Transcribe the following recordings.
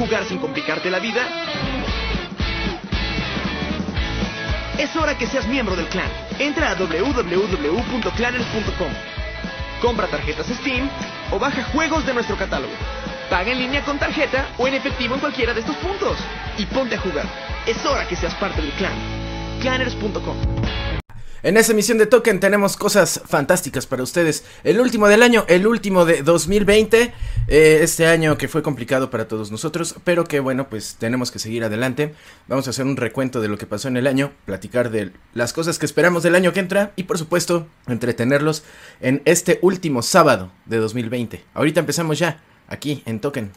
jugar sin complicarte la vida? Es hora que seas miembro del clan. Entra a www.clanners.com. Compra tarjetas Steam o baja juegos de nuestro catálogo. Paga en línea con tarjeta o en efectivo en cualquiera de estos puntos. Y ponte a jugar. Es hora que seas parte del clan. Clanners.com. En esta emisión de Token tenemos cosas fantásticas para ustedes. El último del año, el último de 2020. eh, este año que fue complicado para todos nosotros, pero que bueno, pues tenemos que seguir adelante. Vamos a hacer un recuento de lo que pasó en el año, platicar de las cosas que esperamos del año que entra y por supuesto entretenerlos en este último sábado de 2020. Ahorita empezamos ya, aquí en Token.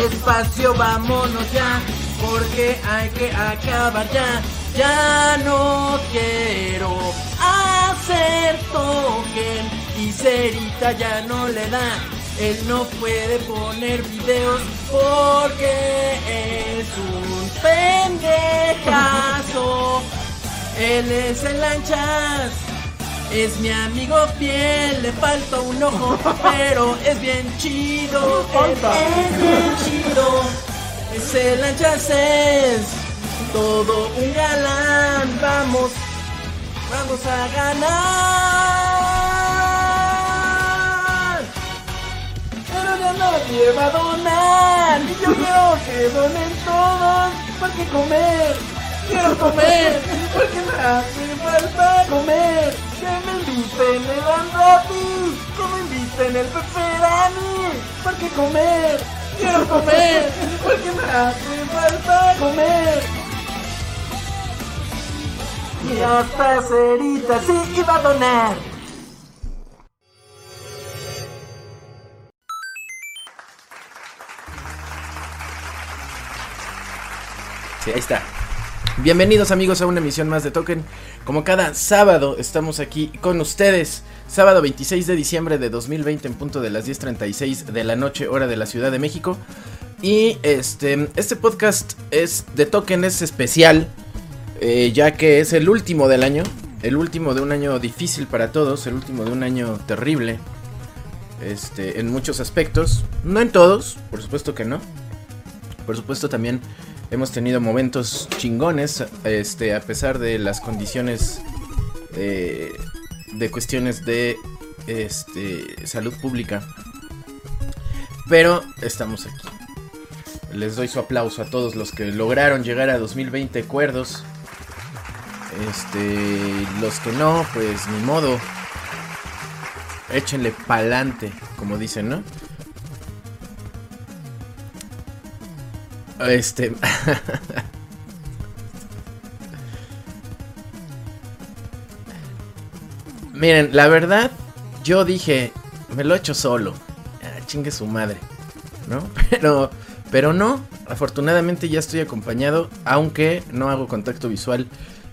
Al espacio vámonos ya, porque hay que acabar ya. Ya no quiero hacer token y Cerita ya no le da. Él no puede poner videos porque es un pendejazo. Él es el lanchas. Es mi amigo fiel, le falta un ojo, pero es bien chido. Es bien chido. Ese lanchas es todo un galán. Vamos, vamos a ganar. Pero ya nadie va a donar. Y yo quiero que donen todos. Porque comer, quiero comer. Porque me hace falta comer. Que me inviten el gratis. Que me inviten el pepperoni. Porque comer, quiero comer. Porque me hace falta comer. Y hasta Cerita sí iba a donar. Sí, ahí está. Bienvenidos amigos a una emisión más de Token. Como cada sábado estamos aquí con ustedes. Sábado 26 de diciembre de 2020 en punto de las 10.36 de la noche hora de la Ciudad de México. Y este, este podcast es de Token, es especial. eh, ya que es el último del año. El último de un año difícil para todos. El último de un año terrible. Este, en muchos aspectos. No en todos, por supuesto que no. Por supuesto también hemos tenido momentos chingones, este, a pesar de las condiciones eh, de cuestiones de este, salud pública. Pero estamos aquí. Les doy su aplauso a todos los que lograron llegar a 2020 cuerdos. Este, los que no, pues ni modo. Échenle pa'lante, como dicen, ¿no? Este. Miren, la verdad, yo dije, me lo he hecho solo. Ah, chingue su madre, ¿no? Pero, pero no. Afortunadamente ya estoy acompañado, aunque no hago contacto visual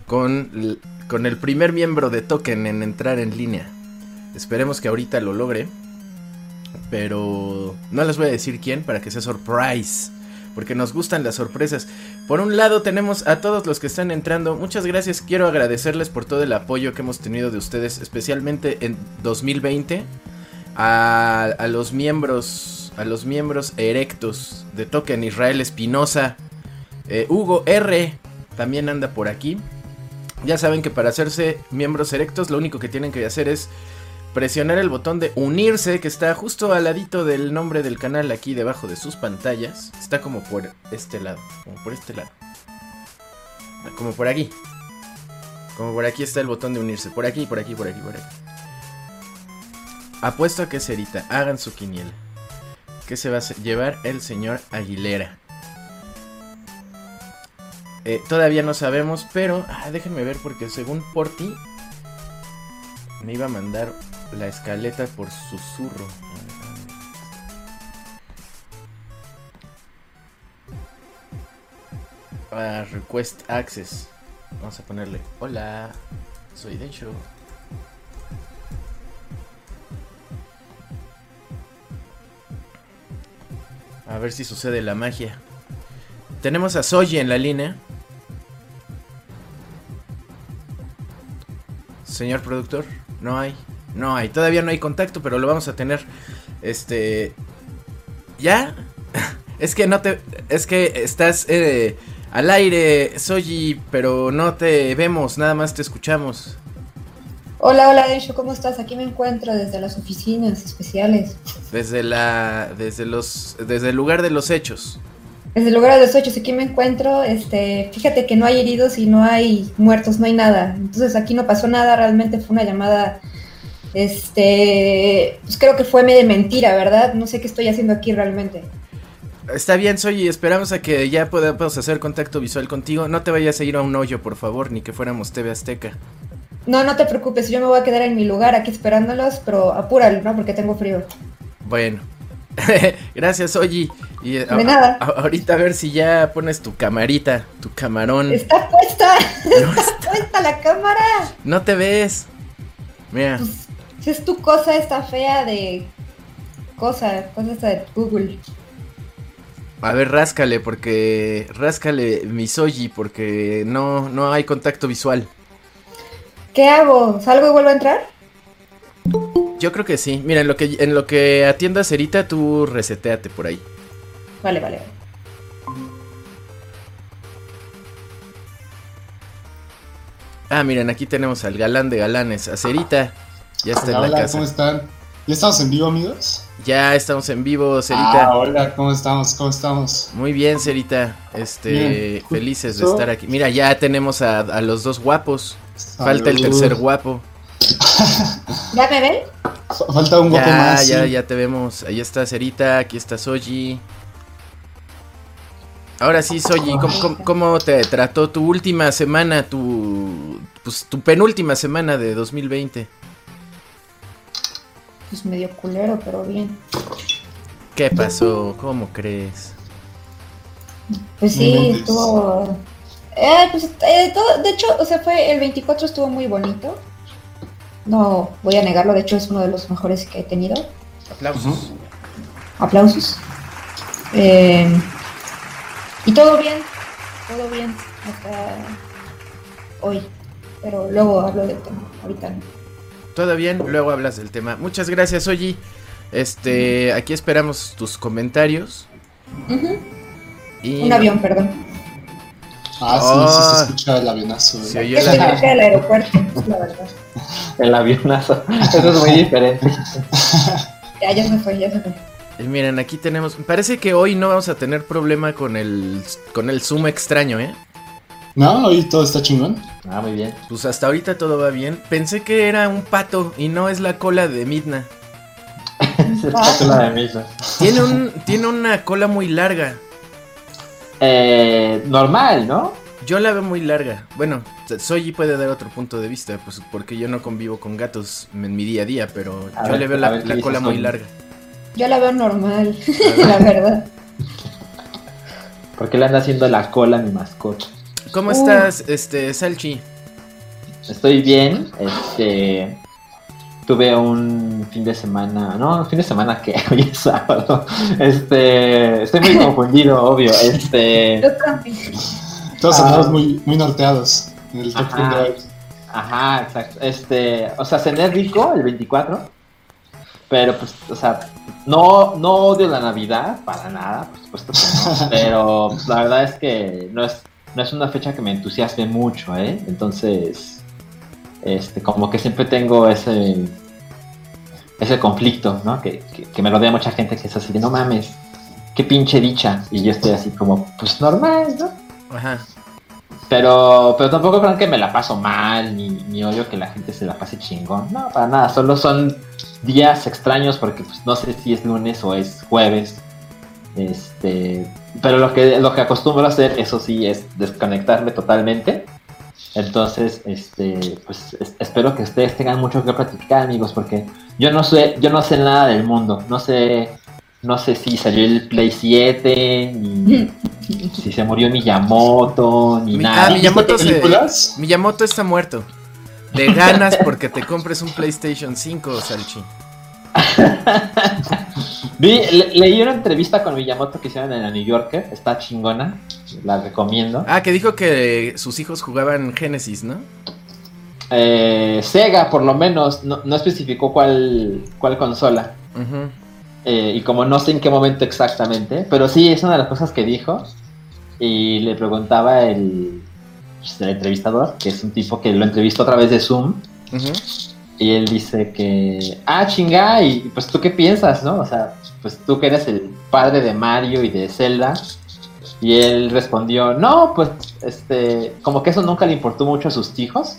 con, con el primer miembro de Token en entrar en línea. Esperemos que ahorita lo logre. Pero no les voy a decir quién para que sea surprise porque nos gustan las sorpresas. Por un lado tenemos a todos los que están entrando, muchas gracias, quiero agradecerles por todo el apoyo que hemos tenido de ustedes, especialmente en 2020, a, a los miembros, a los miembros erectos de Token Israel Espinosa, eh, Hugo R, también anda por aquí. Ya saben que para hacerse miembros erectos lo único que tienen que hacer es presionar el botón de unirse que está justo al ladito del nombre del canal aquí debajo de sus pantallas. Está como por este lado, como por este lado. Como por aquí. Como por aquí está el botón de unirse. Por aquí, por aquí, por aquí, por aquí. Apuesto a que Cerita, hagan su quiniela. ¿Qué se va a llevar el señor Aguilera? Eh, todavía no sabemos, pero ah, déjenme ver porque según Porti me iba a mandar la escaleta por susurro. Request access. Vamos a ponerle. Hola, soy Densho. A ver si sucede la magia. Tenemos a Soji en la línea. Señor productor, no hay. No hay. Todavía no hay contacto, pero lo vamos a tener. Este. ¿Ya? es que no te. Es que estás eh, al aire, Soji, pero no te vemos, nada más te escuchamos. Hola, hola Densho, ¿cómo estás? Aquí me encuentro desde las oficinas especiales. Desde la. Desde los. Desde el lugar de los hechos. Desde el lugar de los hechos, aquí me encuentro. Este, fíjate que no hay heridos y no hay muertos, no hay nada. Entonces aquí no pasó nada, realmente fue una llamada. Este. Pues creo que fue de mentira, ¿verdad? No sé qué estoy haciendo aquí realmente. Está bien, Soy, esperamos a que ya podamos hacer contacto visual contigo. No te vayas a ir a un hoyo, por favor, ni que fuéramos TV Azteca. No, no te preocupes, yo me voy a quedar en mi lugar aquí esperándolos, pero apúralo, ¿no? Porque tengo frío. Bueno. Gracias, Oji. Y, de nada. ahorita a ver si ya pones tu camarita, tu camarón. Está puesta. está puesta la cámara. No te ves. Mira. Pues, si es tu cosa esta fea de cosa, cosa esta de Google. A ver, ráscale, porque. Ráscale mi Soji, porque no, no hay contacto visual. ¿Qué hago? ¿Salgo y vuelvo a entrar? Yo creo que sí. Mira, en lo que, en lo que atienda Cerita, tú reseteate por ahí. Vale, vale. Ah, miren, aquí tenemos al galán de galanes, a Cerita. Ya está en la hola, ¿cómo están? ¿Ya estamos en vivo, amigos? Ya estamos en vivo, Cerita. Ah, hola, ¿cómo estamos? ¿Cómo estamos? Muy bien, Cerita. Este, felices de estar aquí. Mira, ya tenemos a, a los dos guapos. Falta el tercer guapo. ¿Ya me ven? Falta un guapo más. Ya, ya te vemos. Ahí está Cerita, aquí está Soji. Ahora sí, Soji, ¿cómo, te trató tu última semana, tu, pues, tu penúltima semana de 2020? Pues medio culero, pero bien. ¿Qué pasó? ¿Cómo crees? Pues sí, estuvo eh, pues, eh, todo, de hecho, o sea, fue el 24 estuvo muy bonito. No voy a negarlo, de hecho es uno de los mejores que he tenido. Aplausos. Aplausos. Eh, y todo bien, todo bien hasta hoy. Pero luego hablo del tema, ahorita no. Todo bien, luego hablas del tema. Muchas gracias, Oji. Este, aquí esperamos tus comentarios. y... Un avión, perdón. Ah, sí, sí se ah. escucha el avionazo. Se oye el del aeropuerto, la verdad. El avionazo. Eso es muy diferente. ya, ya se fue, ya se fue. Y miren, aquí tenemos. Parece que hoy no vamos a tener problema con el con el zoom extraño, ¿eh? No, hoy todo está chingón. Ah, muy bien. Pues hasta ahorita todo va bien. Pensé que era un pato y no es la cola de Midna. es la cola de Midna. Tiene un tiene una cola muy larga. Eh, normal, ¿no? Yo la veo muy larga. Bueno, Soy puede dar otro punto de vista, pues porque yo no convivo con gatos en mi día a día, pero yo le veo la, cola muy larga. Yo la veo normal, la verdad. ¿Por qué le anda haciendo la cola a mi mascota? ¿Cómo estás, este, Salchi? Estoy bien, este tuve un fin de semana, no, un fin de semana que hoy es sábado. Este, estoy muy confundido, obvio. Este, todos andamos muy, muy norteados en el ajá, ajá, exacto. Este, o sea, cené rico el 24, pero pues, o sea, no, no odio la Navidad para nada, por supuesto que no. pero la verdad es que no es, no es una fecha que me entusiasme mucho, ¿eh? Entonces este, como que siempre tengo ese ese conflicto, ¿no? Que, que, me rodea mucha gente que es así de no mames, qué pinche dicha. Y yo estoy así como, pues normal, ¿no? Ajá. Pero, pero tampoco creo que me la paso mal, ni, ni odio que la gente se la pase chingón. No, para nada. Solo son días extraños porque pues, no sé si es lunes o es jueves. Este, pero lo que, lo que acostumbro a hacer, eso sí, es desconectarme totalmente entonces, este, pues espero que ustedes tengan mucho que platicar, amigos, porque yo no sé, yo no sé nada del mundo, no sé, no sé si salió el Play 7, ni si se murió Miyamoto, ni nada. Ah, Miyamoto, Miyamoto está muerto. De ganas porque te compres un PlayStation 5, Salchi. Vi, le- leí una entrevista con Miyamoto que hicieron en la New Yorker, está chingona, la recomiendo. Ah, que dijo que sus hijos jugaban Genesis, ¿no? Eh, Sega, por lo menos, no, no especificó cuál, cuál consola. Eh, y como no sé en qué momento exactamente, pero sí es una de las cosas que dijo. Y le preguntaba el, pues, el entrevistador, que es un tipo que lo entrevistó a través de Zoom. Ujú. Y él dice que, ah, chinga, y pues tú qué piensas, ¿no? O sea, pues tú que eres el padre de Mario y de Zelda. Y él respondió, no, pues, este, como que eso nunca le importó mucho a sus hijos.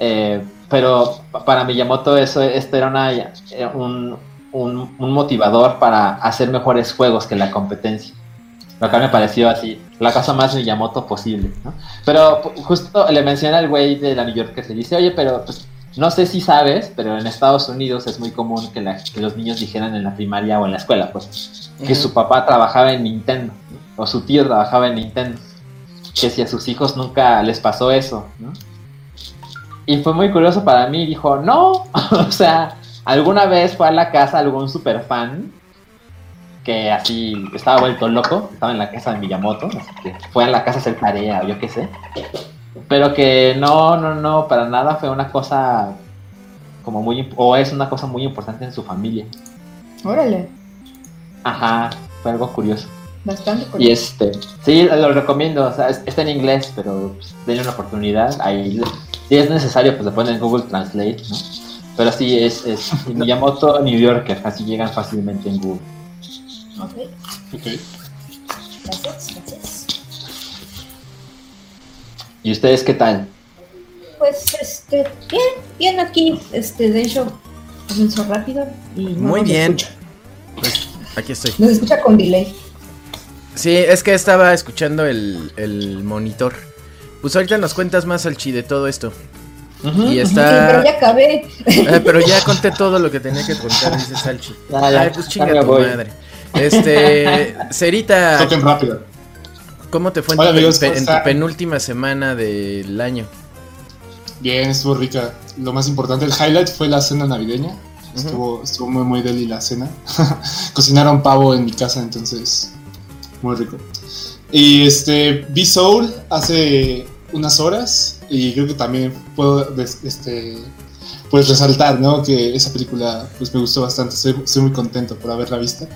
Eh, pero pa- para Miyamoto eso esto era una, eh, un, un- un motivador para hacer mejores juegos que la competencia. Lo que me pareció así, la cosa más Miyamoto posible. ¿no? Pero pu- justo le menciona al güey de la New York que se dice, oye, pero pues no sé si sabes, pero en Estados Unidos es muy común que, la- que los niños dijeran en la primaria o en la escuela, pues, que su papá trabajaba en Nintendo o su tío trabajaba en Nintendo. Que si a sus hijos nunca les pasó eso, ¿no? Y fue muy curioso para mí, dijo, no, o sea, alguna vez fue a la casa algún super fan que así estaba vuelto loco, estaba en la casa de Miyamoto, así que fue a la casa a hacer tarea o yo qué sé. Pero que no, no, no, para nada fue una cosa como muy, o es una cosa muy importante en su familia. Órale, Ajá, fue algo curioso. bastante Y curioso. este, sí, lo recomiendo, o sea, es- está en inglés, pero pues, denle una oportunidad. Ahí, si es necesario, pues le ponen en Google Translate, ¿no? Pero sí, es, es Miyamoto New Yorker, así llegan fácilmente en Google. Ok, Ok. gracias, gracias. ¿Y ustedes qué tal? Pues, este, bien, bien aquí, este, de hecho, comenzó rápido y no Muy nos bien. escucha. Pues aquí estoy. Nos escucha con delay. Sí, es que estaba escuchando el, el monitor. Pues ahorita nos cuentas más, Alchi, de todo esto. Ujú, Y está- Sí, pero ya acabé. Ah, pero ya conté todo lo que tenía que contar, dice Salchi. Ay, pues chinga tu voy. madre. Este, Cerita, Toquen rápido. ¿Cómo te fue en, Hola, amigos, pe- ¿cómo en tu penúltima semana del año? Bien, estuvo rica. Lo más importante, el highlight fue la cena navideña. Estuvo, estuvo muy, muy deli la cena. Cocinaron pavo en mi casa, entonces, muy rico. Y este, vi Soul hace unas horas y creo que también puedo este, pues resaltar, ¿no? Que esa película pues me gustó bastante. Estoy, estoy muy contento por haberla visto.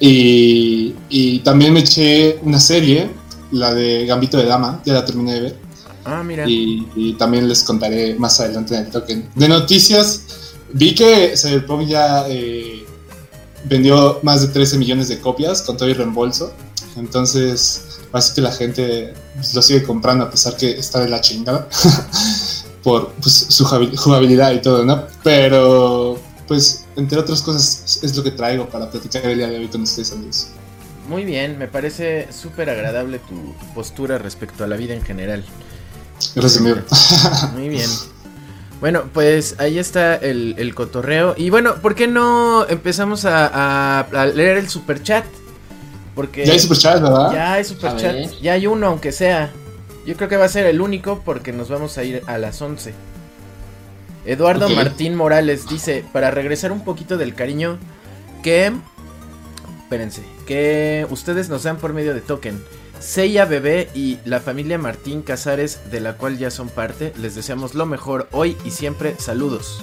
Y, y también me eché una serie, la de Gambito de Dama, ya la terminé de ver. Ah, mira. Y, y también les contaré más adelante en el token. De noticias, vi que Cyberpunk ya eh, vendió más de 13 millones de copias con todo el reembolso. Entonces, parece que la gente pues, lo sigue comprando a pesar que está de la chingada. por pues, su jugabilidad y todo, ¿no? Pero, pues, entre otras cosas, es lo que traigo para platicar el día de hoy con ustedes, amigos. Muy bien, me parece súper agradable tu, tu postura respecto a la vida en general. Gracias, amigo. Muy bien. Bueno, pues ahí está el, el cotorreo. Y bueno, ¿por qué no empezamos a, a- a leer el super chat? Porque Ya hay superchat, ¿verdad? ya hay A super ver. chat. Ya hay uno, aunque sea. Yo creo que va a ser el único porque nos vamos a ir a las 11. Eduardo. Martín Morales dice, para regresar un poquito del cariño, que... Espérense, que ustedes nos dan por medio de token. Seiya Bebé y la familia Martín Casares, de la cual ya son parte, les deseamos lo mejor hoy y siempre. Saludos.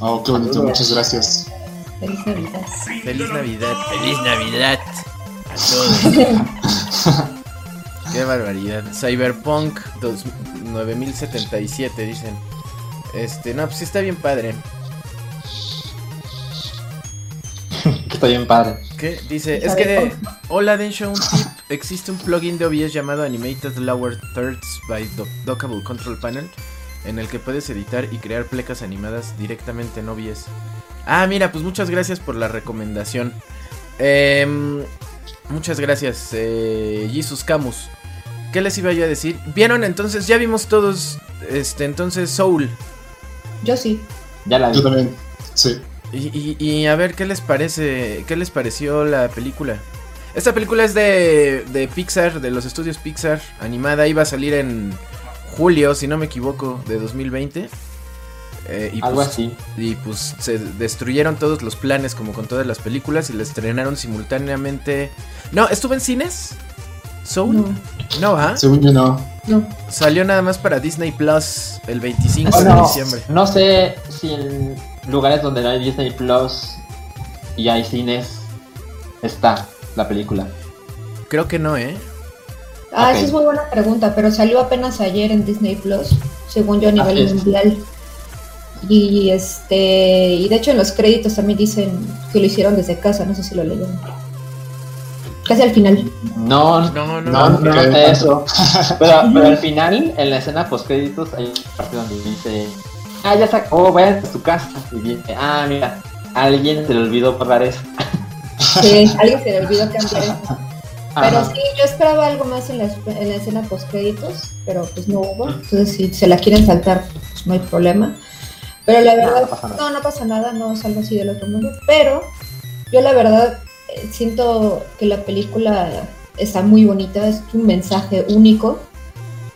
Oh, qué bonito, muchas gracias. Feliz Navidad. Feliz Navidad. Feliz Navidad. A todos. Qué barbaridad. Cyberpunk 2 9077 dicen. Este, no, pues sí está bien padre. Está bien padre. ¿Qué? Dice, es que de... Hola Densho, un tip. Existe un plugin de OBS llamado Animated Lower Thirds by Do- Dockable Control Panel en el que puedes editar y crear plecas animadas directamente en OBS. Ah, mira, pues muchas gracias por la recomendación. Em, muchas gracias, eh, Jesus Camus. ¿Qué les iba yo a decir? ¿Vieron entonces? Ya vimos todos, este, entonces Soul. Yo sí. Ya la vi. Yo también, sí. Y, y- y a ver, ¿qué les parece? ¿Qué les pareció la película? Esta película es de, de Pixar, de los estudios Pixar, animada, iba a salir en julio, si no me equivoco, de 2020. Eh, y Algo pues, así. Y pues se destruyeron todos los planes como con todas las películas y la estrenaron simultáneamente. No, ¿estuvo en cines? ¿Soul? No, No, ¿ah? Según yo no. no. Salió nada más para Disney Plus el 25 Oh, de no, diciembre. no sé si en lugares donde no hay Disney Plus y hay cines está la película. Creo que no, ¿eh? Ah, esa es muy buena pregunta, pero salió apenas ayer en Disney Plus, según yo a nivel Así es. mundial. Y este, y de hecho en los créditos también dicen que lo hicieron desde casa, no sé si lo leyeron. Casi al final. No, no, No, no, No, no, eso. Pero, pero al final, en la escena post créditos, hay una parte donde dice, ah, ya sacó, vaya a tu casa. Y dice, ah, mira, alguien se le olvidó borrar eso. Sí, alguien se le olvidó cambiar eso. Pero Ajá. sí, yo esperaba algo más en la, en la escena post créditos, pero pues no hubo. Entonces, si se la quieren saltar, pues no hay problema. Pero la verdad, no, no pasa nada, no es algo así del otro mundo. Pero yo la verdad eh, siento que la película está muy bonita, es un mensaje único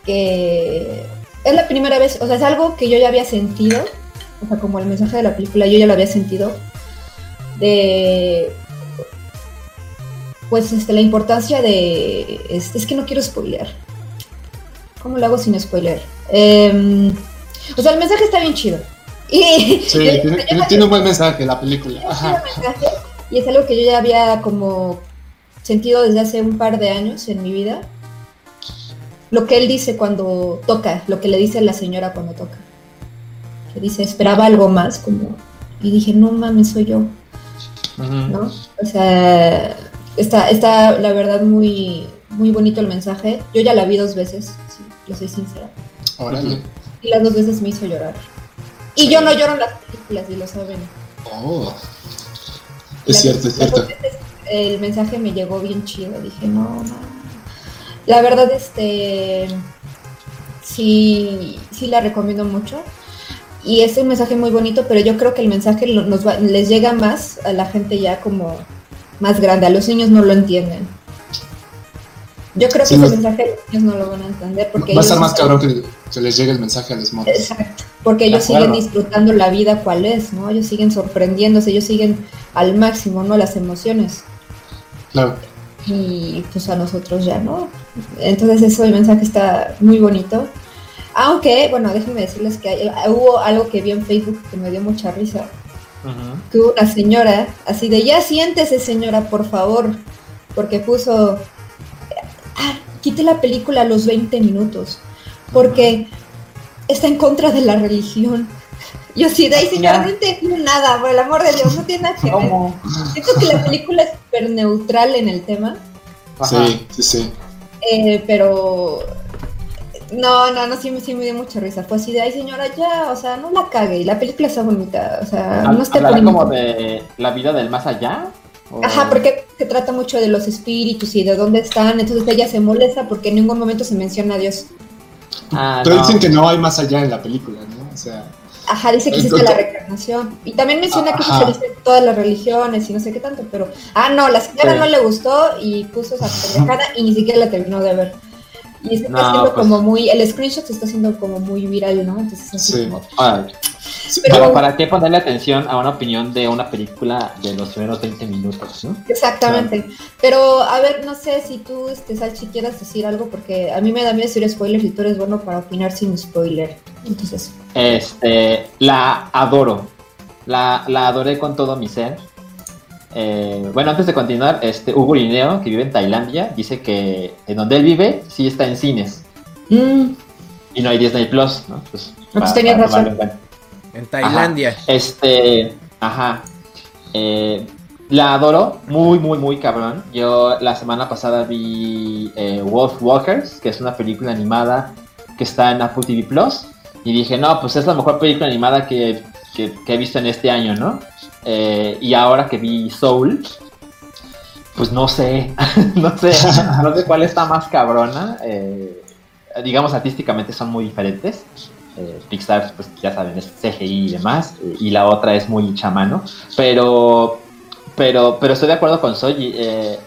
que es la primera vez, o sea, es algo que yo ya había sentido, o sea, como el mensaje de la película, yo ya lo había sentido, de pues este, la importancia de. Es, es que no quiero spoilear. ¿Cómo lo hago sin spoiler? Em, o sea, el mensaje está bien chido. Y, Sí, yo- tiene, un buen mensaje la película. Ajá. mensaje, y es algo que yo ya había como sentido desde hace un par de años en mi vida. Lo que él dice cuando toca, lo que le dice a la señora cuando toca. Que dice, esperaba algo más, como. Y dije, no mames, soy yo. ¿no? O sea, está, está la verdad muy, muy bonito el mensaje. Yo ya la vi dos veces, sí, yo soy sincera. Órale. Y las dos veces me hizo llorar. Y yo no lloro en las películas, y lo saben. Oh. Es Las- cierto, es cierto. veces El mensaje me llegó bien chido. Dije, no, no. La verdad, este. Sí, sí la recomiendo mucho. Y es un mensaje muy bonito, pero yo creo que el mensaje lo- nos va- les llega más a la gente ya como más grande. A los niños no lo entienden. Yo creo que ese mensaje los niños no lo van a entender porque Va a estar ellos- más cabrón que, que les llegue el mensaje a los monos. Exacto, porque ellos siguen disfrutando la vida cual es, ¿no? Ellos siguen sorprendiéndose, ellos siguen al máximo, ¿no? Las emociones. Claro. Y pues a nosotros ya, ¿no? Entonces eso, el mensaje está muy bonito. Aunque, bueno, déjenme decirles que hay- hubo algo que vi en Facebook que me dio mucha risa. Que hubo una señora, así de, ya siéntese señora, por favor. Porque puso, ah, quite la película a los 20 minutos. Porque está en contra de la religión. Yo sí, de ahí señora, no entendí nada, por el amor de Dios, no tiene nada que ver. Siento que la película es súper neutral en el tema. Ajá. Sí, sí, sí. Eh, pero no, no, no, sí, me- sí me dio mucha risa. Fue así de, ay señora, ya, o sea, no la cague. Y la película está bonita, o sea, no esté ¿Hablará poniendo- como de la vida del más allá? ¿O- Ajá, porque se trata mucho de los espíritus y de dónde están. Entonces ella se molesta porque en ningún momento se menciona a Dios. Ah, Pero no. dicen que no hay más allá en la película, ¿no? O sea, Ajá, dice que existe Entonces- la reencarnación. Y también menciona que eso se dice en todas las religiones y no sé qué tanto, pero... Ah, no, la señora Sí. no le gustó y puso esa pendejada y ni siquiera la terminó de ver. Y está No, haciendo pues- como muy... El screenshot se está haciendo como muy viral, ¿no? Entonces así Sí. como... Órale. Pero- Bueno, ¿para qué ponerle atención a una opinión de una película de los primeros 20 minutos? ¿no? Exactamente. Pero, a ver, no sé si tú, este, Salchi, quieras decir algo, porque a mí me da miedo decir spoilers y tú eres bueno para opinar sin spoiler. Entonces, Este, la adoro. La, la adoré con todo mi ser. Eh, bueno, antes de continuar, este Hugo Lineo, que vive en Tailandia, dice que en donde él vive sí está en cines mm, y no hay Disney Plus, ¿no? Pues, pues tenías razón. En Tailandia. Este, ajá. Eh, la adoro, muy, muy, muy cabrón. Yo la semana pasada vi eh, Wolf Walkers, que es una película animada que está en Apple TV Plus. Y dije, no, pues es la mejor película animada que, que- he visto en este año, ¿no? Eh, y ahora que vi Soul, pues no sé, no sé, no sé cuál está más cabrona. digamos, artísticamente son muy diferentes. Eh, Pixar, pues ya saben, es CGI y demás, y la otra es muy chamano, pero, pero, pero estoy de acuerdo con Soy. eh,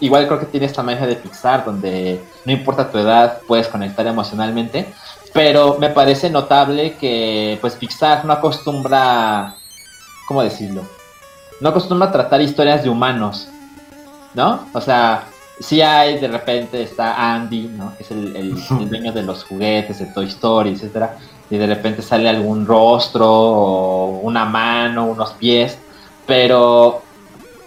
igual creo que tiene esta magia de Pixar, donde no importa tu edad, puedes conectar emocionalmente. pero me parece notable que pues Pixar no acostumbra, ¿cómo decirlo? No acostumbra tratar historias de humanos, ¿no? O sea, sí hay, de repente está Andy, ¿no? Que es el, el, dueño de los juguetes, de Toy Story, etcétera, y de repente sale algún rostro, o una mano, unos pies, pero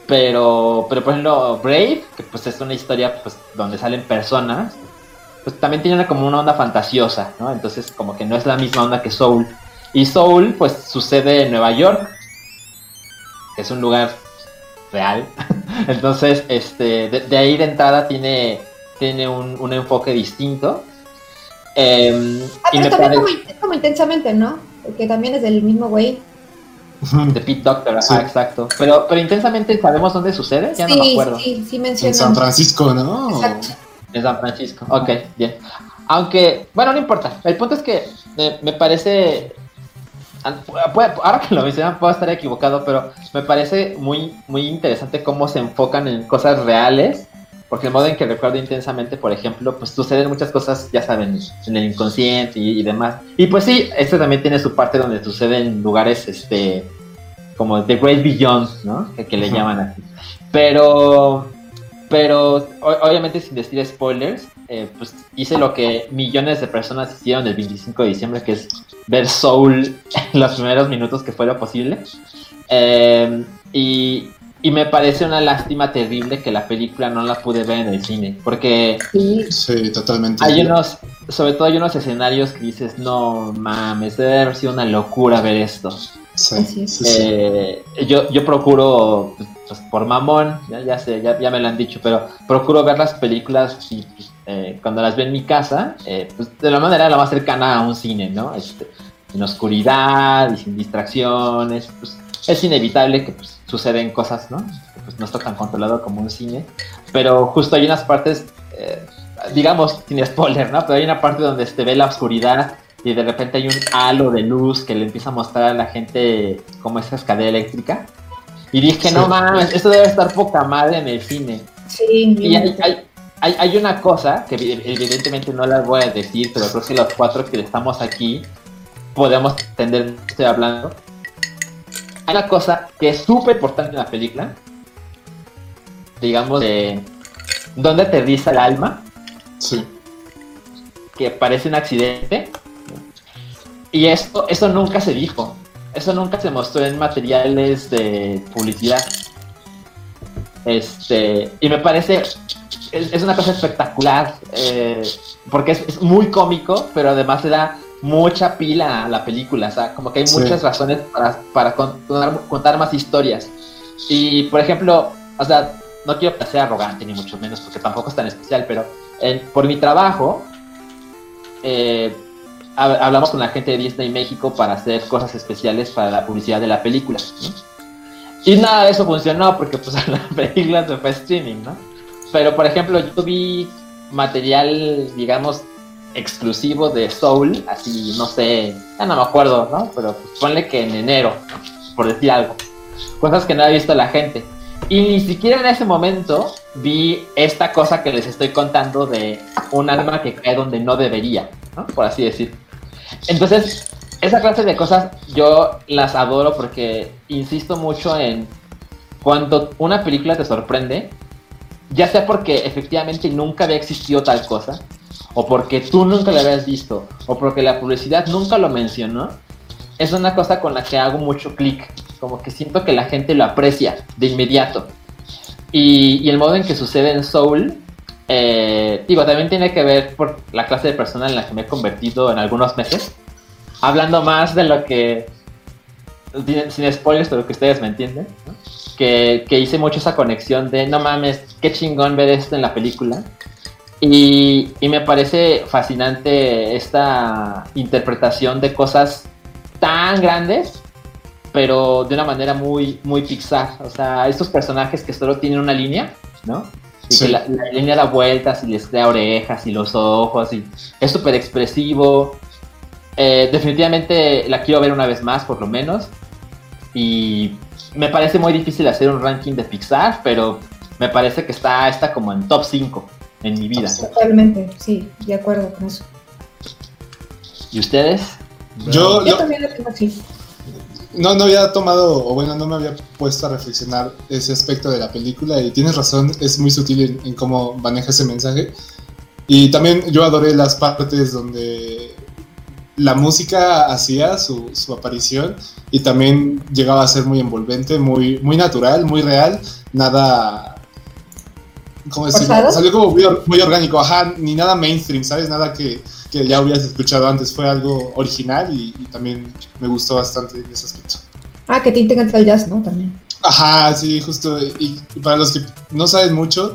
pero, pero por ejemplo, Brave, que pues es una historia pues, donde salen personas, pues también tiene como una onda fantasiosa, ¿no? Entonces como que no es la misma onda que Soul. Y Soul pues sucede en Nueva York, que es un lugar real. Entonces, este, de, ahí de entrada tiene, tiene un, enfoque distinto. Em, ah, y me también como, intensamente, ¿no? Porque también es del mismo güey. De Pete Doctor, exacto. Pero, pero intensamente sabemos dónde sucede, ya no me acuerdo. Sí, sí, En San Francisco, ¿no? Exacto. En San Francisco, ok, bien. Aunque, bueno, no importa. El punto es que eh, me parece. Ahora que lo mencionan, puedo estar equivocado, pero me parece muy, muy interesante cómo se enfocan en cosas reales. Porque el modo en que recuerdo intensamente, por ejemplo, pues suceden muchas cosas, ya saben, en el inconsciente y, y demás. Y pues sí, esto también tiene su parte donde sucede en lugares, este, como The Great Beyond, ¿no? Que, le llaman así. Pero, pero obviamente sin decir spoilers, eh, pues hice lo que millones de personas hicieron el 25 de diciembre, que es ver Soul en los primeros minutos que fuera posible. Eh, y, y me parece una lástima terrible que la película no la pude ver en el cine, porque sí, totalmente. Hay unos, sobre todo hay unos escenarios que dices, no mames, debe haber sido una locura ver esto. Sí, eh, yo, yo procuro, pues, por mamón, ya, sé, ya, me lo han dicho, pero procuro ver las películas y eh, cuando las veo en mi casa, eh, pues de la manera la más cercana a un cine, ¿no? Este, en oscuridad y sin distracciones, pues es inevitable que pues, suceden cosas, ¿no? Que, pues no está tan controlado como un cine, pero justo hay unas partes, digamos, sin spoiler, ¿no? Pero hay una parte donde se ve la oscuridad y de repente hay un halo de luz que le empieza a mostrar a la gente como esa escalera eléctrica. Y dije, no mames, esto debe estar poca madre en el cine. Sí, y hay, hay, hay, una cosa que evidentemente no la voy a decir, pero creo que los cuatro que estamos aquí podemos entender estoy hablando. Hay una cosa que es súper importante en la película, digamos, de dónde aterriza el alma. Sí. Que parece un accidente y esto, eso nunca se dijo. Eso nunca se mostró en materiales de publicidad. Este, y me parece, es, una cosa espectacular, eh, porque es, muy cómico, pero además se da mucha pila a la película, o sea, como que hay muchas razones para, para contar, contar, más historias. Y, por ejemplo, o sea, no quiero ser arrogante ni mucho menos, porque tampoco es tan especial, pero por mi trabajo, eh, hablamos con la gente de Disney México para hacer cosas especiales para la publicidad de la película. Y nada de eso funcionó porque pues la película se fue streaming, ¿no? Pero por ejemplo, yo vi material, digamos, exclusivo de Soul, así, no sé, ya no me acuerdo, ¿no? Pero pues ponle que en enero, por decir algo. Cosas que no había visto la gente. Y ni siquiera en ese momento vi esta cosa que les estoy contando de un alma que cae donde no debería, ¿no? Por así decir. Entonces, esa clase de cosas yo las adoro porque insisto mucho en cuando una película te sorprende, ya sea porque efectivamente nunca había existido tal cosa, o porque tú nunca la habías visto, o porque la publicidad nunca lo mencionó, es una cosa con la que hago mucho clic, como que siento que la gente lo aprecia de inmediato. Y, el modo en que sucede en Soul eh, digo, también tiene que ver por la clase de persona en la que me he convertido en algunos meses. Hablando más de lo que, sin spoilers, pero que ustedes me entienden, que, hice mucho esa conexión de, no mames, qué chingón ver esto en la película. Y, y me parece fascinante esta interpretación de cosas tan grandes pero de una manera muy, muy Pixar. O sea, estos personajes que solo tienen una línea, ¿no? Y que la, línea da vueltas y les crea orejas y los ojos y es súper expresivo. Eh, definitivamente la quiero ver una vez más, por lo menos. Y me parece muy difícil hacer un ranking de Pixar, pero me parece que está, está como en top 5 en mi vida. Totalmente, sí, de acuerdo con eso. ¿Y ustedes? Yo, Yo lo- también lo tengo así. No, no había tomado, o bueno, no me había puesto a reflexionar ese aspecto de la película y tienes razón, es muy sutil en, en cómo maneja ese mensaje. Y también yo adoré las partes donde la música hacía su, su aparición y también llegaba a ser muy envolvente, muy, muy natural, muy real, nada... ¿Cómo decirlo? Salió como muy orgánico, ajá, ni nada mainstream, ¿sabes? Nada que, que ya hubieras escuchado antes, fue algo original y, y también me gustó bastante ese aspecto. Ah, que te encanta el jazz, ¿no? También. Ajá, sí, justo. Y, y para los que no saben mucho,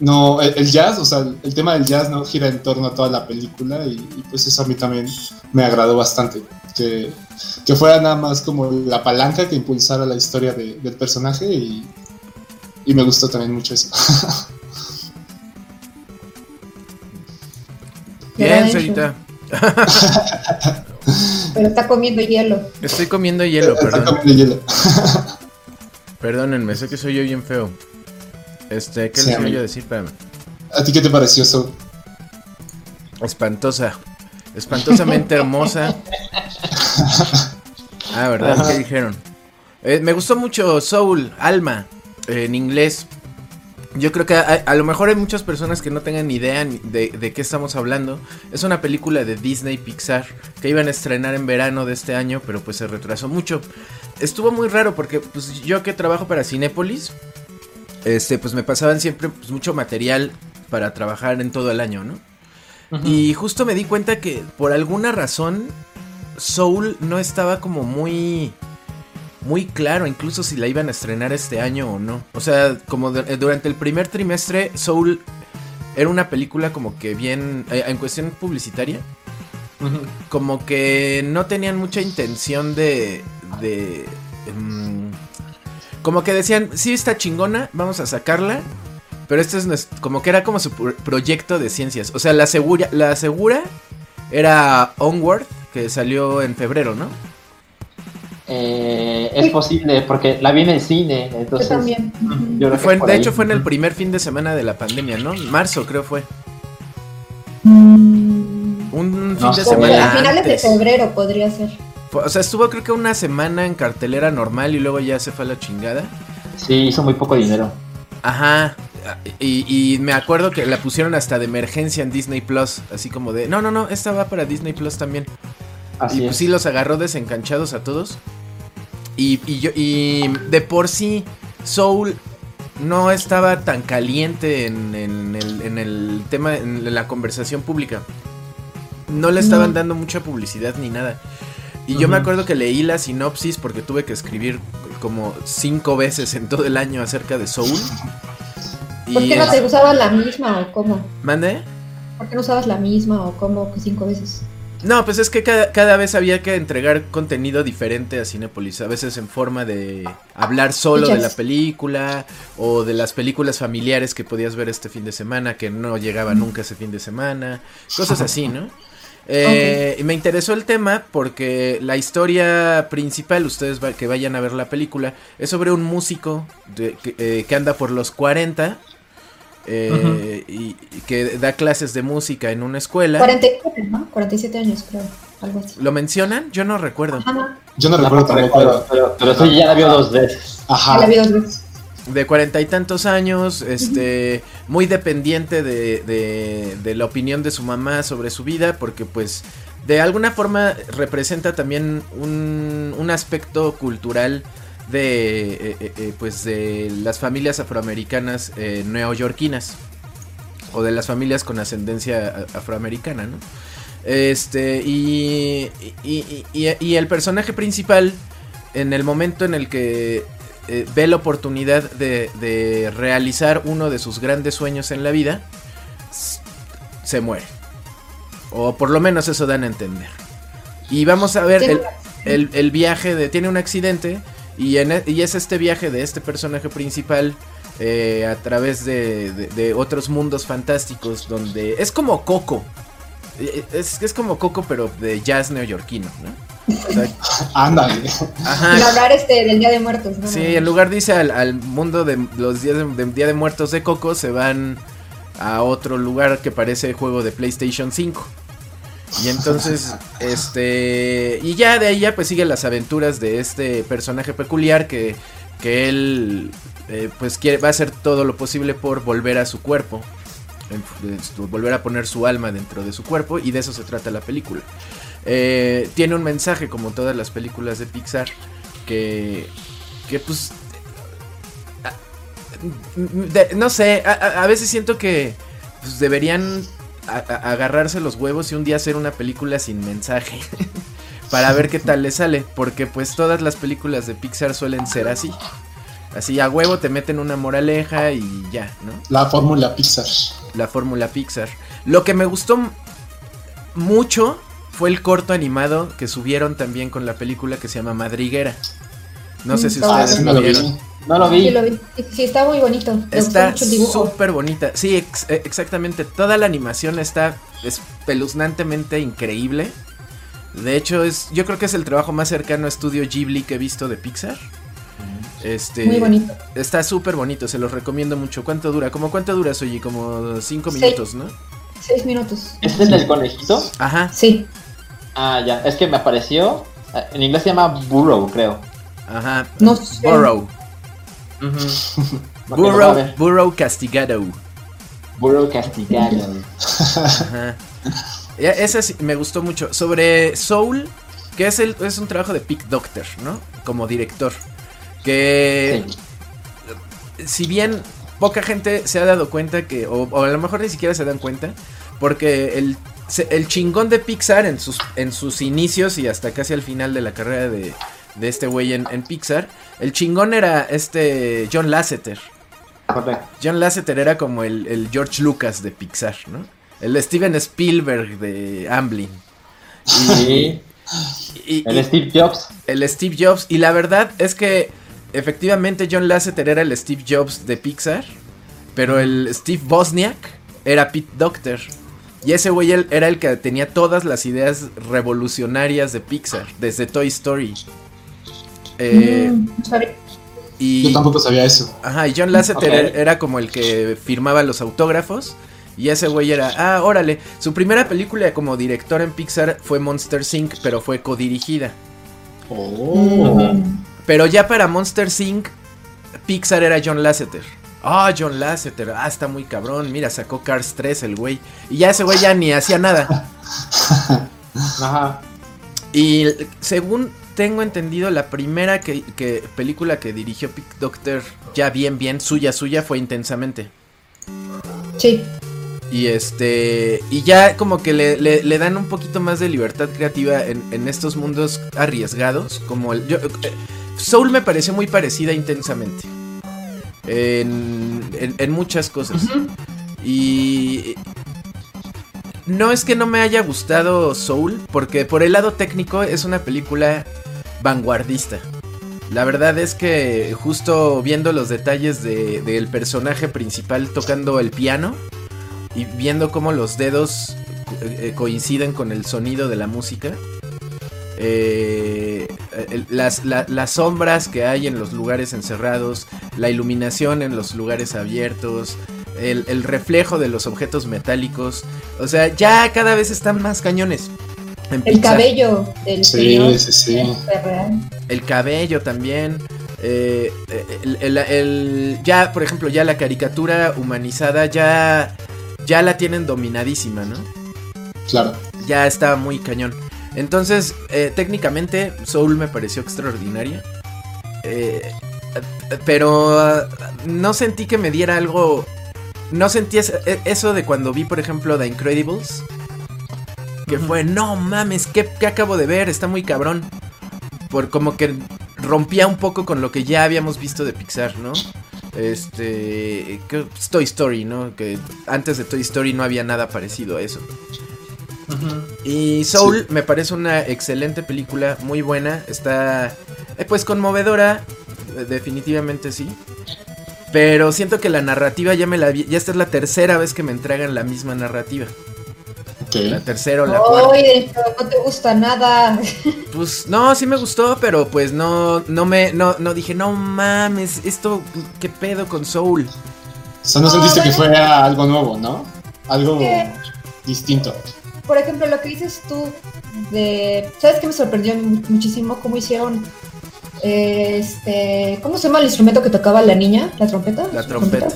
no, el, el jazz, o sea, el, el tema del jazz no gira en torno a toda la película y, y pues eso a mí también me agradó bastante. Que, que fuera nada más como la palanca que impulsara la historia de- del personaje y, y me gustó también mucho eso. Bien, Sarita. Pero está comiendo hielo. Estoy comiendo hielo, Está perdón. comiendo hielo. Perdónenme, sé que soy yo bien feo. Este, ¿qué Sí, les voy a decir? Espérame. ¿A ti qué te pareció eso? Espantosa. Espantosamente hermosa. Ah, ¿verdad? ¿Qué dijeron? Eh, me gustó mucho Soul, Alma, eh, en inglés. Yo creo que a, a lo mejor hay muchas personas que no tengan idea de, de qué estamos hablando. Es una película de Disney Pixar que iban a estrenar en verano de este año, pero pues se retrasó mucho. Estuvo muy raro porque pues yo que trabajo para Cinépolis, este pues me pasaban siempre pues, mucho material para trabajar en todo el año, ¿no? Y justo me di cuenta que por alguna razón Soul no estaba como muy muy claro, incluso si la iban a estrenar este año o no. O sea, como de- eh, durante el primer trimestre Soul era una película como que bien eh, en cuestión publicitaria, como que no tenían mucha intención de de em, como que decían, sí está chingona, vamos a sacarla. Pero este es nues- como que era como su pro- proyecto de ciencias. O sea, la segura, la segura era Onward, que salió en febrero, ¿no? Eh, es posible, porque la vi en el cine, entonces... Yo también. yo creo que Fue, de ahí. hecho, fue en el primer fin de semana de la pandemia, ¿no? Marzo, creo fue. Mm, Un fin No de semana. a finales de febrero podría ser. O sea, estuvo creo que una semana en cartelera normal y luego ya se fue a la chingada. Sí, hizo muy poco dinero. Ajá. Y, y me acuerdo que la pusieron hasta de emergencia en Disney Plus. Así como de. No, no, no, esta va para Disney Plus también. Así y pues es. sí los agarró desencanchados a todos. Y, y yo, y de por sí, Soul no estaba tan caliente en, en el, en el tema, en la conversación pública. No le estaban No. dando mucha publicidad ni nada. Y yo me acuerdo que leí la sinopsis porque tuve que escribir como cinco veces en todo el año acerca de Soul. ¿Por Y qué no es- te usabas la misma o cómo? ¿Mande? ¿Por qué no usabas la misma o cómo que cinco veces? No, pues es que cada, cada vez había que entregar contenido diferente a Cinepolis. A veces en forma de hablar solo de la película o de las películas familiares que podías ver este fin de semana que no llegaba nunca ese fin de semana. Cosas así, ¿no? Eh, me interesó el tema porque la historia principal, ustedes va- que vayan a ver la película, es sobre un músico de- que, eh, que anda por los 40 eh, y, y que da clases de música en una escuela. 47, ¿no? 47 años, creo. Algo así. ¿Lo mencionan? Yo no recuerdo. Ajá. Yo no recuerdo tampoco. Pero, pero, pero ya la vio dos veces. Ya Ajá. la vi dos veces. De cuarenta y tantos años, este, muy dependiente de, de, de la opinión de su mamá sobre su vida, porque pues de alguna forma representa también un, un aspecto cultural de, eh, eh, eh, pues de las familias afroamericanas neoyorquinas, o de las familias con ascendencia afroamericana, ¿no? Este, y, y, y- y- y el personaje principal, en el momento en el que eh, ve la oportunidad de, de realizar uno de sus grandes sueños en la vida, se muere. O por lo menos eso dan a entender. Y vamos a ver el, el- el viaje de... Tiene un accidente y, en e- y es este viaje de este personaje principal eh, a través de, de- de otros mundos fantásticos donde... Es como Coco. Eh, Es, es como Coco pero de jazz neoyorquino, ¿no? O sea, Ándale. ajá. Y hablar este del Día de Muertos, ¿no? Sí, en lugar dice al, al mundo de los días de, de Día de Muertos de Coco, se van a otro lugar que parece juego de PlayStation 5. Y entonces, este. Y ya de ahí ya pues sigue las aventuras de este personaje peculiar que, que él eh, pues quiere, va a hacer todo lo posible por volver a su cuerpo. volver a poner su alma dentro de su cuerpo. Y de eso se trata la película. Eh, tiene un mensaje como todas las películas de Pixar. Que. Que pues. no sé, a- a veces siento que pues, deberían a- a- agarrarse los huevos y un día hacer una película sin mensaje. para ver qué tal le sale. Porque pues todas las películas de Pixar suelen ser así. Así a huevo te meten una moraleja y ya, ¿no? La fórmula Pixar. La fórmula Pixar. Lo que me gustó mucho fue el corto animado que subieron también con la película que se llama Madriguera. No sé si Ah, ustedes sí, lo me lo vi. No lo Sí, vi. lo vi. Sí, está muy bonito. Me gustó Está mucho el dibujo. súper bonita. Sí, ex- eh, exactamente. Toda la animación está espeluznantemente increíble. De hecho, es, yo creo que es el trabajo más cercano a estudio Ghibli que he visto de Pixar. Este, Muy bonito. Está súper bonito, se los recomiendo mucho. ¿Cuánto dura? ¿Cómo cuánto dura, Soyi? Como cinco minutos, ¿no? Seis minutos. ¿Este es el conejito? Ajá, Sí. Ah, ya. Es que me apareció. En inglés se llama Burrow, creo. ajá. No sé. Burrow. A Burrow, castigado. Burrow castigado. Ajá. Sí me gustó mucho. Sobre Soul, que es, el, es un trabajo de Pick Doctor, ¿no? Como director. Que Sí. si bien poca gente se ha dado cuenta que, o, o a lo mejor ni siquiera se dan cuenta, porque el, chingón de Pixar en sus, en sus inicios y hasta casi al final de la carrera de, de este güey en, en Pixar, el chingón era este John Lasseter. John Lasseter era como el, el George Lucas de Pixar, ¿no? El Steven Spielberg de Amblin. Sí. Y, El y- Steve Jobs. el Steve Jobs. Y la verdad es que efectivamente John Lasseter era el Steve Jobs de Pixar. Pero el Steve Bosniak era Pete Doctor. Y ese güey era el que tenía todas las ideas revolucionarias de Pixar, desde Toy Story. Eh, Mm, y, Yo tampoco sabía eso. Ajá, y John Lasseter era- como el que firmaba los autógrafos. Y ese güey era, ah, órale. Su primera película como director en Pixar fue Monster Inc., pero fue codirigida. Oh. Mm, Pero ya para Monster Inc., Pixar era John Lasseter. Ah, John Lasseter, ah, está muy cabrón. Mira, sacó Cars 3 el güey. Y ya ese güey ya ni hacía nada. Ajá. Y según tengo entendido, la primera que, que- película que dirigió Pick Doctor, ya bien, bien, suya, suya, fue intensamente. Sí. Y este. Y ya como que le, le- le dan un poquito más de libertad creativa en, en estos mundos arriesgados. Como el. yo- eh, Soul me pareció muy parecida intensamente. En, en- en muchas cosas. Y. No es que no me haya gustado Soul, porque por el lado técnico es una película vanguardista. La verdad es que justo viendo los detalles de- del personaje principal tocando el piano y viendo cómo los dedos eh, coinciden con el sonido de la música, eh, las, la- las sombras que hay en los lugares encerrados, la iluminación en los lugares abiertos, el, el reflejo de los objetos metálicos, o sea, ya cada vez están más cañones. En El cabello del Sí, señor sí, sí. es súper real. El cabello también. eh, el- el- el- ya, por ejemplo, ya la caricatura humanizada ya, ya la tienen dominadísima, ¿no? Claro. Ya está muy cañón. Entonces, eh, técnicamente, Soul me pareció extraordinaria. Eh, pero ah, no sentí que me diera algo. No sentí e- eso de cuando vi, por ejemplo, The Incredibles. Que fue, no mames, ¿qué, qué acabo de ver? Está muy cabrón. Por como que rompía un poco con lo que ya habíamos visto de Pixar, ¿no? Este. que- Toy Story, ¿no? Que antes de Toy Story no había nada parecido a eso. Y Soul me parece una excelente película, muy buena. Está, eh, pues, conmovedora, eh, definitivamente sí. Pero siento que la narrativa ya me la vi. Ya esta es la tercera vez que me entregan la misma narrativa. La Ok. tercera o la cuarta. Oye, pero no te gusta nada. Pues no, sí me gustó, pero pues no, no me, no, no dije, no mames, esto, ¿qué pedo con Soul? O sea, no No, sentiste que fuera algo nuevo, ¿no? Algo ¿Qué? distinto. por ejemplo, lo que dices tú de... ¿Sabes qué me sorprendió muchísimo? ¿Cómo hicieron... Este, ¿Cómo se llama el instrumento que tocaba la niña? ¿La trompeta? La trompeta.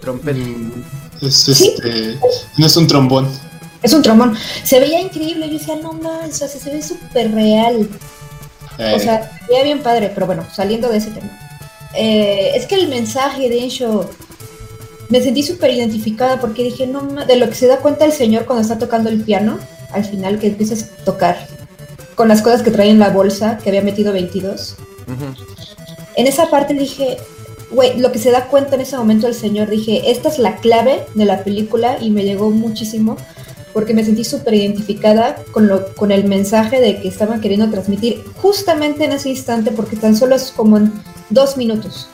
Trompeta. Mm, Es este. No es un trombón. Es un trombón. Se veía increíble. Yo decía, no más, o sea, se ve súper real. Eh, O sea, se veía bien padre, pero bueno, saliendo de ese tema. Eh, es que el mensaje de Ensho me sentí súper identificada porque dije, no ma- de lo que se da cuenta el señor cuando está tocando el piano, al final que empiezas a tocar con las cosas que trae en la bolsa, que había metido 22. Ujú. En esa parte dije, güey, lo que se da cuenta en ese momento el señor, dije, esta es la clave de la película y me llegó muchísimo porque me sentí súper identificada con, lo, con el mensaje de que estaban queriendo transmitir justamente en ese instante porque tan solo es como en dos minutos,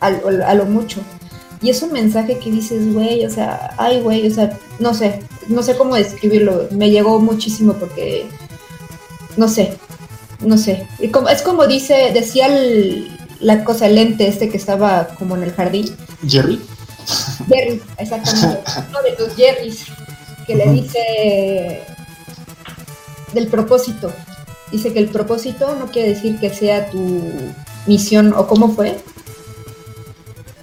a, lo mucho. Y es un mensaje que dices, güey, o sea, ay, güey, o sea, no sé, no sé cómo describirlo, me llegó muchísimo porque, no sé, no sé. Es como dice, decía el- la cosa, el lente este que estaba como en el jardín. Jerry. Jerry, exactamente. Uno de los Jerrys que le dice del propósito. Dice que el propósito no quiere decir que sea tu misión o cómo fue.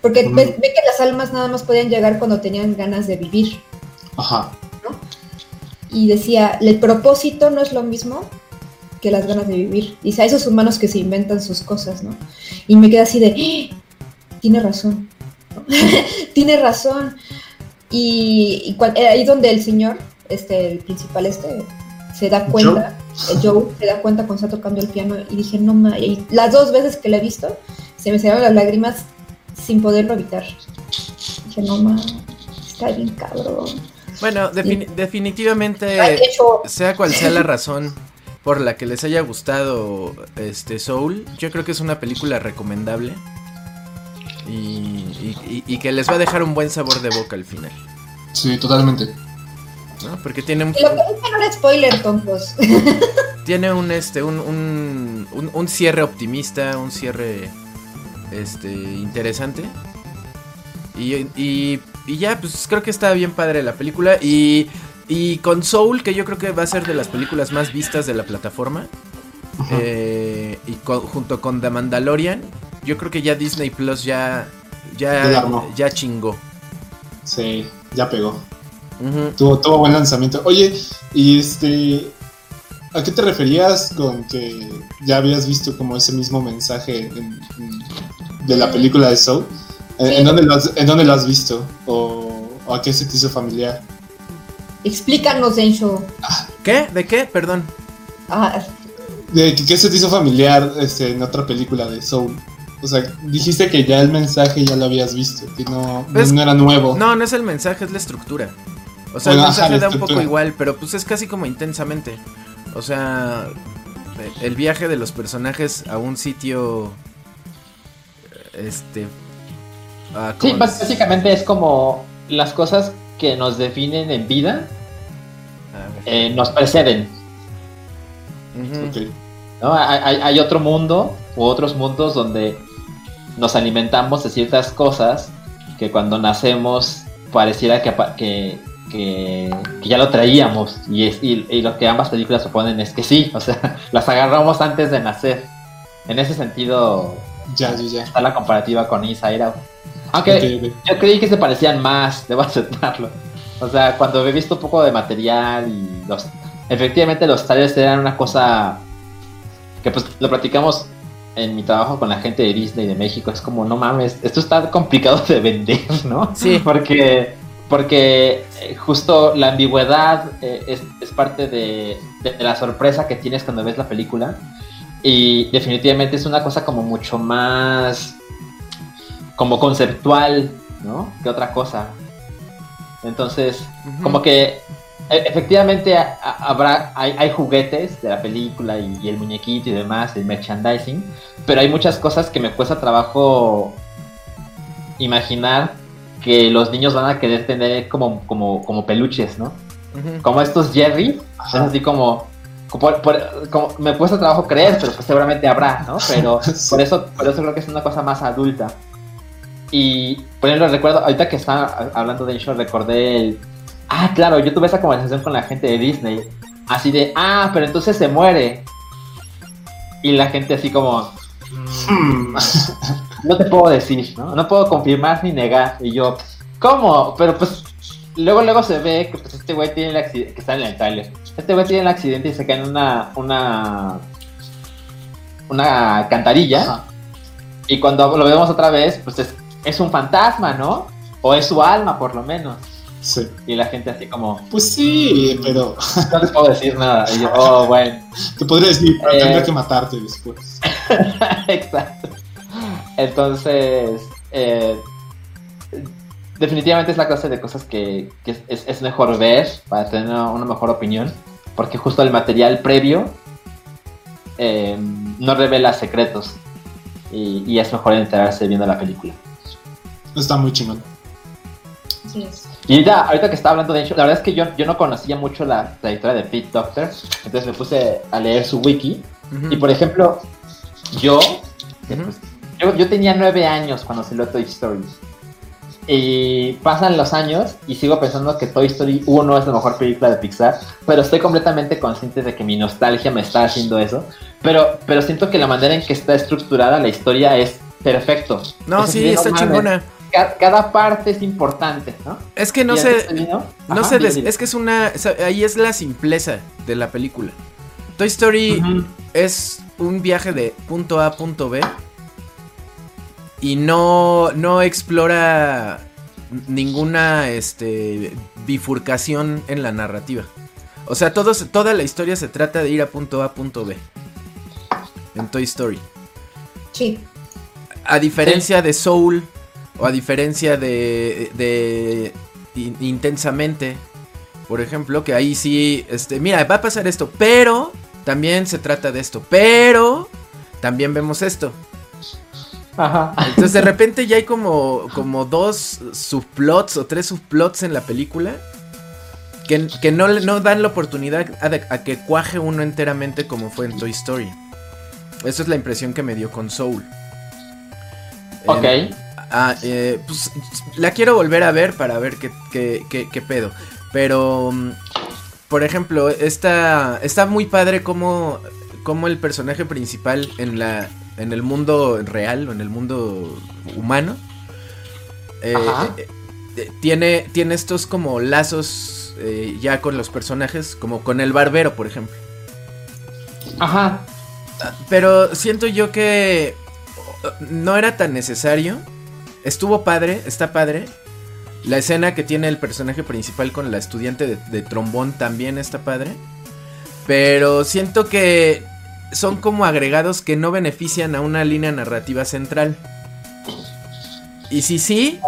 Porque ve, ve que las almas nada más podían llegar cuando tenían ganas de vivir. Ajá. Y decía, el propósito no es lo mismo que las ganas de vivir. Dice, a esos humanos que se inventan sus cosas, ¿no? Y me queda así de, ¡Ah! tiene razón. ¿no? tiene razón. Y, y eh, ahí donde el señor, este, el principal este, se da cuenta, el Joe se da cuenta cuando está tocando el piano y dije, no ma, y las dos veces que la he visto, se me salieron las lágrimas sin poderlo evitar. Dije, no ma, está bien cabrón. Bueno, defini- definitivamente, Ay, de hecho, sea cual sea la razón por la que les haya gustado este Soul, yo creo que es una película recomendable y, y- y- y que les va a dejar un buen sabor de boca al final, Sí, totalmente. ¿no? Porque tiene un, lo que no era spoiler, tontos. tiene un este un, un, un- un cierre optimista, un cierre este interesante. Y, y, y ya, pues creo que está bien padre la película. Y, y con Soul, que yo creo que va a ser de las películas más vistas de la plataforma. eh, y con- junto con The Mandalorian, yo creo que ya Disney Plus ya, Ya ya, chingó. Sí, ya pegó. Tuvo, tuvo buen lanzamiento. Oye, y este. ¿A qué te referías con que ya habías visto como ese mismo mensaje en- en- de la película de Soul? ¿En, Sí. en dónde, lo has, en dónde lo has visto? ¿O, o a qué se te hizo familiar? Explícanos, Ensho. ¿Qué? ¿De qué? Perdón. Ah, ¿De qué, qué se te hizo familiar este, en otra película de Soul? O sea, dijiste que ya el mensaje ya lo habías visto, que no, Pues, no era nuevo. No, no es el mensaje, es la estructura. O sea, Bueno, el mensaje da un poco igual, pero pues es casi como intensamente. O sea, el viaje de los personajes a un sitio. Este. ah, Sí, ¿cómo bás- les- básicamente es como las cosas que nos definen en vida a ver, eh, nos preceden. Ok. ¿no? Hay, hay- hay otro mundo u otros mundos donde nos alimentamos de ciertas cosas que cuando nacemos pareciera que, que, que- que ya lo traíamos y, es, y, y lo que ambas películas suponen es que sí, o sea, las agarramos antes de nacer. En ese sentido Ya, ya, ya. está la comparativa con Inside Out. Aunque yo creí que se parecían más, debo aceptarlo. O sea, cuando he visto un poco de material y los... Efectivamente los trailers eran una cosa que pues lo platicamos en mi trabajo con la gente de Disney de México. Es como, no mames, esto está complicado de vender, ¿no? Sí. Porque, porque eh, justo la ambigüedad eh, es, es parte de, de la sorpresa que tienes cuando ves la película. Y definitivamente es una cosa como mucho más como conceptual, ¿no? Que otra cosa. Entonces, como que efectivamente a- a- habrá, hay, hay juguetes de la película y, y el muñequito y demás, el merchandising, pero hay muchas cosas que me cuesta trabajo imaginar que los niños van a querer tener como, como, como peluches, ¿no? Como estos Jerry, es así como, por- por- como- me cuesta trabajo creer, pero pues seguramente habrá, ¿no? Pero Sí. por eso, por eso creo que es una cosa más adulta. Y por ejemplo, recuerdo, ahorita que estaba hablando de Insho, recordé el. Ah, claro, yo tuve esa conversación con la gente de Disney. Así de, ah, pero entonces se muere. Y la gente así como, Hmm. no te puedo decir, ¿no? No puedo confirmar ni negar. Y yo, ¿cómo? Pero pues, luego, luego se ve que pues este güey tiene el accidente, que está en el trailer. Este güey tiene el accidente y se cae en una, una, una cantarilla. Ajá. Y cuando lo vemos otra vez, pues es, es un fantasma, ¿no? O es su alma, por lo menos. Sí. Y la gente así como, Pues sí, pero no les puedo decir nada. Y yo, oh, bueno. te podría decir, pero Eh. tendré que matarte después. Exacto. Entonces, eh, definitivamente es la clase de cosas que, que es, mejor ver para tener una, una mejor opinión, porque justo el material previo eh, no revela secretos y, y es mejor enterarse viendo la película. Está muy chingón. Es. Y ya, ahorita que estaba hablando de hecho, la verdad es que yo, yo no conocía mucho la trayectoria de Pete Doctor, entonces me puse a leer su wiki Ujú. Y por ejemplo, yo, que, Ujú. pues, yo, yo tenía nueve años cuando salió Toy Story. Y pasan los años y sigo pensando que Toy Story 1 es la mejor película de Pixar, pero estoy completamente consciente de que mi nostalgia me está haciendo eso. Pero, pero siento que la manera en que está estructurada la historia es perfecto. No, Es sí, está mames, chingona. Cada parte es importante, ¿no? Es que no vino- no Ajá, des- dile. es que es una, ahí es la simpleza de la película. Toy Story es un viaje de punto A a punto B y no, no explora ninguna este, bifurcación en la narrativa. O sea, todo, se- toda la historia se trata de ir a punto A a punto B en Toy Story. Sí. A diferencia de Soul o a diferencia de, de In- Intensamente, por ejemplo, que ahí sí, este, mira, va a pasar esto, pero también se trata de esto, pero también vemos esto. Ajá. Entonces de repente ya hay como, como dos subplots o tres subplots en la película que, que no, no dan la oportunidad a, que cuaje uno enteramente como fue en Toy Story. Esa es la impresión que me dio con Soul. Ok. Eh, ah, eh, pues la quiero volver a ver para ver qué, qué, qué- qué pedo. Pero, mm, por ejemplo, está, está muy padre como, como el personaje principal en, la, en el mundo real o en el mundo humano eh, eh, eh, tiene, tiene estos como lazos eh, ya con los personajes, como con el barbero, por ejemplo. Ajá. Pero siento yo que no era tan necesario. Estuvo padre, está padre. La escena que tiene el personaje principal con la estudiante de, de trombón también está padre. Pero siento que son como agregados que no benefician a una línea narrativa central. Y si sí,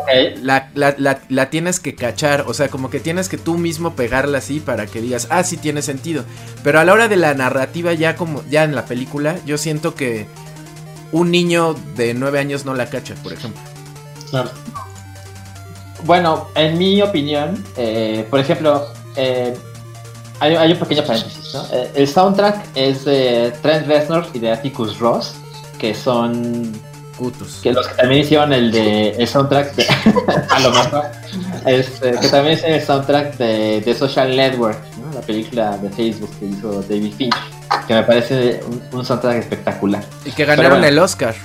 la, la- la- la tienes que cachar, o sea, como que tienes que tú mismo pegarla así para que digas, ah, sí tiene sentido. Pero a la hora de la narrativa, ya como, ya en la película, yo siento que un niño de nueve años no la cacha, por ejemplo. Claro. Bueno, en mi opinión, eh, por ejemplo, eh, hay, hay un pequeño paréntesis, ¿no? Eh, el soundtrack es de Trent Reznor y de Atticus Ross, que son Putos. que los que también hicieron el de el soundtrack de a lo mejor este, que también hicieron el soundtrack de, de Social Network, ¿no? la película de Facebook que hizo David Finch, que me parece un, un soundtrack espectacular Y que ganaron bueno. el Oscar.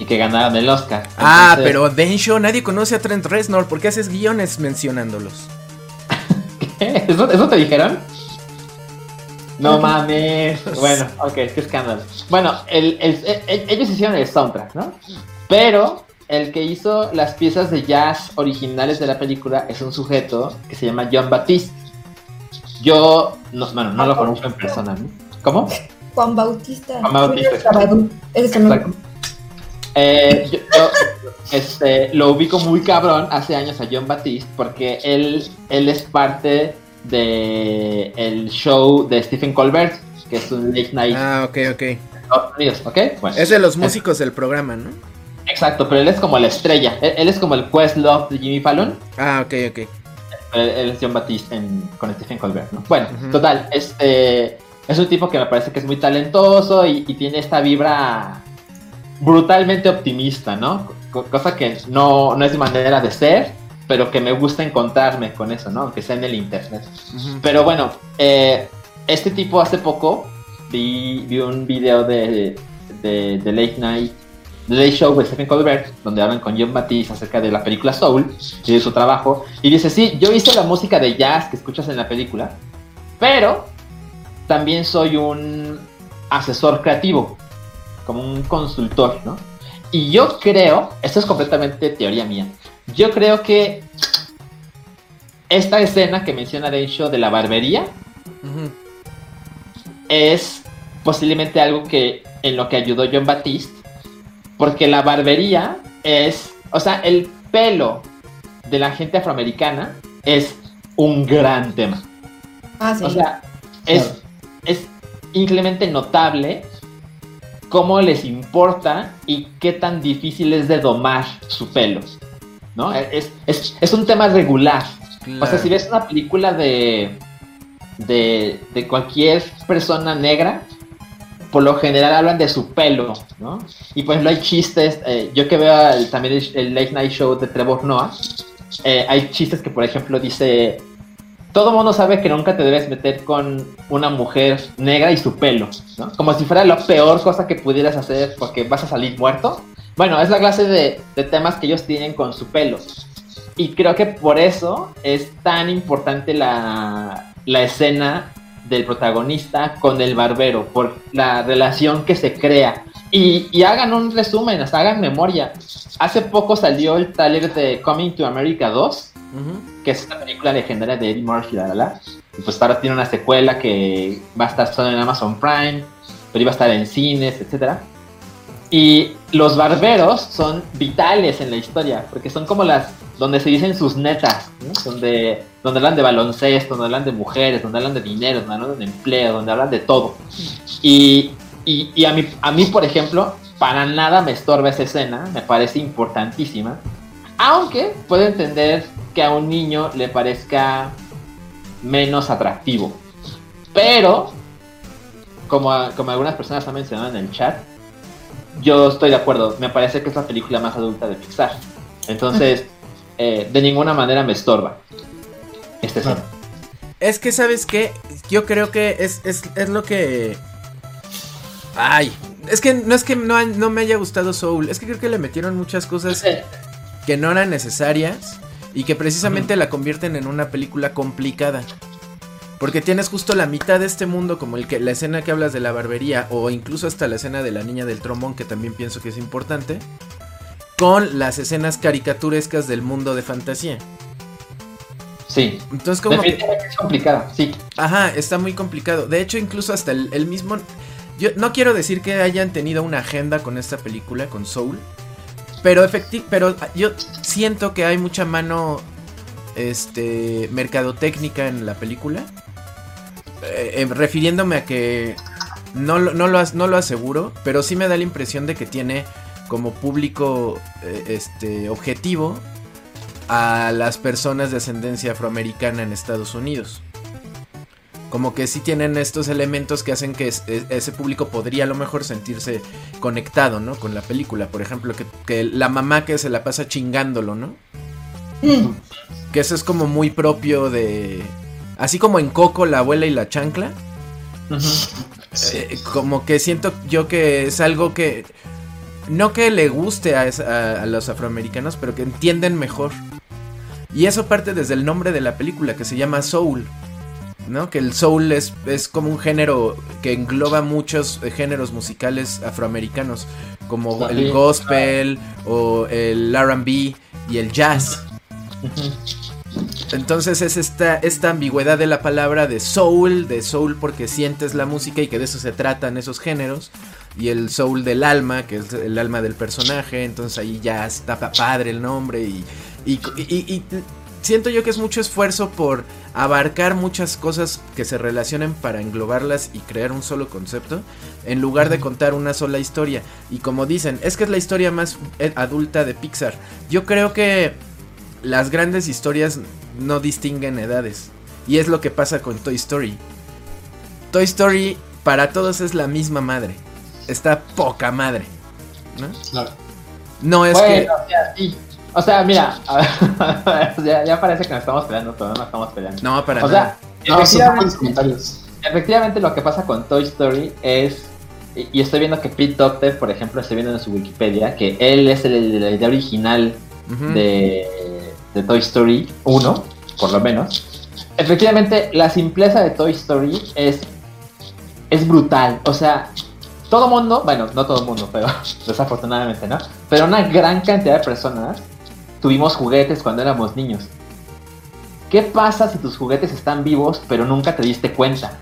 Y que ganaron el Oscar. Ah, pero Densho, nadie conoce a Trent Reznor. ¿Por qué haces guiones mencionándolos? ¿Eso, ¿Eso te dijeron? No mames. Bueno, ok, qué escándalo. Bueno, el- el- el- ellos hicieron el soundtrack, ¿no? Pero el que hizo las piezas de jazz originales de la película es un sujeto que se llama John Baptiste. Yo, no, bueno, no lo conozco en persona, ¿no? ¿Cómo? Juan Bautista. Juan Bautista. Junior Eh, yo, yo, este, lo ubico muy cabrón hace años a John Baptiste porque él, él es parte de el show de Stephen Colbert, que es un late night Ah, ok, ok. Estados Unidos, ¿ok? Bueno, Es de los músicos del programa, ¿no? exacto, pero él es como la estrella, él, él es como el Questlove de Jimmy Fallon, Ah, ok, ok. él, él es John Baptiste en- con Stephen Colbert, ¿no? Bueno, total, este es un tipo que me parece que es muy talentoso y, y tiene esta vibra brutalmente optimista, ¿no? Co- cosa que no, no es mi manera de ser, pero que me gusta encontrarme con eso, ¿no? Aunque sea en el internet. Pero bueno, eh, este tipo hace poco vi, vi un video de, de, de Late Night The Late Show de Stephen Colbert, donde hablan con John Batiste acerca de la película Soul y de su trabajo. Y dice, sí, yo hice la música de jazz que escuchas en la película, pero también soy un asesor creativo, como un consultor, ¿no? Y yo creo, esto es completamente teoría mía, yo creo que esta escena que menciona Dave Show de la barbería es posiblemente algo que en lo que ayudó John Batiste porque la barbería es, o sea, el pelo de la gente afroamericana es un gran tema. Ah, sí. O sea, es, es increíblemente notable cómo les importa y qué tan difícil es de domar su pelo. ¿No? Es, es, es un tema regular. O sea, si ves una película de, de, de cualquier persona negra, por lo general hablan de su pelo, ¿no? Y pues no hay chistes, eh, yo que veo también el, Late Night Show de Trevor Noah, eh, hay chistes que por ejemplo dice, todo mundo sabe que nunca te debes meter con una mujer negra y su pelo, ¿no? Como si fuera la peor cosa que pudieras hacer porque vas a salir muerto. Bueno, es la clase de, temas que ellos tienen con su pelo. Y creo que por eso es tan importante la, escena del protagonista con el barbero, por la relación que se crea. Y, hagan un resumen, hagan memoria. Hace poco salió el taller de Coming to America 2, que es una película legendaria de Eddie Murphy, la, la, Y pues ahora tiene una secuela que va a estar solo en Amazon Prime, pero iba a estar en cines, etcétera. Y los barberos son vitales en la historia, porque son como las donde se dicen sus netas, donde, donde hablan de baloncesto, donde hablan de mujeres, donde hablan de dinero, donde hablan de empleo, donde hablan de todo. Y, y, a, mí, a mí, por ejemplo, para nada me estorba esa escena, me parece importantísima, aunque puedo entender que a un niño le parezca menos atractivo. Pero, como, como algunas personas han mencionado en el chat, yo estoy de acuerdo, me parece que es la película más adulta de Pixar. Entonces, eh, de ninguna manera me estorba. Este Es que, ¿sabes qué? Yo creo que es, es, lo que... Ay, es que no es que no, no, me haya gustado Soul, es que creo que le metieron muchas cosas que no eran necesarias y que precisamente la convierten en una película complicada. Porque tienes justo la mitad de este mundo, como el que la escena que hablas de la barbería, o incluso hasta la escena de la niña del trombón, que también pienso que es importante con las escenas caricaturescas del mundo de fantasía. Sí. Entonces como... es complicado, sí. Ajá, está muy complicado. De hecho, incluso hasta el, mismo... Yo no quiero decir que hayan tenido una agenda con esta película, con Soul. Pero efectivo, pero yo siento que hay mucha mano este mercadotécnica en la película. Eh, eh, refiriéndome a que no, no, lo, no lo aseguro, pero sí me da la impresión de que tiene como público eh, este, objetivo a las personas de ascendencia afroamericana en Estados Unidos. Como que sí tienen estos elementos que hacen que ese público podría a lo mejor sentirse conectado, ¿no? Con la película. Por ejemplo, que, la mamá que se la pasa chingándolo, ¿no? Mm. Que eso es como muy propio de... Así como en Coco, la abuela y la chancla. Eh, como que siento yo que es algo que no que le guste a, los afroamericanos, pero que entienden mejor. Y eso parte desde el nombre de la película, que se llama Soul. ¿No? Que el soul es, es como un género que engloba muchos géneros musicales afroamericanos, como el gospel o el RB y el jazz. Entonces es esta, esta ambigüedad de la palabra de soul, de soul porque sientes la música y que de eso se tratan esos géneros, y el soul del alma, que es el alma del personaje, entonces ahí ya está padre el nombre y, y, siento yo que es mucho esfuerzo por abarcar muchas cosas que se relacionen para englobarlas y crear un solo concepto, en lugar de contar una sola historia. Y como dicen, es que es la historia más eh, adulta de Pixar. Yo creo que las grandes historias no distinguen edades. Y es lo que pasa con Toy Story. Toy Story para todos es la misma madre está poca madre. ¿no? Claro. No es que. O sea, mira, ya, ya, parece que nos estamos peleando, pero no nos estamos peleando. No, para o nada. Sea, no, efectivamente, comentarios. efectivamente lo que pasa con Toy Story es, y estoy viendo que Pete Doctor, por ejemplo, estoy viendo en su Wikipedia, que él es el, la idea original de, de Toy Story 1, por lo menos. Efectivamente, la simpleza de Toy Story es, es brutal. O sea, todo mundo, bueno, no todo el mundo, pero desafortunadamente, ¿no? Pero una gran cantidad de personas tuvimos juguetes cuando éramos niños. ¿Qué pasa si tus juguetes están vivos pero nunca te diste cuenta?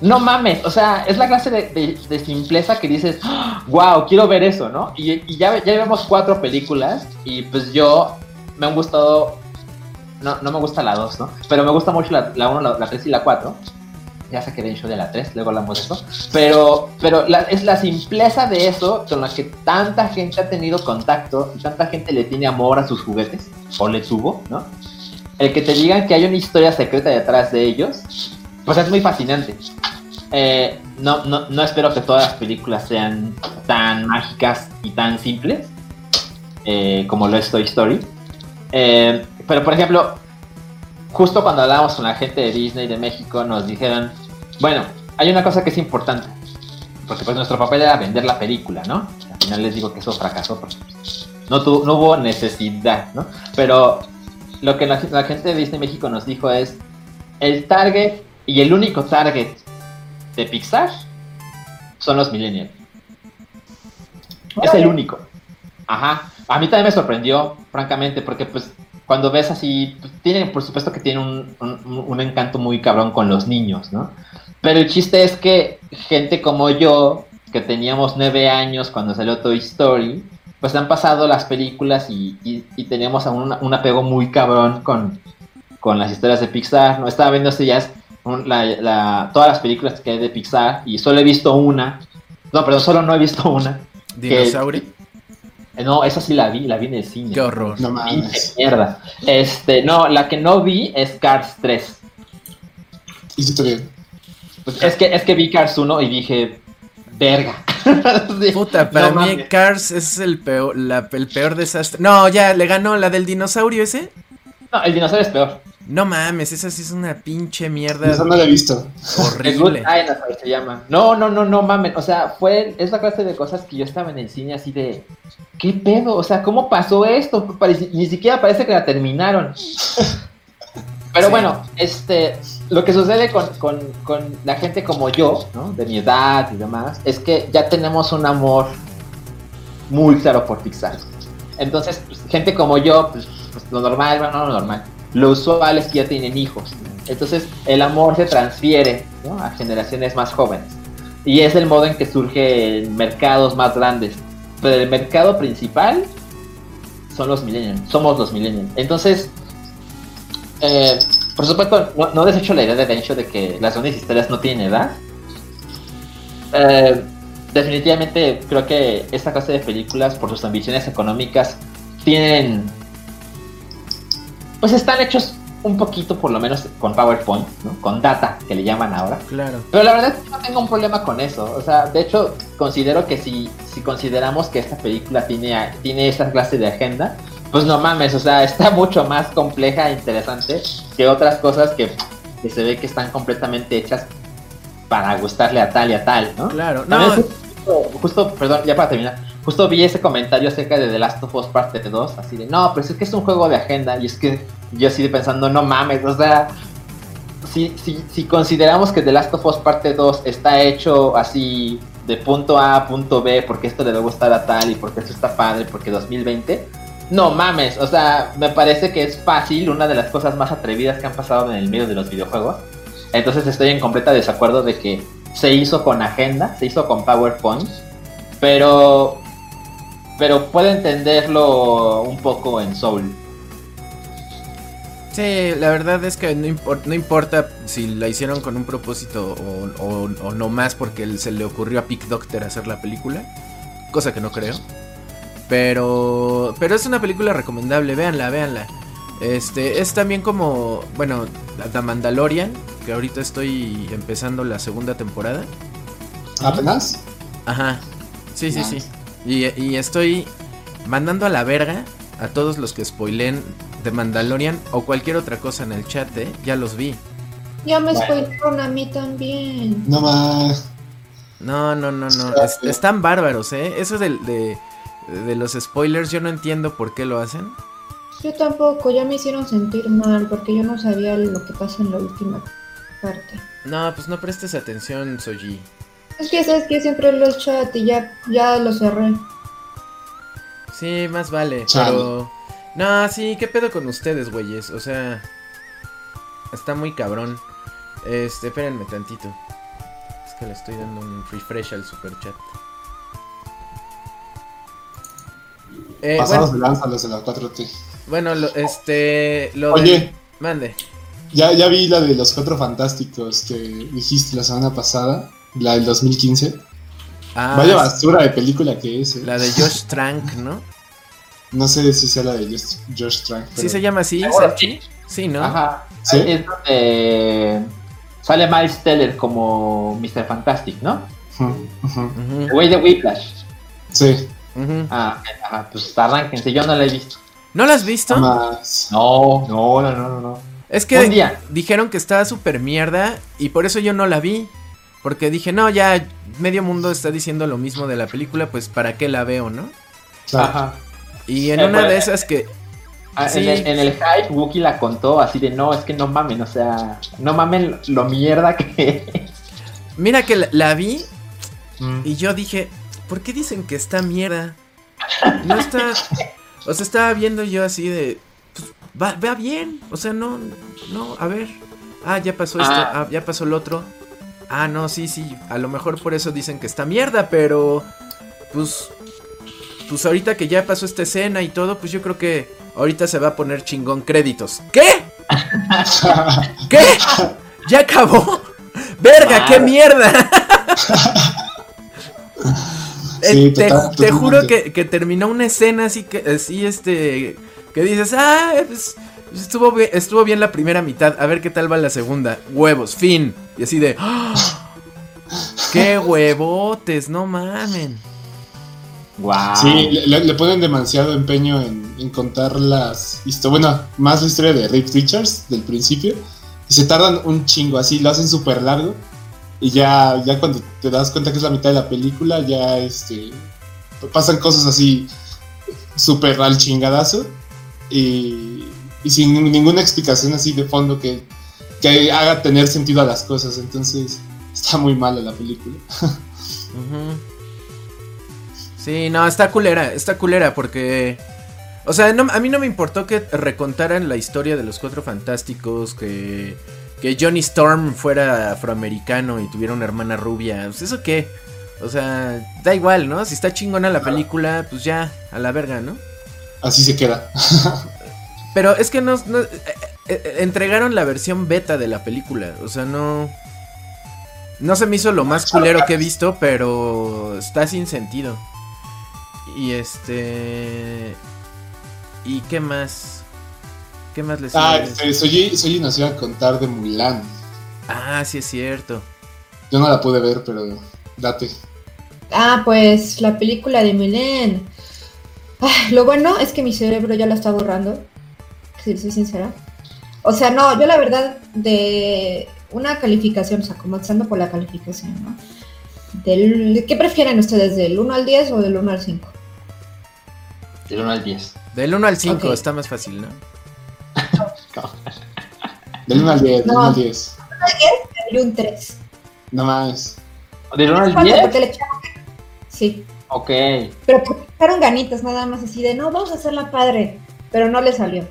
No mames, o sea, es la clase de, simpleza que dices, wow, quiero ver eso, ¿no? Y, ya, ya vemos cuatro películas y pues yo me han gustado, no, no me gusta la 2, ¿no? Pero me gusta mucho la 1, la, 3 y la 4 ya sé que de show de la 3, luego hablamos de eso, pero, pero es la simpleza de eso con la que tanta gente ha tenido contacto y tanta gente le tiene amor a sus juguetes, o le tuvo, ¿no? El que te digan que hay una historia secreta detrás de ellos, pues es muy fascinante. Eh, no, no, no espero que todas las películas sean tan mágicas y tan simples eh, como lo es Toy Story. Eh, pero por ejemplo, justo cuando hablábamos con la gente de Disney de México, nos dijeron, bueno, hay una cosa que es importante, porque pues nuestro papel era vender la película, ¿no? Al final les digo que eso fracasó porque pues, no, no hubo necesidad, ¿no? Pero lo que la, gente de Disney México nos dijo es, el target y el único target de Pixar son los millennials. Es el único. Ajá. A mí también me sorprendió, francamente, porque pues cuando ves así, tienen, por supuesto que tiene un, encanto muy cabrón con los niños, ¿no? Pero el chiste es que gente como yo, que teníamos nueve años cuando salió Toy Story, pues han pasado las películas y, y, teníamos un, apego muy cabrón con, con las historias de Pixar, ¿no? Estaba viendo ya la, todas las películas que hay de Pixar y solo he visto una, no, pero solo no he visto una. ¿Dinosaurio? Eh, no, esa sí la vi, la vi en el cine. Qué horror. No mames. mierda. Este, no, la que no vi es Cars 3. ¿Y si te pues es que, es que vi Cars 1 y dije, verga. Puta, para mí Cars es el peor, el peor desastre. No, ya, le ganó la del dinosaurio ese. No, el dinosaurio es peor. No mames, esa sí es una pinche mierda. Esa no la he visto. Horrible. se llama. No, no, no, no mames. O sea, fue es la clase de cosas que yo estaba en el cine así de. ¿Qué pedo? O sea, ¿cómo pasó esto? Ni siquiera parece que la terminaron. Pero bueno, este, lo que sucede con, con, con, la gente como yo, ¿no? De mi edad y demás, es que ya tenemos un amor muy claro por Pixar. Entonces, pues, gente como yo, pues, pues lo normal, bueno, no lo normal, lo usual es que ya tienen hijos. Entonces el amor se transfiere a generaciones más jóvenes. Y es el modo en que surge mercados más grandes. Pero el mercado principal son los millennials, somos los millennials. Entonces, eh, por supuesto, no, desecho la idea de de que las grandes historias no tienen edad. Eh, definitivamente creo que esta clase de películas, por sus ambiciones económicas, tienen pues están hechos un poquito, por lo menos, con PowerPoint, ¿no? Con data, que le llaman ahora. Claro. Pero la verdad es que no tengo un problema con eso. O sea, de hecho, considero que si, si consideramos que esta película tiene, tiene esta clase de agenda, pues no mames, o sea, está mucho más compleja e interesante que otras cosas que, se ve que están completamente hechas para gustarle a tal y a tal, ¿no? Claro, no. justo, perdón, ya para terminar Justo vi ese comentario acerca de The Last of Us Parte 2, así de, no, pero es que es un juego de agenda, y es que yo de pensando, no mames, o sea, si, si, si consideramos que The Last of Us Parte 2 está hecho así de punto A a punto B, porque esto le debe gustar a tal y porque esto está padre, porque 2020, no mames, o sea, me parece que es fácil, una de las cosas más atrevidas que han pasado en el medio de los videojuegos. Entonces estoy en completa desacuerdo de que se hizo con agenda, se hizo con PowerPoint, pero pero puedo entenderlo un poco en Soul. Sí, la verdad es que no, no importa si la hicieron con un propósito o, no más porque se le ocurrió a Pick Doctor hacer la película, cosa que no creo. Pero, pero es una película recomendable, véanla, véanla. Este, es también como, bueno, The Mandalorian, que ahorita estoy empezando la segunda temporada. ¿Apenas? Ajá, sí, sí, sí. Y, estoy mandando a la verga a todos los que spoilen de Mandalorian o cualquier otra cosa en el chat, ¿eh? Ya los vi. Ya me spoilaron a mí también. No más. No, no, no, no. están bárbaros, ¿eh? Eso del, de, de los spoilers, yo no entiendo por qué lo hacen. Yo tampoco, ya me hicieron sentir mal porque yo no sabía lo que pasa en la última parte. No, pues no prestes atención, Soji. Es que sabes que siempre lo el chat y ya, ya lo cerré. Sí, más vale, pero... No, sí, ¿qué pedo con ustedes, güeyes? O sea... Está muy cabrón. Este, espérenme tantito. Es que le estoy dando un refresh al super chat. Eh, Pasados bueno, de los de la 4T. Bueno, lo, este. Lo Oye. Mande. Ya, ya vi la de los cuatro fantásticos que dijiste la semana pasada, la del 2015. Ah, Vaya basura de película que es. ¿eh? La de Josh Trank, ¿no? No sé si sea la de Josh, Trank. ¿Sí se llama así? ¿Sí? sí, ¿no? Ajá. ¿Sí? Es donde sale Miles Teller como Mr. Fantastic, ¿no? El güey de Whiplash. Sí. Ah, ajá, pues arránquense, yo no la he visto. ¿No la has visto? No, no, no, no, no. Es que dijeron que estaba súper mierda y por eso yo no la vi. Porque dije, no, ya medio mundo está diciendo lo mismo de la película, pues ¿para qué la veo, no? Ajá. Y en una de esas que... Ah, en, el, hype, Wookie la contó así de, no, es que no mamen, o sea, no mamen lo mierda que es. Mira que la, vi mm. y yo dije, ¿por qué dicen que está mierda? No está... O sea, estaba viendo yo así de. Pues, va, vea bien. O sea, no. No, a ver. Ah, ya pasó esto. Ah. ah, ya pasó el otro. Ah, no, sí, sí. A lo mejor por eso dicen que está mierda, pero. Pues. Pues ahorita que ya pasó esta escena y todo, pues yo creo que ahorita se va a poner chingón créditos. ¿Qué? ¿Qué? ¿Ya acabó? ¡Verga, qué mierda! Eh, te, juro que, terminó una escena así que así este que dices, ah, pues, estuvo bien, estuvo bien la primera mitad, a ver qué tal va la segunda. Huevos, fin. Y así de, ¡Ah! qué huevotes, no mamen. Wow. Sí, le, ponen demasiado empeño en, contar las historias, bueno, más la historia de Rick Richards del principio. Y se tardan un chingo, así lo hacen súper largo. Y ya, ya cuando te das cuenta que es la mitad de la película, ya este pasan cosas así súper al chingadazo y, sin ninguna explicación así de fondo que, haga tener sentido a las cosas. Entonces está muy mala la película. Sí, no, está culera, está culera porque... O sea, a mí no me importó que recontaran la historia de los cuatro fantásticos, que que Johnny Storm fuera afroamericano y tuviera una hermana rubia. Pues eso qué. O sea, da igual, ¿no? Si está chingona la película, pues ya, a la verga, ¿no? Así se queda. Pero es que no, eh, eh, eh, entregaron la versión beta de la película. O sea, no. No se me hizo lo más culero que he visto, pero está sin sentido. Y este. ¿Y qué más? ¿Qué más les Ah, este, soy, soy nos iba a contar de Mulan. Ah, sí es cierto. Yo no la pude ver, pero date. Ah, pues la película de Mulan. Ah, lo bueno es que mi cerebro ya la está borrando. Si soy sincera. O sea, no, yo la verdad, de una calificación, o sea, comenzando por la calificación, ¿no? Del, ¿Qué prefieren ustedes, del 1 al 10 o del 1 al 5? Del 1 al 10. Del 1 al 5 está más fácil, ¿no? Del 1 al 10, del 1 al 10. Del un 3. No más. ¿Del 1 al 10? Porque le Sí. Ok. Pero porque echaron ganitas nada más así de, no, vamos a hacerla padre. Pero no le salió.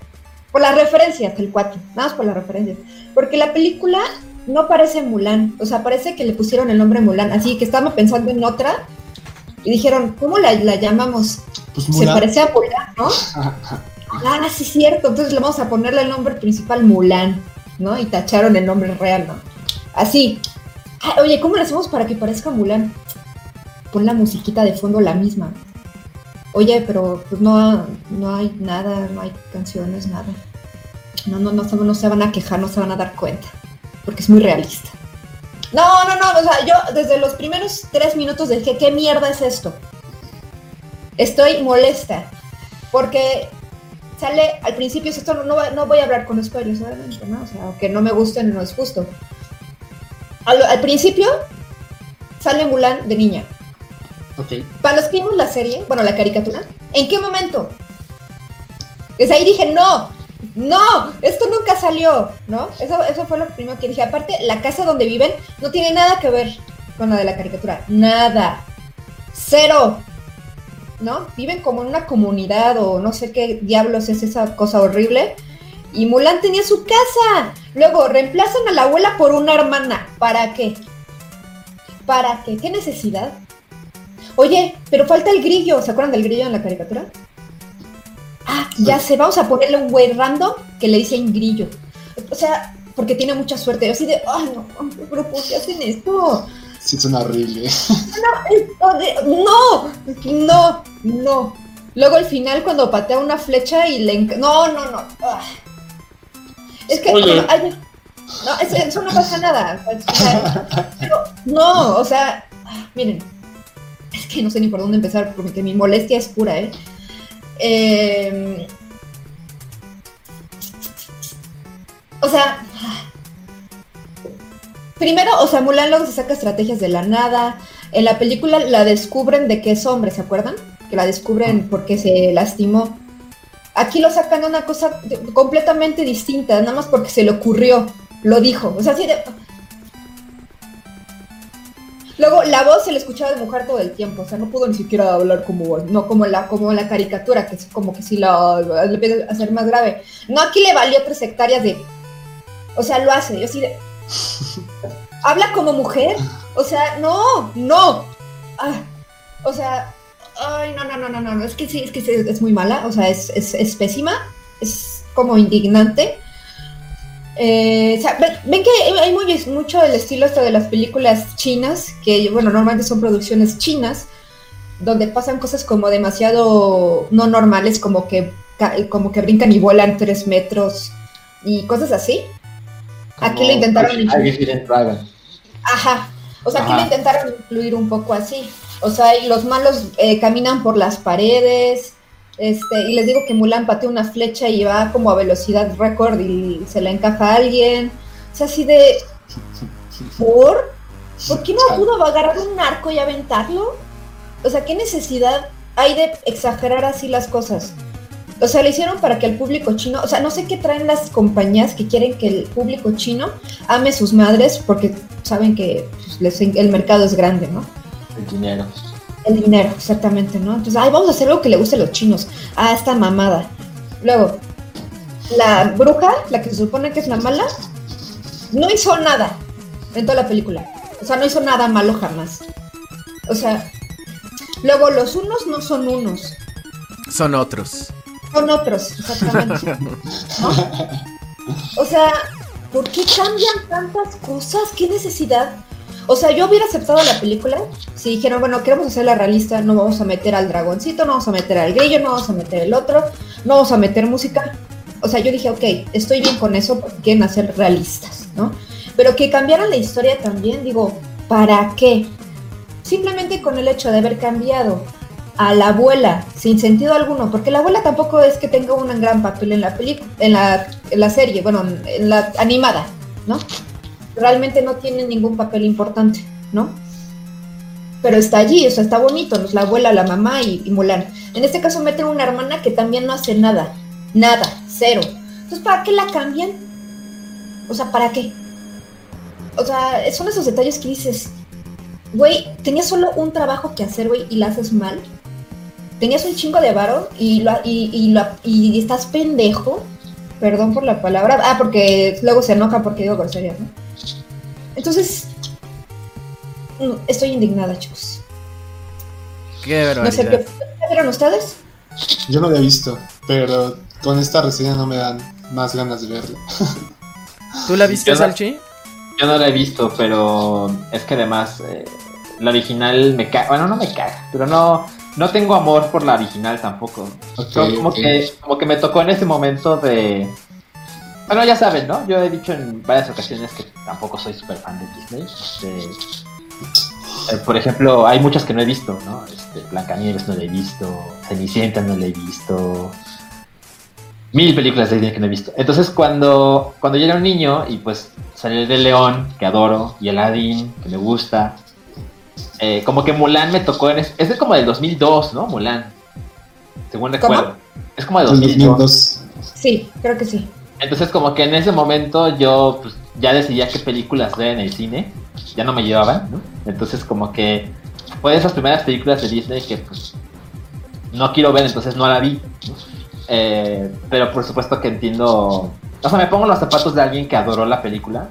Por las referencias, el 4. Nada más por las referencias. Porque la película no parece Mulan. O sea, parece que le pusieron el nombre Mulan. Así que estábamos pensando en otra. Y dijeron, ¿cómo la, la llamamos? Pues Se parece a Mulan, ¿no? ah, sí es cierto, entonces le vamos a ponerle el nombre principal Mulan, ¿no? Y tacharon el nombre real, ¿no? Así. oye, ¿cómo lo hacemos para que parezca Mulan? Pon la musiquita de fondo la misma. Oye, pero pues no, no hay nada, no hay canciones, nada. No, no, no, no se van a quejar, no se van a dar cuenta. Porque es muy realista. No, no, no, o sea, yo desde los primeros tres minutos dije, ¿qué mierda es esto? Estoy molesta. Porque sale al principio, esto no, no, no voy a hablar con spoilers, obviamente, ¿no? O sea, aunque no me gusten, no es justo. Al, al principio sale Mulan de niña. Para los que vimos la serie, bueno, la caricatura, ¿en qué momento? Desde ahí dije, no, no, esto nunca salió, ¿no? Eso, eso fue lo primero que dije. Aparte, la casa donde viven no tiene nada que ver con la de la caricatura. Nada. Cero. ¿No? Viven como en una comunidad o no sé qué diablos es esa cosa horrible. Y Mulan tenía su casa. Luego reemplazan a la abuela por una hermana. ¿Para qué? ¿Para qué? ¿Qué necesidad? Oye, pero falta el grillo. ¿Se acuerdan del grillo en la caricatura? Ah, ya sé, vamos a ponerle un güey random que le dicen grillo. O sea, porque tiene mucha suerte. Así de, ay, no, pero ¿por qué hacen esto? Sí, suena horrible. No, no, no. Luego al final cuando patea una flecha y le... No, no, no. Ah. Es que... Ay, no, eso, eso no pasa nada. Pero- no, o sea, ah, miren. Es que no sé ni por dónde empezar porque mi molestia es pura, ¿eh? Eh, o sea, primero, o sea, Mulan luego se saca estrategias de la nada. En la película la descubren de que es hombre, ¿se acuerdan? Que la descubren porque se lastimó. Aquí lo sacan una cosa completamente distinta, nada más porque se le ocurrió, lo dijo. O sea, así de. Luego la voz se le escuchaba de mujer todo el tiempo, o sea, no pudo ni siquiera hablar como, no como la, como la caricatura, que es como que sí la, le a hacer más grave. No, aquí le valió tres hectáreas de, o sea, lo hace, yo así de, habla como mujer, o sea, no, no, Ah, o sea, ay, no, no, no, no, no, es que sí, es que sí, es muy mala, o sea, es, es, es pésima, es como indignante. Eh, o sea, ven, que hay muy, mucho el estilo esto de las películas chinas, que bueno, normalmente son producciones chinas, donde pasan cosas como demasiado no normales, como que, como que brincan y vuelan tres metros y cosas así. Aquí lo intentaron I Didn't Dragon. Ajá. O sea, aquí lo intentaron incluir un poco así. O sea, y los malos eh, caminan por las paredes. Este, y les digo que Mulan patea una flecha y va como a velocidad récord y se la encaja a alguien. O sea, así de. ¿Por? ¿Por qué no pudo agarrar un arco y aventarlo? O sea, ¿qué necesidad hay de exagerar así las cosas? O sea, lo hicieron para que el público chino, o sea, no sé qué traen las compañías que quieren que el público chino ame sus madres porque saben que pues, les- el mercado es grande, ¿no? El dinero. El dinero, exactamente, ¿no? Entonces, ay, vamos a hacer algo que le guste a los chinos. Ah, esta mamada. Luego, la bruja, la que se supone que es la mala, no hizo nada en toda la película. O sea, no hizo nada malo jamás. O sea, luego los unos no son unos, Son otros. son otros, exactamente. ¿no? O sea, ¿por qué cambian tantas cosas? ¿Qué necesidad? O sea, yo hubiera aceptado la película si dijeron, bueno, queremos hacerla realista, no vamos a meter al dragoncito, no vamos a meter al grillo, no vamos a meter el otro, no vamos a meter música. O sea, yo dije, ok, estoy bien con eso porque quieren hacer realistas, ¿no? Pero que cambiaran la historia también, digo, ¿para qué? Simplemente con el hecho de haber cambiado a la abuela sin sentido alguno, porque la abuela tampoco es que tenga un gran papel en la película, en la, en la serie, bueno, en la animada, ¿no? Realmente no tiene ningún papel importante, ¿no? Pero está allí, o sea, está bonito, ¿no? Es la abuela, la mamá y, y Mulan. En este caso meten una hermana que también no hace nada, nada, cero. Entonces, ¿para qué la cambian? O sea, ¿para qué? O sea, son esos detalles que dices, güey, tenías solo un trabajo que hacer, güey, y la haces mal. Tenías un chingo de varo y, lo, y, y, lo- y estás pendejo. Perdón por la palabra. Ah, porque luego se enoja porque digo groserías, ¿no? Entonces, mm, estoy indignada, chicos. Qué No sé barbaridad. qué ¿qué vieron ustedes. Yo no la he visto, pero con esta reseña no me dan más ganas de verla. ¿Tú la viste, Yo no- Salchi? Yo no la he visto, pero es que además eh, la original me cae. Bueno, no me cae, pero no, no tengo amor por la original tampoco. Como, que, como que me tocó en ese momento de. Bueno, ya saben, ¿no? Yo he dicho en varias ocasiones que tampoco soy súper fan de Disney. Este, eh, por ejemplo, hay muchas que no he visto, ¿no? Este, Blancanieves no la he visto, Cenicienta no la he visto. mil películas de Disney que no he visto. Entonces cuando, cuando yo era un niño y pues salió el de León, que adoro, y Aladdin, que me gusta, eh, como que Mulan me tocó en... Es, es de como del 2002, ¿no? Mulan. Según recuerdo. Es como de 2002. Sí, creo que sí. Entonces como que en ese momento yo pues, ya decidía qué películas ver en el cine. Ya no me llevaban, ¿no? Entonces como que fue de esas primeras películas de Disney que pues no quiero ver, entonces no la vi. Eh, pero por supuesto que entiendo. O sea, me pongo los zapatos de alguien que adoró la película.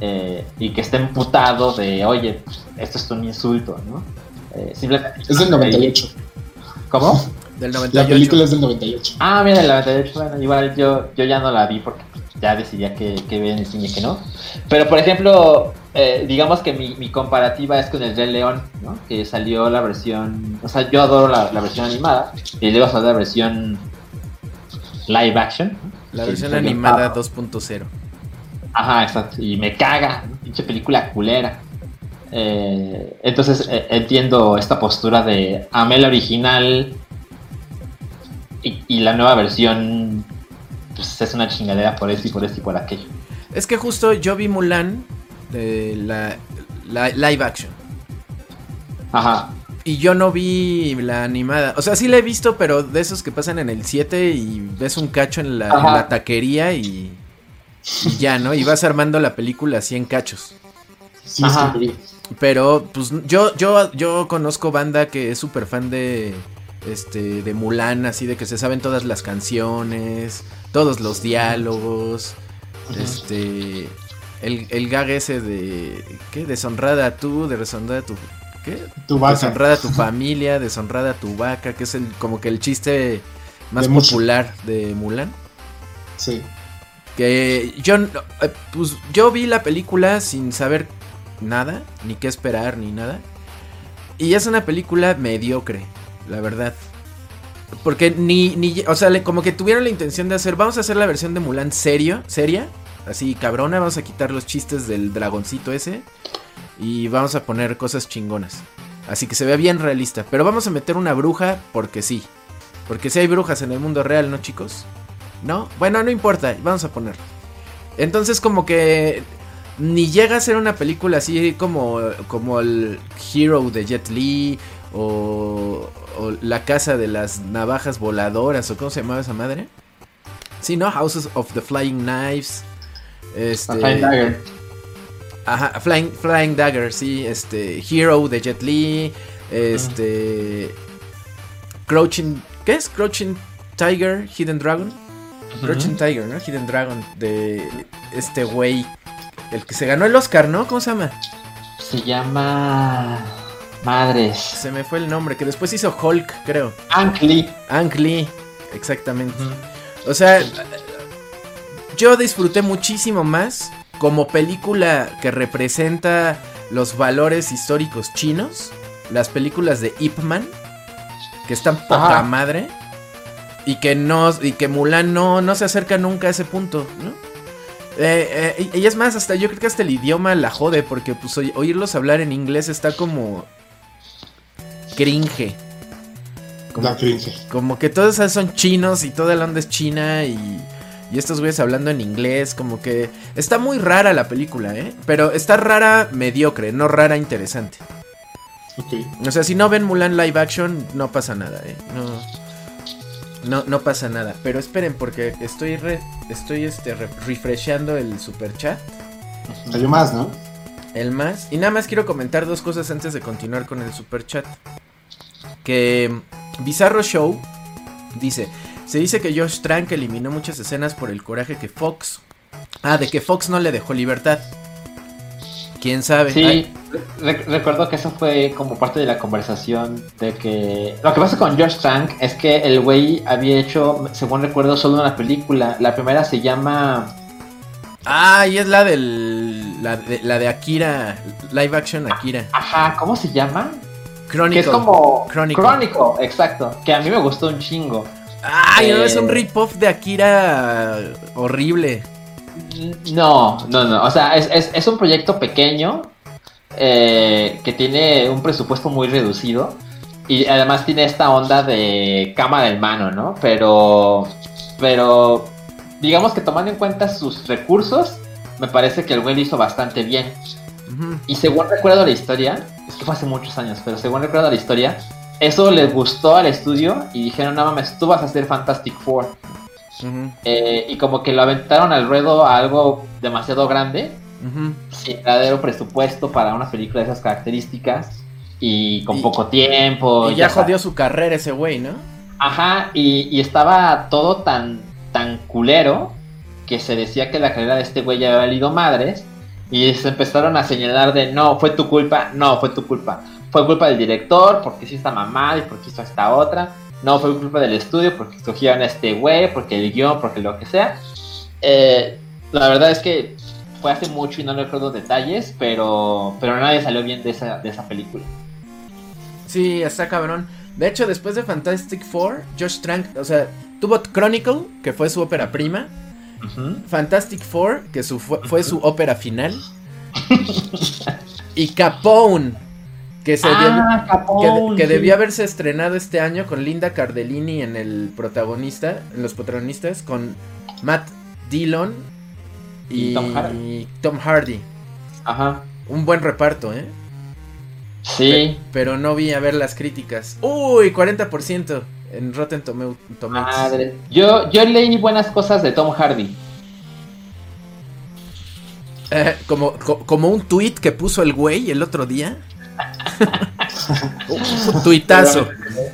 Eh, y que esté emputado de, oye, pues, esto es un insulto, ¿no? Eh, simplemente, es del 98. ¿Cómo? Del 98. La película es del 98. Ah, mira, del 98. Bueno, igual yo, yo ya no la vi porque ya decidía que, que ver en el cine que no. Pero por ejemplo, eh, digamos que mi, mi, comparativa es con el Rey León, ¿no? Que salió la versión. O sea, yo adoro la, la versión animada. Y luego salió la versión live action. La versión animada 2.0. Ajá, exacto. Y me caga, pinche película culera. Eh, entonces eh, entiendo esta postura de amé la original y, y, la nueva versión pues, es una chingadera por esto y por esto y por aquello. Es que justo yo vi Mulan de la, la live action. Ajá. Y yo no vi la animada. O sea, sí la he visto, pero de esos que pasan en el 7 y ves un cacho en la, en la taquería y, y, ya, ¿no? Y vas armando la película así en cachos. Sí, Ajá. Pero, pues yo, yo, yo conozco banda que es súper fan de, este, de Mulan, así de que se saben todas las canciones, todos los diálogos, Ajá. este, el, el gag ese de, ¿qué? Deshonrada tú, de deshonrada tu, ¿qué? Tu vaca. Deshonrada tu familia, deshonrada tu vaca, que es el, como que el chiste más de popular de Mulan. Sí. Que yo, pues, yo vi la película sin saber nada, ni qué esperar, ni nada. Y es una película mediocre, la verdad. Porque ni, ni o sea, como que tuvieron la intención de hacer, vamos a hacer la versión de Mulan serio, seria, así cabrona, vamos a quitar los chistes del dragoncito ese y vamos a poner cosas chingonas. Así que se vea bien realista, pero vamos a meter una bruja porque sí. Porque si hay brujas en el mundo real, ¿no, chicos? ¿No? Bueno, no importa, vamos a ponerlo. Entonces como que ni llega a ser una película así como, como el Hero de Jet Li o, o, La Casa de las Navajas Voladoras o cómo se llamaba esa madre. Sí, ¿no? Houses of the Flying Knives. Este, Flying Dagger. Ajá, Flying, Flying Dagger, sí. Este, Hero de Jet Li. Este... Uh -huh. Crouching... ¿Qué es? Crouching Tiger, Hidden Dragon. Uh -huh. Crouching Tiger, ¿no? Hidden Dragon. De este güey el que se ganó el Oscar, ¿no? ¿Cómo se llama? Se llama. Madres. Se me fue el nombre, que después hizo Hulk, creo. Ank Lee. Ank Lee, exactamente. Uh -huh. O sea, yo disfruté muchísimo más como película que representa los valores históricos chinos. Las películas de Ip Man, que están poca Ajá. madre. Y que no. Y que Mulan no, no se acerca nunca a ese punto, ¿no? Eh, eh, y es más, hasta yo creo que hasta el idioma la jode, porque pues oírlos hablar en inglés está como cringe. Como, la cringe. como que todos son chinos y toda la onda es china y, y estos güeyes hablando en inglés, como que está muy rara la película, ¿eh? Pero está rara mediocre, no rara interesante. Okay. O sea, si no ven Mulan live action, no pasa nada, ¿eh? No. No, no pasa nada. Pero esperen, porque estoy re, estoy este re, refresheando el super chat. Hay más, ¿no? El más. Y nada más quiero comentar dos cosas antes de continuar con el super chat. Que Bizarro Show dice. Se dice que Josh Trank eliminó muchas escenas por el coraje que Fox. Ah, de que Fox no le dejó libertad. ¿Quién sabe? Sí, re recuerdo que eso fue como parte de la conversación de que... Lo que pasa con Josh Trank es que el güey había hecho, según recuerdo, solo una película. La primera se llama... Ah, y es la del... La de, la de Akira, live action Akira. Ajá, ¿cómo se llama? Chronicle. Que es como... Chronicle. Chronicle, exacto. Que a mí me gustó un chingo. Ah, eh... no, es un rip-off de Akira horrible. No, no, no. O sea, es, es, es un proyecto pequeño eh, que tiene un presupuesto muy reducido y además tiene esta onda de cámara en mano, ¿no? Pero pero digamos que tomando en cuenta sus recursos, me parece que el güey lo hizo bastante bien. Y según recuerdo la historia, es que fue hace muchos años, pero según recuerdo la historia, eso les gustó al estudio y dijeron, no mames, tú vas a hacer Fantastic Four. Eh, y como que lo aventaron al ruedo a algo demasiado grande, sin verdadero presupuesto para una película de esas características y con Y- poco tiempo. Y ya sabes. jodió su carrera ese güey, ¿no? Ajá, y, y estaba todo tan, tan culero que se decía que la carrera de este güey ya había valido madres. Y se empezaron a señalar de no, fue tu culpa, no, fue tu culpa. Fue culpa del director porque sí está mamada y porque hizo esta otra. No, fue culpa del estudio porque escogieron a este güey, porque el guion, porque lo que sea. Eh, la verdad es que fue hace mucho y no recuerdo detalles, pero, pero nadie salió bien de esa, de esa película. Sí, está cabrón. De hecho, después de Fantastic Four, Josh Trank, o sea, tuvo Chronicle, que fue su ópera prima. Fantastic Four, que su, fue, fue su ópera final. y Capone, que, se Ah, Capone, que, que sí. debió haberse estrenado este año con Linda Cardellini en el protagonista, en los protagonistas, con Matt Dillon y, Y Tom Hardy. Tom Hardy. Ajá. Un buen reparto, ¿eh? Sí. Pero no vi a ver las críticas. Uy, 40% en Rotten Tomatoes. Madre. Yo, yo leí buenas cosas de Tom Hardy. Eh, como, co- como un tweet que puso el güey el otro día. un tuitazo.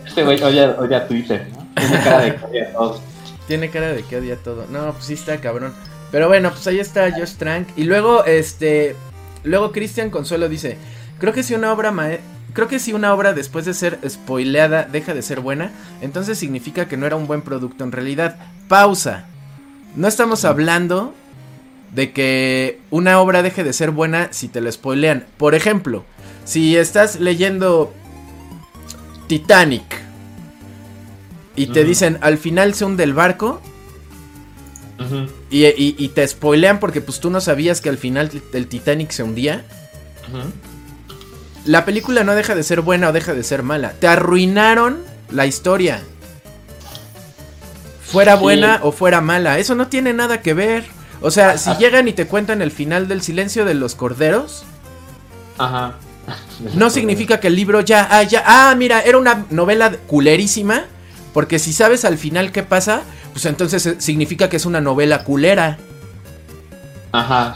Este güey odia, odia Twitter, ¿no? Tiene cara de que odia todo. Tiene cara de que odia todo. No, pues sí está cabrón. Pero bueno, pues ahí está Josh Trank. Y luego, este. Luego Cristian Consuelo dice. Creo que si una obra mae- Creo que si una obra después de ser spoileada deja de ser buena, entonces significa que no era un buen producto en realidad. Pausa. No estamos hablando de que una obra deje de ser buena si te lo spoilean. Por ejemplo, si estás leyendo Titanic y te dicen al final se hunde el barco y, y- y te spoilean porque pues tú no sabías que al final el Titanic se hundía. La película no deja de ser buena o deja de ser mala. Te arruinaron la historia. Fuera Sí. buena o fuera mala. Eso no tiene nada que ver. O sea, si Ah. llegan y te cuentan el final del silencio de los corderos, Ajá. no significa que el libro ya, ah, ya, ah, mira, era una novela culerísima. Porque si sabes al final qué pasa, pues entonces eh, significa que es una novela culera. Ajá.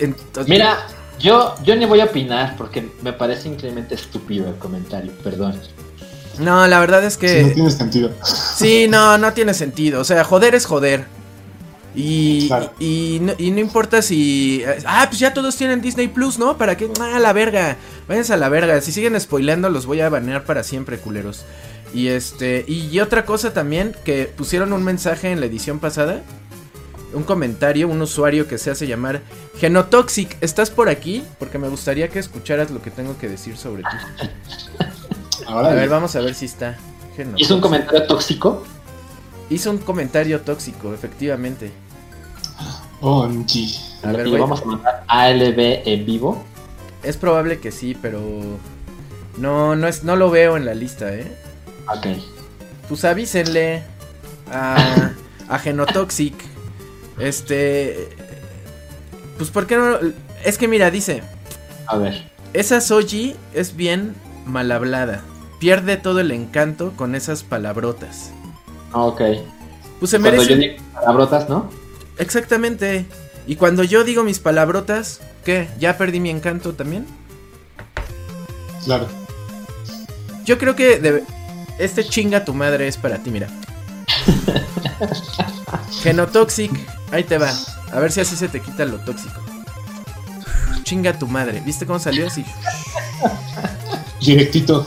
Entonces- Mira, yo, yo ni voy a opinar porque me parece increíblemente estúpido el comentario, perdón. No, la verdad es Sí, que... no tiene sentido. Sí, no, no tiene sentido. O sea, joder es joder. Y, Claro. y, y no, y no importa si... Ah, pues ya todos tienen Disney Plus, ¿no? ¿Para qué? Ah, la verga. Váyanse a la verga. Si siguen spoileando los voy a banear para siempre, culeros. Y este... Y otra cosa también, que pusieron un mensaje en la edición pasada. Un comentario, un usuario que se hace llamar Genotoxic. ¿Estás por aquí? Porque me gustaría que escucharas lo que tengo que decir sobre ti. Ahora, A ver, vamos a ver si está. Genotoxic. ¿Hizo un comentario tóxico? Hizo un comentario tóxico, efectivamente. OMG. A ver, vamos a mandar ALB en vivo. Es probable que sí, pero no, no es, no lo veo en la lista, ¿eh? Ok. Pues avísenle a, a Genotoxic. Este, pues por qué no. Es que mira, dice, A ver. esa Soji es bien mal hablada. Pierde todo el encanto con esas palabrotas. Ok. Pues se Cuando merece. yo digo palabrotas, ¿no? Exactamente. Y cuando yo digo mis palabrotas, ¿qué? ¿Ya perdí mi encanto también? Claro. Yo creo que debe- este chinga tu madre es para ti, mira. Genotoxic, ahí te va. A ver si así se te quita lo tóxico. Chinga tu madre. ¿Viste cómo salió así? Directito.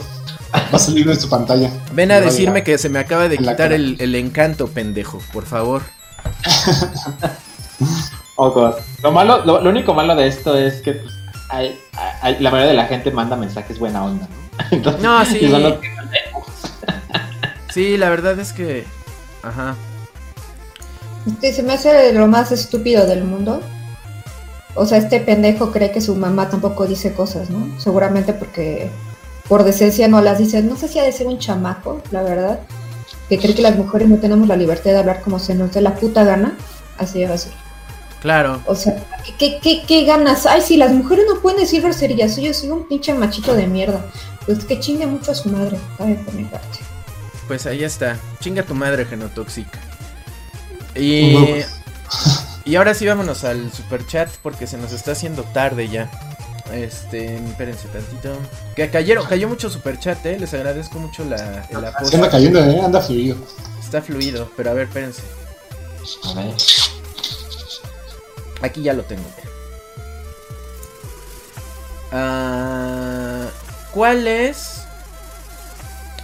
Va a salir de tu pantalla. Ven a decirme que se me acaba de quitar el, el encanto, pendejo, por favor. Oh, God. Lo malo, lo, lo único malo de esto es que pues, hay- hay- la mayoría de la gente manda mensajes buena onda, ¿no? Entonces, No, sí. Sí, la verdad es que... Ajá. Este, se me hace lo más estúpido del mundo. O sea, este pendejo cree que su mamá tampoco dice cosas, ¿no? Seguramente porque por decencia no las dice. No sé si ha de ser un chamaco, la verdad. que cree que las mujeres no tenemos la libertad de hablar como se nos dé la puta gana, así a ser. Claro. O sea, ¿qué, qué, qué ganas? Ay, si las mujeres no pueden decir groserías, yo soy un pinche machito de mierda. Pues que chingue mucho a su madre, cabe por mi parte. Pues ahí está. Chinga tu madre, genotóxica. Y. Y ahora sí vámonos al super chat porque se nos está haciendo tarde ya. Este, espérense tantito. Que cayeron, cayó mucho super chat, eh. Les agradezco mucho la, el apoyo. Se anda cayendo, eh, anda fluido. Está fluido, pero a ver, espérense. A ver. Aquí ya lo tengo. Ah, ¿Cuál es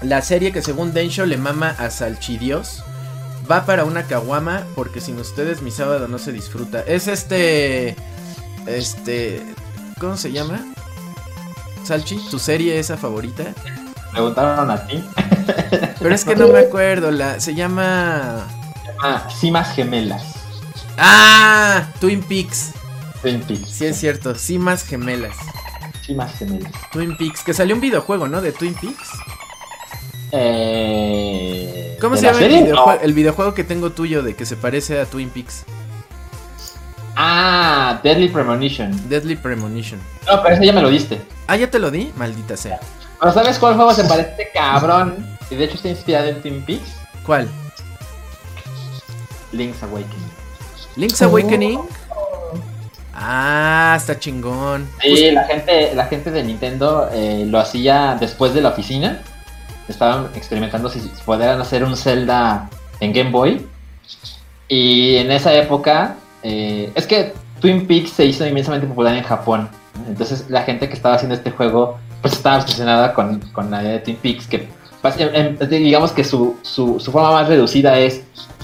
la serie que según Densho le mama a Salchidios? Va para una caguama porque sin ustedes mi sábado no se disfruta. Es este... Este... ¿Cómo se llama? Salchi, ¿tu serie esa favorita? Preguntaron a ti. Pero es que no me acuerdo, la... Se llama... Ah, Cimas Gemelas. ¡Ah! Twin Peaks. Twin Peaks. Sí es cierto, Cimas Gemelas. Cimas Gemelas. Twin Peaks, que salió un videojuego, ¿no? De Twin Peaks. Eh, ¿Cómo ¿de se la llama el No. videojuego que tengo tuyo de que se parece a Twin Peaks? Ah, Deadly Premonition. Deadly Premonition. No, pero ese ya me lo diste. Ah, ya te lo di, maldita sea. Pero ¿sabes cuál juego se parece a cabrón? Y de hecho está inspirado en Twin Peaks. ¿Cuál? Link's Awakening. Link's Oh. Awakening. Ah, está chingón. Sí, la gente, la gente de Nintendo eh, lo hacía después de la oficina. Estaban experimentando si podían hacer un Zelda en Game Boy. Y en esa época, eh, es que Twin Peaks se hizo inmensamente popular en Japón. Entonces la gente que estaba haciendo este juego pues estaba obsesionada con, con la idea de Twin Peaks, que em, digamos que su, su, su forma más reducida es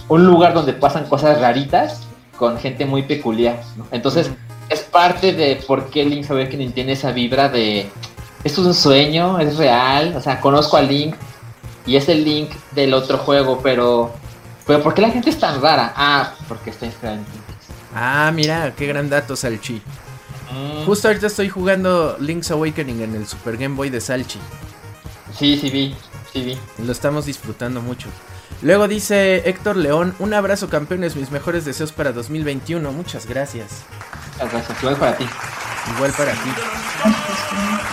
un lugar donde pasan cosas raritas con gente muy peculiar. ¿no? Entonces es parte de por qué Link's Awakening tiene esa vibra de esto es un sueño, es real, o sea, conozco a Link y es el Link del otro juego, pero pero ¿por qué la gente es tan rara? Ah, porque está inspirada en. Ah, mira, qué gran dato, Salchi. Mm, Justo ahorita estoy jugando Link's Awakening en el Super Game Boy de Salchi. Sí, sí vi, sí vi. Lo estamos disfrutando mucho. Luego dice Héctor León, un abrazo campeones, mis mejores deseos para 2021. Muchas gracias. Muchas gracias, igual para ti. Igual para ti.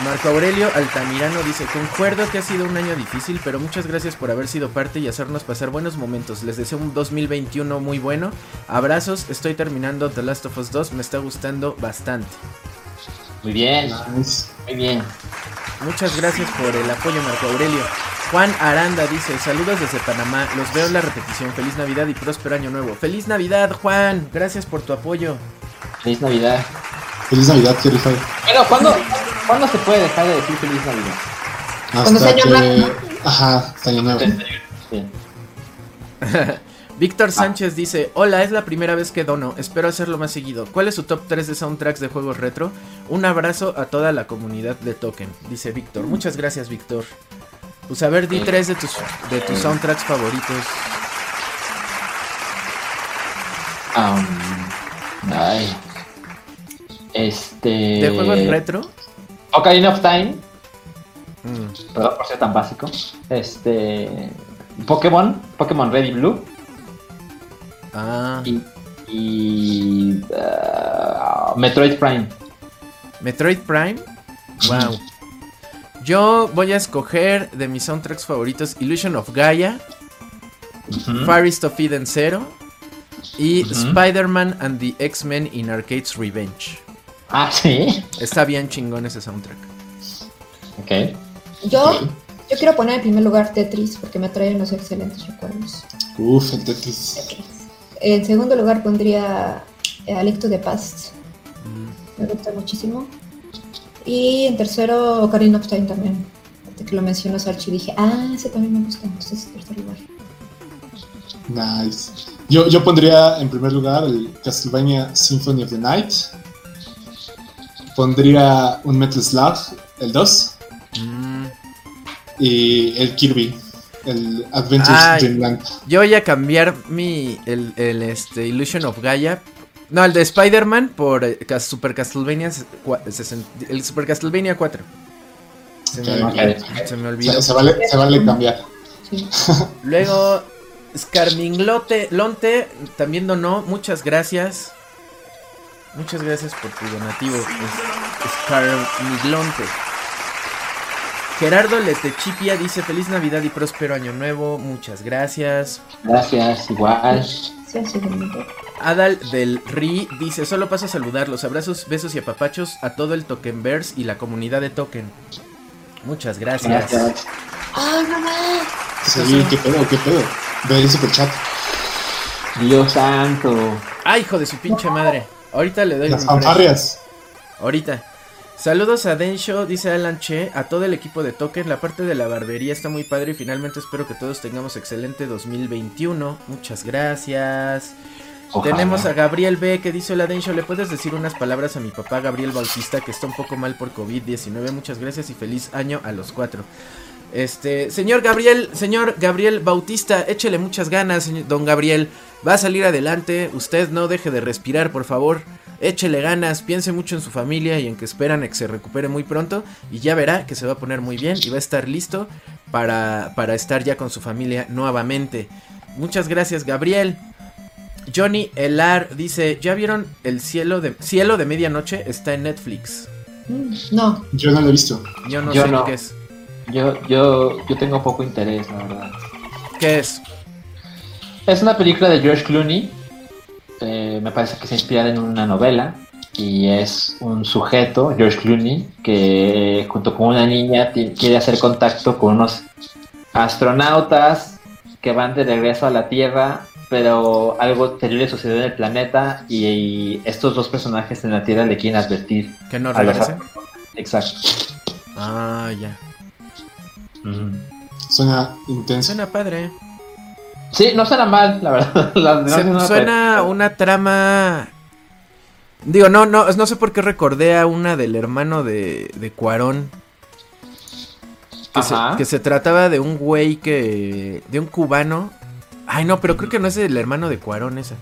Marco Aurelio Altamirano dice, concuerdo que ha sido un año difícil, pero muchas gracias por haber sido parte y hacernos pasar buenos momentos. Les deseo un 2021 muy bueno. Abrazos, estoy terminando The Last of Us 2, me está gustando bastante. Muy bien, muy bien. Muchas gracias por el apoyo, Marco Aurelio. Juan Aranda dice, saludos desde Panamá, los veo en la repetición, feliz Navidad y próspero año nuevo. Feliz Navidad, Juan, gracias por tu apoyo. Feliz Navidad. Feliz Navidad, qué rifado. Pero ¿cuándo, ¿cuándo se puede dejar de decir Feliz Navidad? Cuando sea año nuevo, Ajá, hasta año nuevo. Sí. Víctor Sánchez dice, hola, es la primera vez que dono, espero hacerlo más seguido. ¿Cuál es su top 3 de soundtracks de juegos retro? Un abrazo a toda la comunidad de Token, dice Víctor. Muchas gracias, Víctor. Pues a ver, di tres de tus, de tus soundtracks favoritos. Um, ay. Este. ¿De juegos retro? Ocarina of Time. Mm, Perdón por ser tan básico. Este. Pokémon. Pokémon Red y Blue. Ah, Y. y ah, Metroid Prime. Metroid Prime. Wow. Yo voy a escoger de mis soundtracks favoritos Illusion of Gaia, East of Eden Zero y. Spider-Man and the X-Men in Arcade's Revenge. Ah, sí. Está bien chingón ese soundtrack. Ok. Yo, yo quiero poner en primer lugar Tetris porque me trae unos excelentes recuerdos. Uf, el Tetris. En segundo lugar pondría A Link to the Past. Mm, Me gusta muchísimo. Y en tercero, Ocarina of Time también. Ahorita que lo mencionó Sarchi dije, ah, ese también me gusta. Entonces, en tercer lugar. Nice. Yo, yo pondría en primer lugar el Castlevania Symphony of the Night. Pondría un Metal Slug, el 2. mm. Y el Kirby, el Adventures Ay. Dreamland. Yo voy a cambiar mi el, el, este Illusion of Gaia. No, el de Spider-Man por eh, Super Castlevania el Super Castlevania 4. Se me, olvidó, se me olvidó. Se, se vale, se vale cambiar. Sí. Luego, Scarminglote, Lonte, también donó, muchas gracias. Muchas gracias por tu donativo, Scarmiglonte. Gerardo Letechipia dice feliz Navidad y próspero año nuevo, muchas gracias. Gracias, igual. Sí, así bonito. Adal del Ri dice solo paso a saludarlos, abrazos, besos y apapachos a todo el Tokenverse y la comunidad de Token. Muchas gracias. Gracias. ¡Ay, mamá! Sí, qué pedo, qué pedo. Ve el superchat. Dios santo. Ay, hijo de su pinche madre. Ahorita le doy Las fanfarrias. Ahorita. Saludos a Densho, dice Alan Che, a todo el equipo de Token. La parte de la barbería está muy padre y finalmente espero que todos tengamos excelente 2021. Muchas gracias. Ojalá. Tenemos a Gabriel B que dice, hola Densho, ¿le puedes decir unas palabras a mi papá Gabriel Bautista que está un poco mal por COVID-19? Muchas gracias y feliz año a los cuatro. Este, señor Gabriel, señor Gabriel Bautista, échele muchas ganas, don Gabriel. Va a salir adelante, usted no deje de respirar, por favor. Échele ganas, piense mucho en su familia y en que esperan a que se recupere muy pronto y ya verá que se va a poner muy bien y va a estar listo para, para estar ya con su familia nuevamente. Muchas gracias, Gabriel. Johnny Elar dice, ¿ya vieron el cielo de cielo de medianoche? Está en Netflix. No, Yo no lo he visto. Yo no Yo sé no. qué es. Yo, yo, yo tengo poco interés, la verdad. ¿Qué es? Es una película de George Clooney. eh, me parece que se inspira en una novela. Y es un sujeto, George Clooney, que junto con una niña quiere hacer contacto con unos astronautas que van de regreso a la Tierra. Pero algo terrible sucedió en el planeta y, y estos dos personajes en la Tierra le quieren advertir. ¿Que no a los- regrese? Exacto. Ah, ya. Suena intenso. Suena padre. Sí, no suena mal, la verdad. La- no- suena una trama. Digo, no, no, no sé por qué recordé a una del hermano de, de Cuarón. Que se, que se trataba de un güey que. de un cubano. Ay, no, pero creo que no es el hermano de Cuarón esa.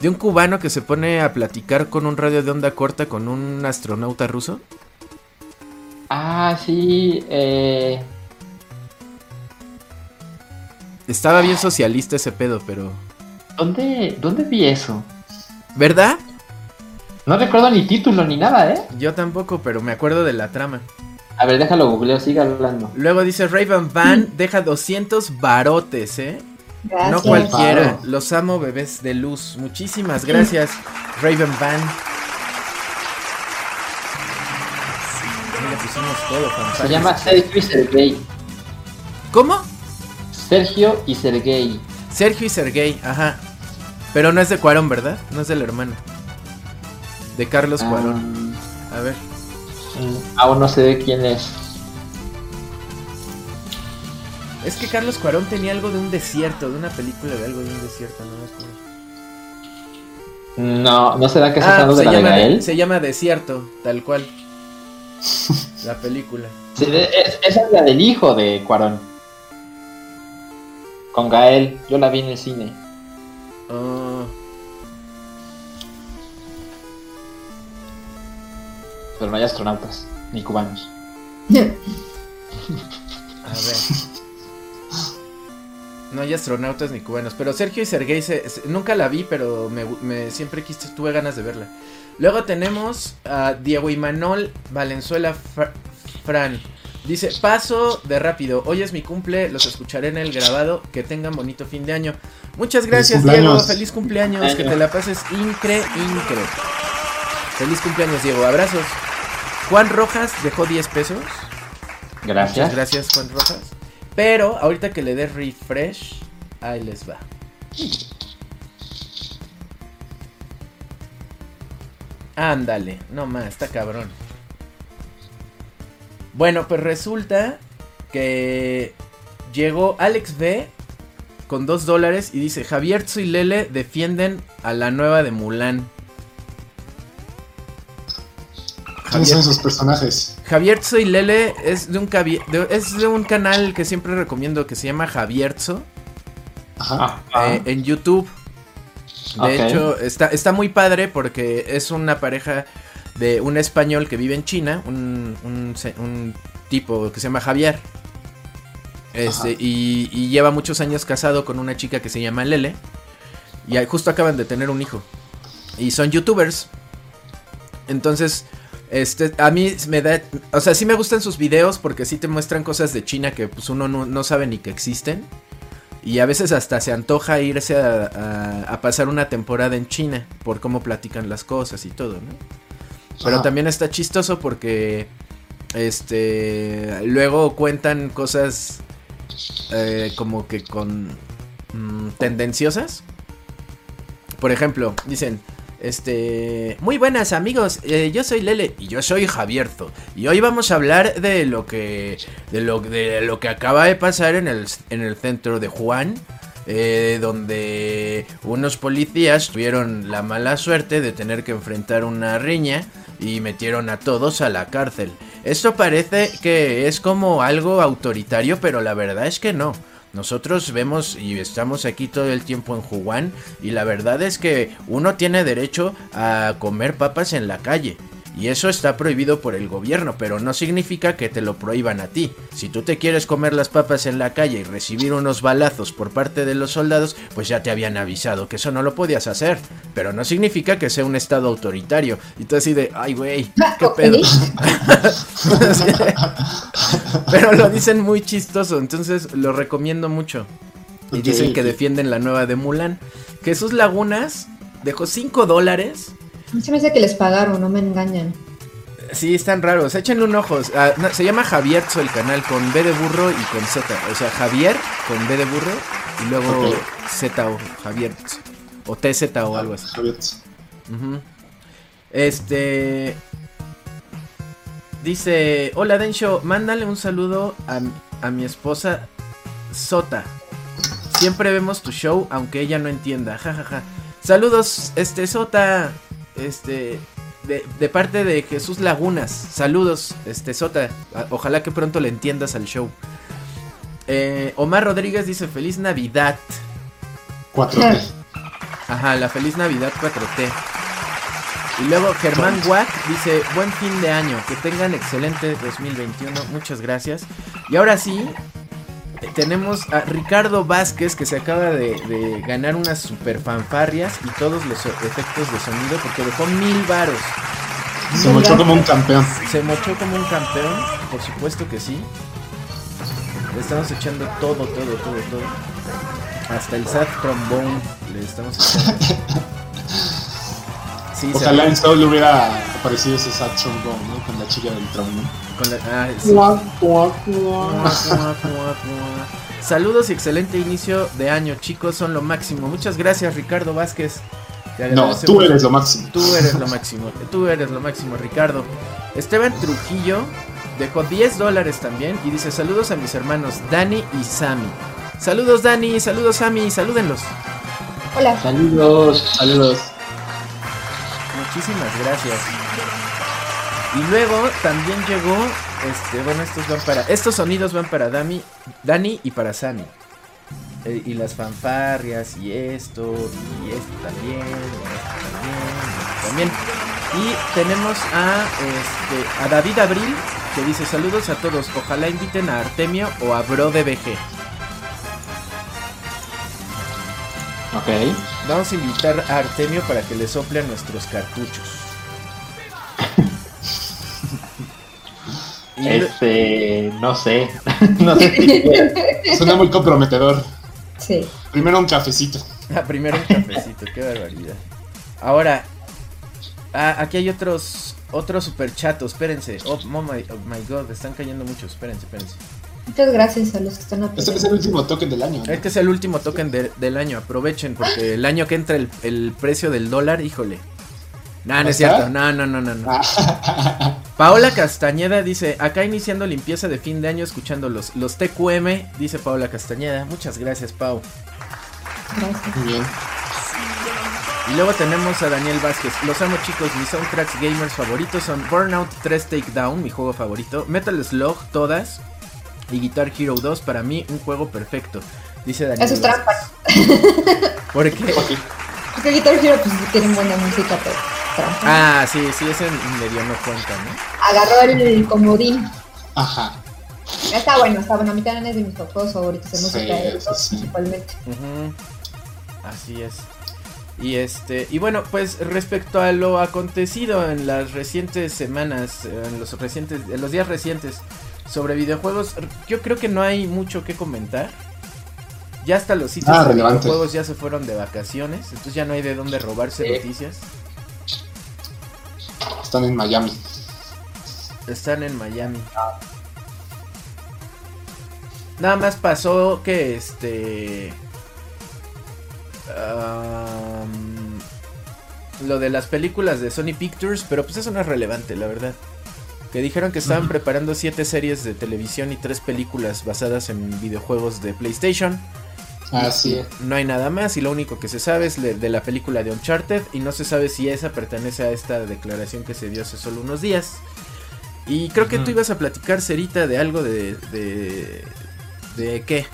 De un cubano que se pone a platicar con un radio de onda corta con un astronauta ruso. Ah, sí. Eh... Estaba bien socialista ese pedo, pero. ¿Dónde, ¿Dónde vi eso? ¿Verdad? No recuerdo ni título ni nada, ¿eh? Yo tampoco, pero me acuerdo de la trama. A ver, déjalo googleo, sigue hablando. Luego dice Raven Van deja 200 barotes, ¿eh? gracias. No cualquiera. Paro. Los amo, bebés de luz. Muchísimas gracias, Raven Van. Ahí Le pusimos todo, Se llama Sergio y Sergey. ¿Cómo? Sergio y Sergey. Sergio y Sergey, ajá. Pero no es de Cuarón, ¿verdad? No es del hermano. De Carlos Cuarón. Ah, A ver. aún no sé de quién es. Es que Carlos Cuarón tenía algo de un desierto, de una película de algo de un desierto, ¿no? me acuerdo. No, ¿no será que Ah, hablando de se, la de llama, Gael? se llama Desierto, tal cual. La película. Sí, de- es- esa es la del hijo de Cuarón. Con Gael. Yo la vi en el cine. Ah, Pero no hay astronautas, ni cubanos. a ver. No hay astronautas ni cubanos. Pero Sergio y Sergey se- se- nunca la vi, pero me, me- siempre quise, tuve ganas de verla. Luego tenemos a Diego Imanol Valenzuela Fra- Fran. Dice, paso de rápido. Hoy es mi cumple, los escucharé en el grabado. Que tengan bonito fin de año. Muchas gracias, Diego. Feliz cumpleaños. Que te la pases incre, incre. Feliz cumpleaños, Diego. Abrazos. Juan Rojas dejó 10 pesos. Gracias. Muchas gracias, Juan Rojas. Pero ahorita que le dé refresh, ahí les va. Ándale, no más, está cabrón. Bueno, pues resulta que llegó Alex B con 2 dólares y dice: Javier y Lele defienden a la nueva de Mulan. ¿Quiénes son esos personajes? Javier y Lele es de un de- es de un canal que siempre recomiendo que se llama Javierzo Ajá. Ah, eh, en YouTube. De hecho, está, está muy padre porque es una pareja de un español que vive en China, un, un tipo que se llama Javier. Este, y, y lleva muchos años casado con una chica que se llama Lele. Y justo acaban de tener un hijo. Y son youtubers. Entonces, este, a mí me da, o sea, sí me gustan sus videos porque sí te muestran cosas de China que pues uno no, no sabe ni que existen. Y a veces hasta se antoja irse a, a- a pasar una temporada en China por cómo platican las cosas y todo, ¿no? Pero Ajá. también está chistoso porque, este, luego cuentan cosas eh, como que con mm, tendenciosas. Por ejemplo, dicen, este, muy buenas amigos, eh, yo soy Lele y yo soy Javierzo y hoy vamos a hablar de lo que, de lo, de lo que acaba de pasar en el, en el centro de Juan. eh, donde unos policías tuvieron la mala suerte de tener que enfrentar una riña y metieron a todos a la cárcel. Esto parece que es como algo autoritario, pero la verdad es que no. Nosotros vemos y estamos aquí todo el tiempo en Juan y la verdad es que uno tiene derecho a comer papas en la calle. Y eso está prohibido por el gobierno, pero no significa que te lo prohíban a ti. Si tú te quieres comer las papas en la calle y recibir unos balazos por parte de los soldados, pues ya te habían avisado que eso no lo podías hacer. Pero no significa que sea un estado autoritario. Y tú así de, ay güey, qué pedo. Pero lo dicen muy chistoso, entonces lo recomiendo mucho. Y dicen que defienden la nueva de Mulan. Jesús Lagunas dejó 5 dólares. Mí se me hace que les pagaron, no me engañan. Sí, están raros. Échenle un ojo. Ah, no, se llama Javierzo el canal con B de burro y con Z. O sea, Javier con B de burro y luego. Z o Javierzo. O TZ o algo así. Javier. Ujú. Este. Dice: Hola Densho, mándale un saludo a, a mi esposa Sota. Siempre vemos tu show, aunque ella no entienda. jajaja. Saludos, este Sota. Este. De, de parte de Jesús Lagunas. Saludos, este Sota. Ojalá que pronto le entiendas al show. Eh, Omar Rodríguez dice: Feliz Navidad. 4T. Ajá, la feliz Navidad 4T. Y luego Germán Wack dice, buen fin de año, que tengan excelente 2021, muchas gracias. Y ahora sí, tenemos a Ricardo Vázquez que se acaba de, de ganar unas super fanfarrias y todos los e- efectos de sonido porque dejó mil varos. Se mochó como un campeón. Se mochó como un campeón, por supuesto que sí. Le estamos echando todo, todo, todo, todo. Hasta el sad trombone le estamos echando. Sí, Ojalá en Soul hubiera aparecido ese sad trombone, ¿no? Con la chica del trombone. con la- ah, sí. Saludos y excelente inicio de año, chicos, son lo máximo. Muchas gracias, Ricardo Vázquez. No, tú eres lo máximo. Tú eres lo máximo, tú eres lo máximo, Ricardo. Esteban Trujillo dejó 10 dólares también y dice saludos a mis hermanos Dani y Sammy. Saludos Dani, saludos Sammy, salúdenlos. Hola. Saludos. Saludos. Muchísimas gracias. Y luego también llegó, este, bueno, estos van para, estos sonidos van para Dami, Dani y para Sammy. Eh, y las fanfarrias y esto y esto también, y esto también, y esto también. Y tenemos a este a David Abril que dice saludos a todos, ojalá inviten a Artemio o a Bro de BG. Ok. Vamos a invitar a Artemio para que le sople a nuestros cartuchos. Y Este, no sé. no sé si. Suena muy comprometedor. Sí. Primero un cafecito. Ah, primero un cafecito, qué barbaridad. Ahora, ah, aquí hay otros otros super chatos, espérense. Oh, oh my, oh my god, están cayendo muchos, espérense, espérense. Muchas gracias a los que están Este es apoyando. el último token del año. ¿no? Este es el último token de- del año, aprovechen, porque el año que entra el, el precio del dólar, híjole. No, no es ¿Está? cierto, no, no, no, no. no. Ah, Paola Castañeda dice, acá iniciando limpieza de fin de año escuchando los, los TQM, dice Paola Castañeda. Muchas gracias, Pau. Gracias. Muy bien. Y luego tenemos a Daniel Vázquez. Los amo chicos, mis soundtracks gamers favoritos son Burnout 3 Takedown, mi juego favorito, Metal Slug, todas, y Guitar Hero 2, para mí un juego perfecto. Dice Daniel. Eso es trampa. ¿Por qué? Porque Guitar Hero pues tienen buena música, pero trampa. Ah, sí, sí, ese medio no cuenta, ¿no? Agarró el comodín. Ajá. Está bueno, está bueno. A mí también es de mis juegos favoritos de música, Sí, de eso sí. principalmente. Ujú. Así es. Y este, y bueno, pues respecto a lo acontecido en las recientes semanas, en los recientes, en los días recientes sobre videojuegos, yo creo que no hay mucho que comentar. Ya hasta los sitios Ah, de relevante. videojuegos ya se fueron de vacaciones, entonces ya no hay de dónde robarse Sí. noticias. Están en Miami. Están en Miami. Nada más pasó que este. lo de las películas de Sony Pictures, pero pues eso no es relevante, la verdad. Que dijeron que estaban preparando siete series de televisión y tres películas basadas en videojuegos de PlayStation. Ah, sí. No hay nada más y lo único que se sabe es de la película de Uncharted y no se sabe si esa pertenece a esta declaración que se dio hace solo unos días. Y creo que tú ibas a platicar, Cerita, de algo de... ¿De, de qué?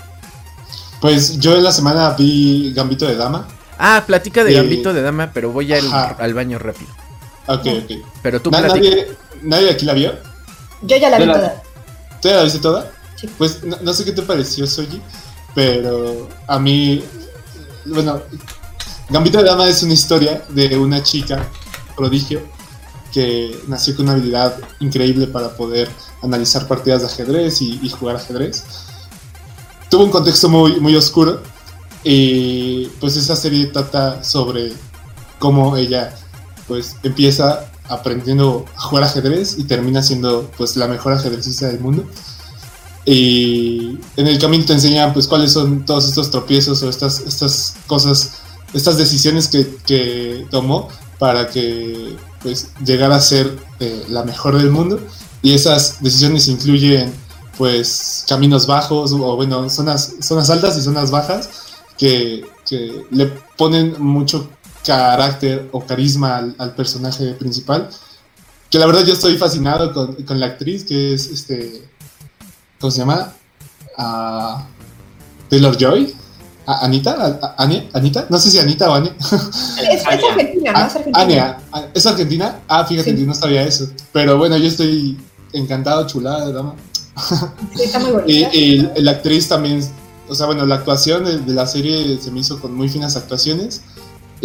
Pues yo en la semana vi Gambito de Dama. Ah, platica de Eh, Gambito de Dama, pero voy al, al baño rápido. Ok, ok. Pero tú Na- platica. nadie, ¿Nadie de aquí la vio? Yo ya la vi la- toda. ¿Tú ya la viste toda? Sí. Pues no, no sé qué te pareció, Soji, pero a mí, bueno, Gambito de Dama es una historia de una chica prodigio que nació con una habilidad increíble para poder analizar partidas de ajedrez y, y jugar ajedrez. Tuvo un contexto muy, muy oscuro y pues esa serie trata sobre cómo ella pues empieza aprendiendo a jugar ajedrez y termina siendo pues la mejor ajedrecista del mundo. Y en el camino te enseñan pues cuáles son todos estos tropiezos o estas, estas cosas, estas decisiones que, que tomó para que pues llegara a ser eh, la mejor del mundo. Y esas decisiones incluyen pues caminos bajos o bueno, zonas, zonas altas y zonas bajas que, que le ponen mucho carácter o carisma al, al personaje principal. Que la verdad yo estoy fascinado con, con la actriz que es este ¿cómo se llama? Ah, Taylor Joy. A- Anita, A- a- Ania, Anita, no sé si Anita o Ania. Es, es argentina, ¿no? Ah, Es argentina. Ania, ah, ¿es argentina? Ah, fíjate, Sí. yo no sabía eso. Pero bueno, yo estoy encantado, chulada, dama. Sí, está muy Y, bonita. y la actriz también, o sea, bueno, la actuación de, de la serie se me hizo con muy finas actuaciones.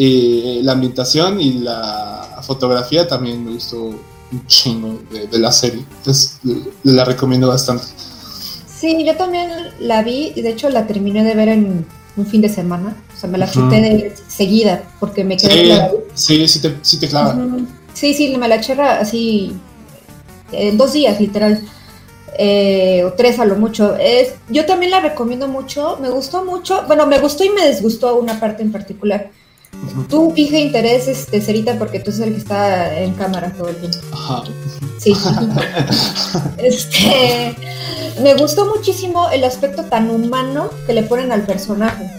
Y la ambientación y la fotografía también me gustó un chingo de, de la serie. Entonces, la recomiendo bastante. Sí, yo también la vi y de hecho la terminé de ver en un fin de semana. O sea, me la Ujú. chuté de seguida porque me quedé Sí, clavada. sí, sí te, sí te clava. Ujú. Sí, sí, me la eché así en dos días, literal. Eh, o tres a lo mucho. Es, yo también la recomiendo mucho. Me gustó mucho. Bueno, me gustó y me desgustó una parte en particular. Tú fija interés, este, Cerita, porque tú eres el que está en cámara todo el tiempo. Ajá. Sí. este, me gustó muchísimo el aspecto tan humano que le ponen al personaje.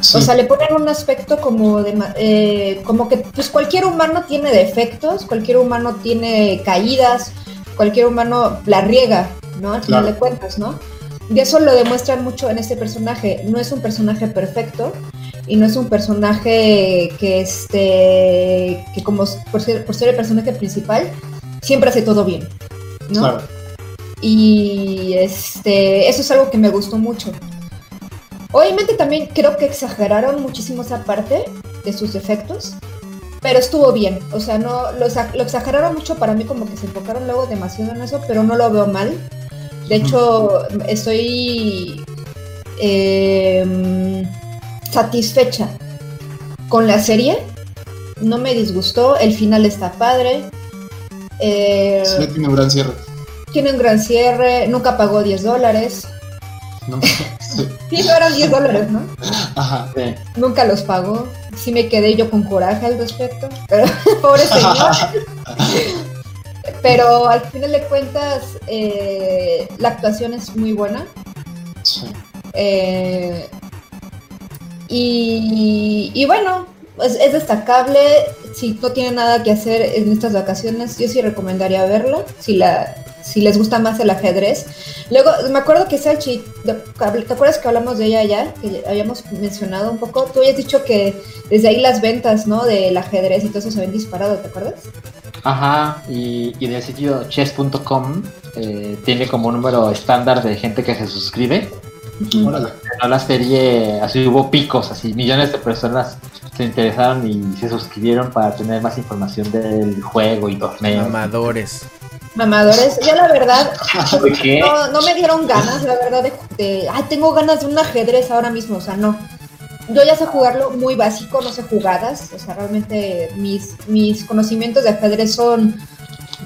Sí. O sea, le ponen un aspecto como de, eh, como que pues cualquier humano tiene defectos, cualquier humano tiene caídas, cualquier humano la riega, ¿no? Al final Claro. de cuentas, ¿no? Y eso lo demuestran mucho en este personaje. No es un personaje perfecto y no es un personaje que este que como por ser, por ser el personaje principal siempre hace todo bien, ¿no? Claro. Y este, eso es algo que me gustó mucho. Obviamente también creo que exageraron muchísimo esa parte de sus defectos, pero estuvo bien. O sea, no lo, lo exageraron mucho para mí, como que se enfocaron luego demasiado en eso, pero no lo veo mal. De hecho, estoy em, satisfecha con la serie. No me disgustó, el final está padre. Eh, Sí, tiene un gran cierre. tiene un gran cierre, nunca pagó 10 dólares. ¿no? Sí. Sí, no eran 10 dólares, ¿no? Ajá. Sí. Nunca los pagó. Sí me quedé yo con coraje al respecto. Pero, pobre señor. Pero al final de cuentas, eh, la actuación es muy buena. Sí. Eh, y, y bueno, es, es destacable. Si no tienen nada que hacer en estas vacaciones, yo sí recomendaría verla. Si, la, si les gusta más el ajedrez. Luego, me acuerdo que Salchi, ¿te acuerdas que hablamos de ella ya? Que habíamos mencionado un poco. Tú habías dicho que desde ahí las ventas, ¿no? Del ajedrez y todo eso se habían disparado, ¿te acuerdas? Ajá, y, y del sitio chess.com eh, tiene como número estándar de gente que se suscribe. No la serie, así hubo picos, así millones de personas se interesaron y se suscribieron para tener más información del juego y torneo. Amadores. Mamadores, yo la verdad, no, no me dieron ganas, la verdad, de, de, ay, tengo ganas de un ajedrez ahora mismo, o sea, no. Yo ya sé jugarlo muy básico, no sé jugadas, o sea, realmente mis, mis conocimientos de ajedrez son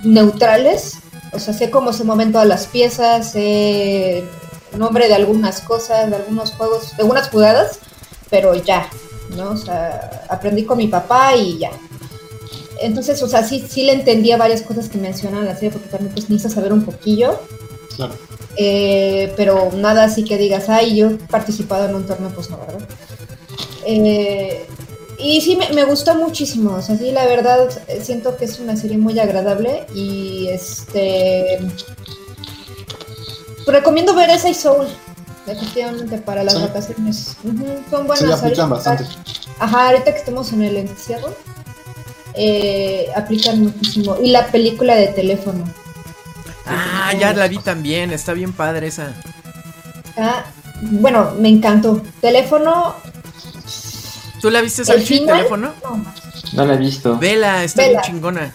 neutrales, o sea, sé cómo se mueven todas las piezas, sé el nombre de algunas cosas, de algunos juegos, de algunas jugadas, pero ya, ¿no? O sea, aprendí con mi papá y ya. Entonces, o sea, sí, sí le entendía varias cosas que mencionan la serie, porque también pues necesitas saber un poquillo. Claro. Eh, pero nada así que digas, ay, yo he participado en un torneo, pues no, ¿verdad? Eh, y sí, me, me, gustó muchísimo, o sea, sí, la verdad, eh, siento que es una serie muy agradable y este... Recomiendo ver esa y Soul, efectivamente, para las Sí. vacaciones. Son buenas. Sí, aplican ahorita- bastante. Ajá, ahorita que estemos en el encierro, eh, aplican muchísimo. Y la película de teléfono. Ah, ya la vi también, está bien padre esa. Ah, bueno, me encantó. Teléfono, ¿Tú la viste, el Salchi, final. teléfono? No, No la he visto. Vela, está Vela. bien chingona.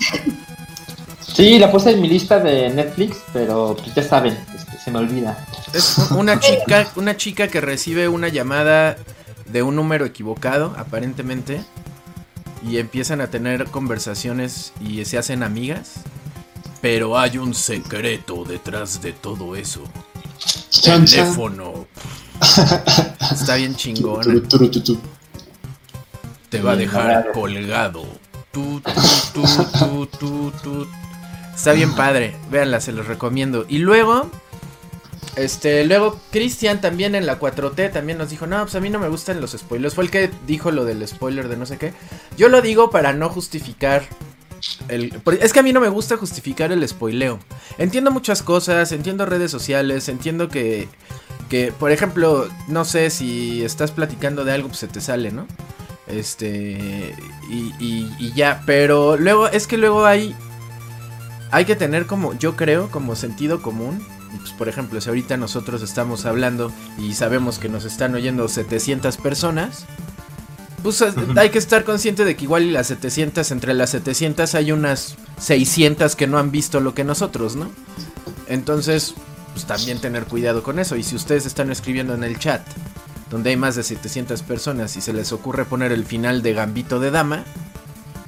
Sí, la puse en mi lista de Netflix, pero pues ya saben, este, se me olvida. Es una chica, una chica que recibe una llamada de un número equivocado, aparentemente, y empiezan a tener conversaciones y se hacen amigas. Pero hay un secreto detrás de todo eso. Teléfono. Está bien chingona. Te va a dejar colgado. Está bien padre. Véanla, se los recomiendo. Y luego, este, luego Cristian también en la 4T también nos dijo, no, pues a mí no me gustan los spoilers. Fue el que dijo lo del spoiler de no sé qué. Yo lo digo para no justificar. El, es que a mí no me gusta justificar el spoileo. Entiendo muchas cosas, entiendo redes sociales, entiendo que, que, por ejemplo, no sé si estás platicando de algo, pues se te sale, ¿no? Este. Y, y- y ya. Pero luego, es que luego hay. Hay que tener como, yo creo, como sentido común. Pues, por ejemplo, si ahorita nosotros estamos hablando y sabemos que nos están oyendo 700 personas. Pues es- hay que estar consciente de que igual y las 700, entre las 700 hay unas 600 que no han visto lo que nosotros, ¿no? Entonces, pues también tener cuidado con eso. Y si ustedes están escribiendo en el chat, donde hay más de 700 personas y se les ocurre poner el final de Gambito de Dama,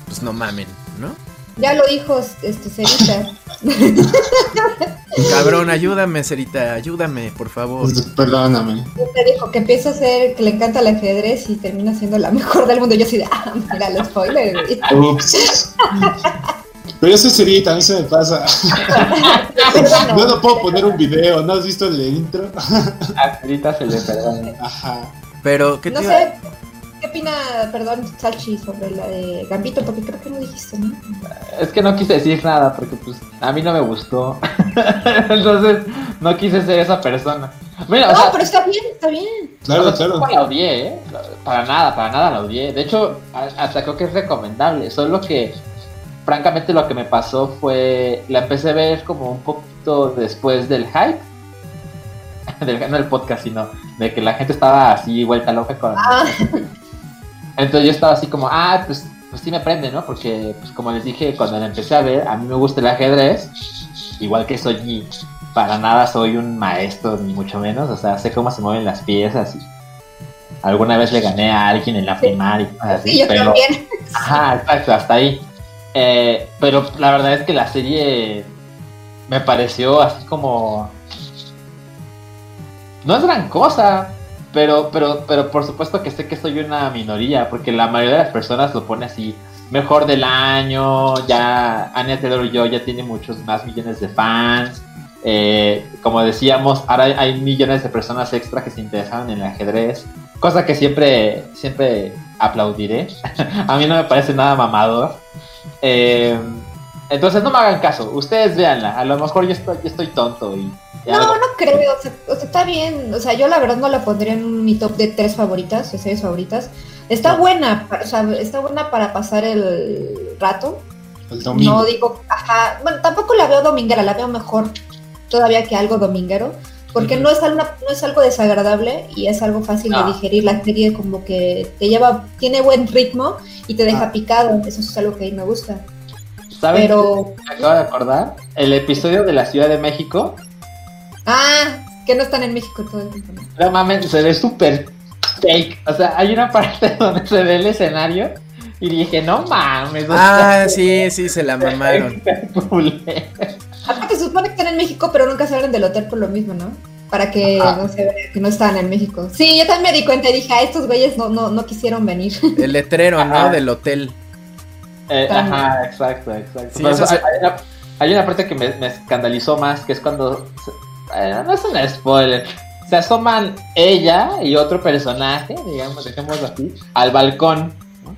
pues no mamen, ¿no? ya lo dijo este Cerita. Cabrón, ayúdame, Cerita, ayúdame, por favor. Perdóname. Te dijo que empieza a ser que le encanta el ajedrez y termina siendo la mejor del mundo. Yo de, ah, mira el spoiler. güey. Ups. Pero eso sería, también se me pasa. No puedo poner un video, ¿no has visto el de intro? Ahorita se le perdone. Ajá. Pero, ¿qué te No iba- sé, ¿qué opina, perdón, Salchi, sobre la de Gambito? Porque creo que no dijiste, ¿no? Es que no quise decir nada porque pues a mí no me gustó. Entonces no quise ser esa persona. Mira, o No, sea, pero está bien, está bien. Claro, o sea, claro. la odié, ¿eh? Para nada, para nada la odié. De hecho, hasta creo que es recomendable. Solo que, francamente, lo que me pasó fue. La empecé a ver como un poquito después del hype. Del, no el podcast, sino de que la gente estaba así vuelta loca con. Ah, Entonces yo estaba así como, ah, pues, pues sí me prende, ¿no? Porque, pues como les dije, cuando la empecé a ver, a mí me gusta el ajedrez. Igual que soy, para nada soy un maestro, ni mucho menos. O sea, sé cómo se mueven las piezas y alguna vez le gané a alguien en la primaria y cosas así. sí, yo pero, también. Ajá, exacto, hasta ahí. Eh, pero la verdad es que la serie me pareció así como... No es gran cosa, pero, pero, pero por supuesto que sé que soy una minoría, porque la mayoría de las personas lo pone así, mejor del año, ya Anya Taylor-Joy ya tiene muchos más millones de fans. Eh, como decíamos, ahora hay, millones de personas extra que se interesan en el ajedrez, cosa que siempre, siempre aplaudiré. A mí no me parece nada mamador. Eh, entonces no me hagan caso, ustedes véanla. A lo mejor yo estoy, yo estoy tonto y. No, algo- no creo, o sea, o sea, está bien, o sea, yo la verdad no la pondría en mi top de tres favoritas, de series favoritas. Está No. buena, o sea, está buena para pasar el rato, El domingo. No digo, ajá, bueno, tampoco la veo dominguera, la veo mejor todavía que algo dominguero, porque no, es algo, no es algo desagradable y es algo fácil No. de digerir. La serie como que te lleva, tiene buen ritmo y te deja Ah. picado, eso es algo que a mí me gusta. ¿Sabes? Pero, Me acabo de acordar. El episodio de la Ciudad de México. ah, que no están en México todo el tiempo. ¿no? No mames, se ve súper fake. O sea, hay una parte donde se ve el escenario. Y dije, no mames. Ah, sí, sí, se la mamaron. Aparte se supone que México, pero nunca salen del hotel por lo mismo, ¿no? Para que Ajá. no se vea que no están en México. Sí, yo también me di cuenta y dije, ah, estos güeyes no, no, no quisieron venir. El letrero, ¿no? Del hotel. Eh, ajá, exacto, exacto. Sí, eso se- hay, una, hay una parte que me, me escandalizó más, que es cuando... eh, no es un spoiler. Se asoman ella y otro personaje, digamos, dejémoslo así, al balcón. ¿no?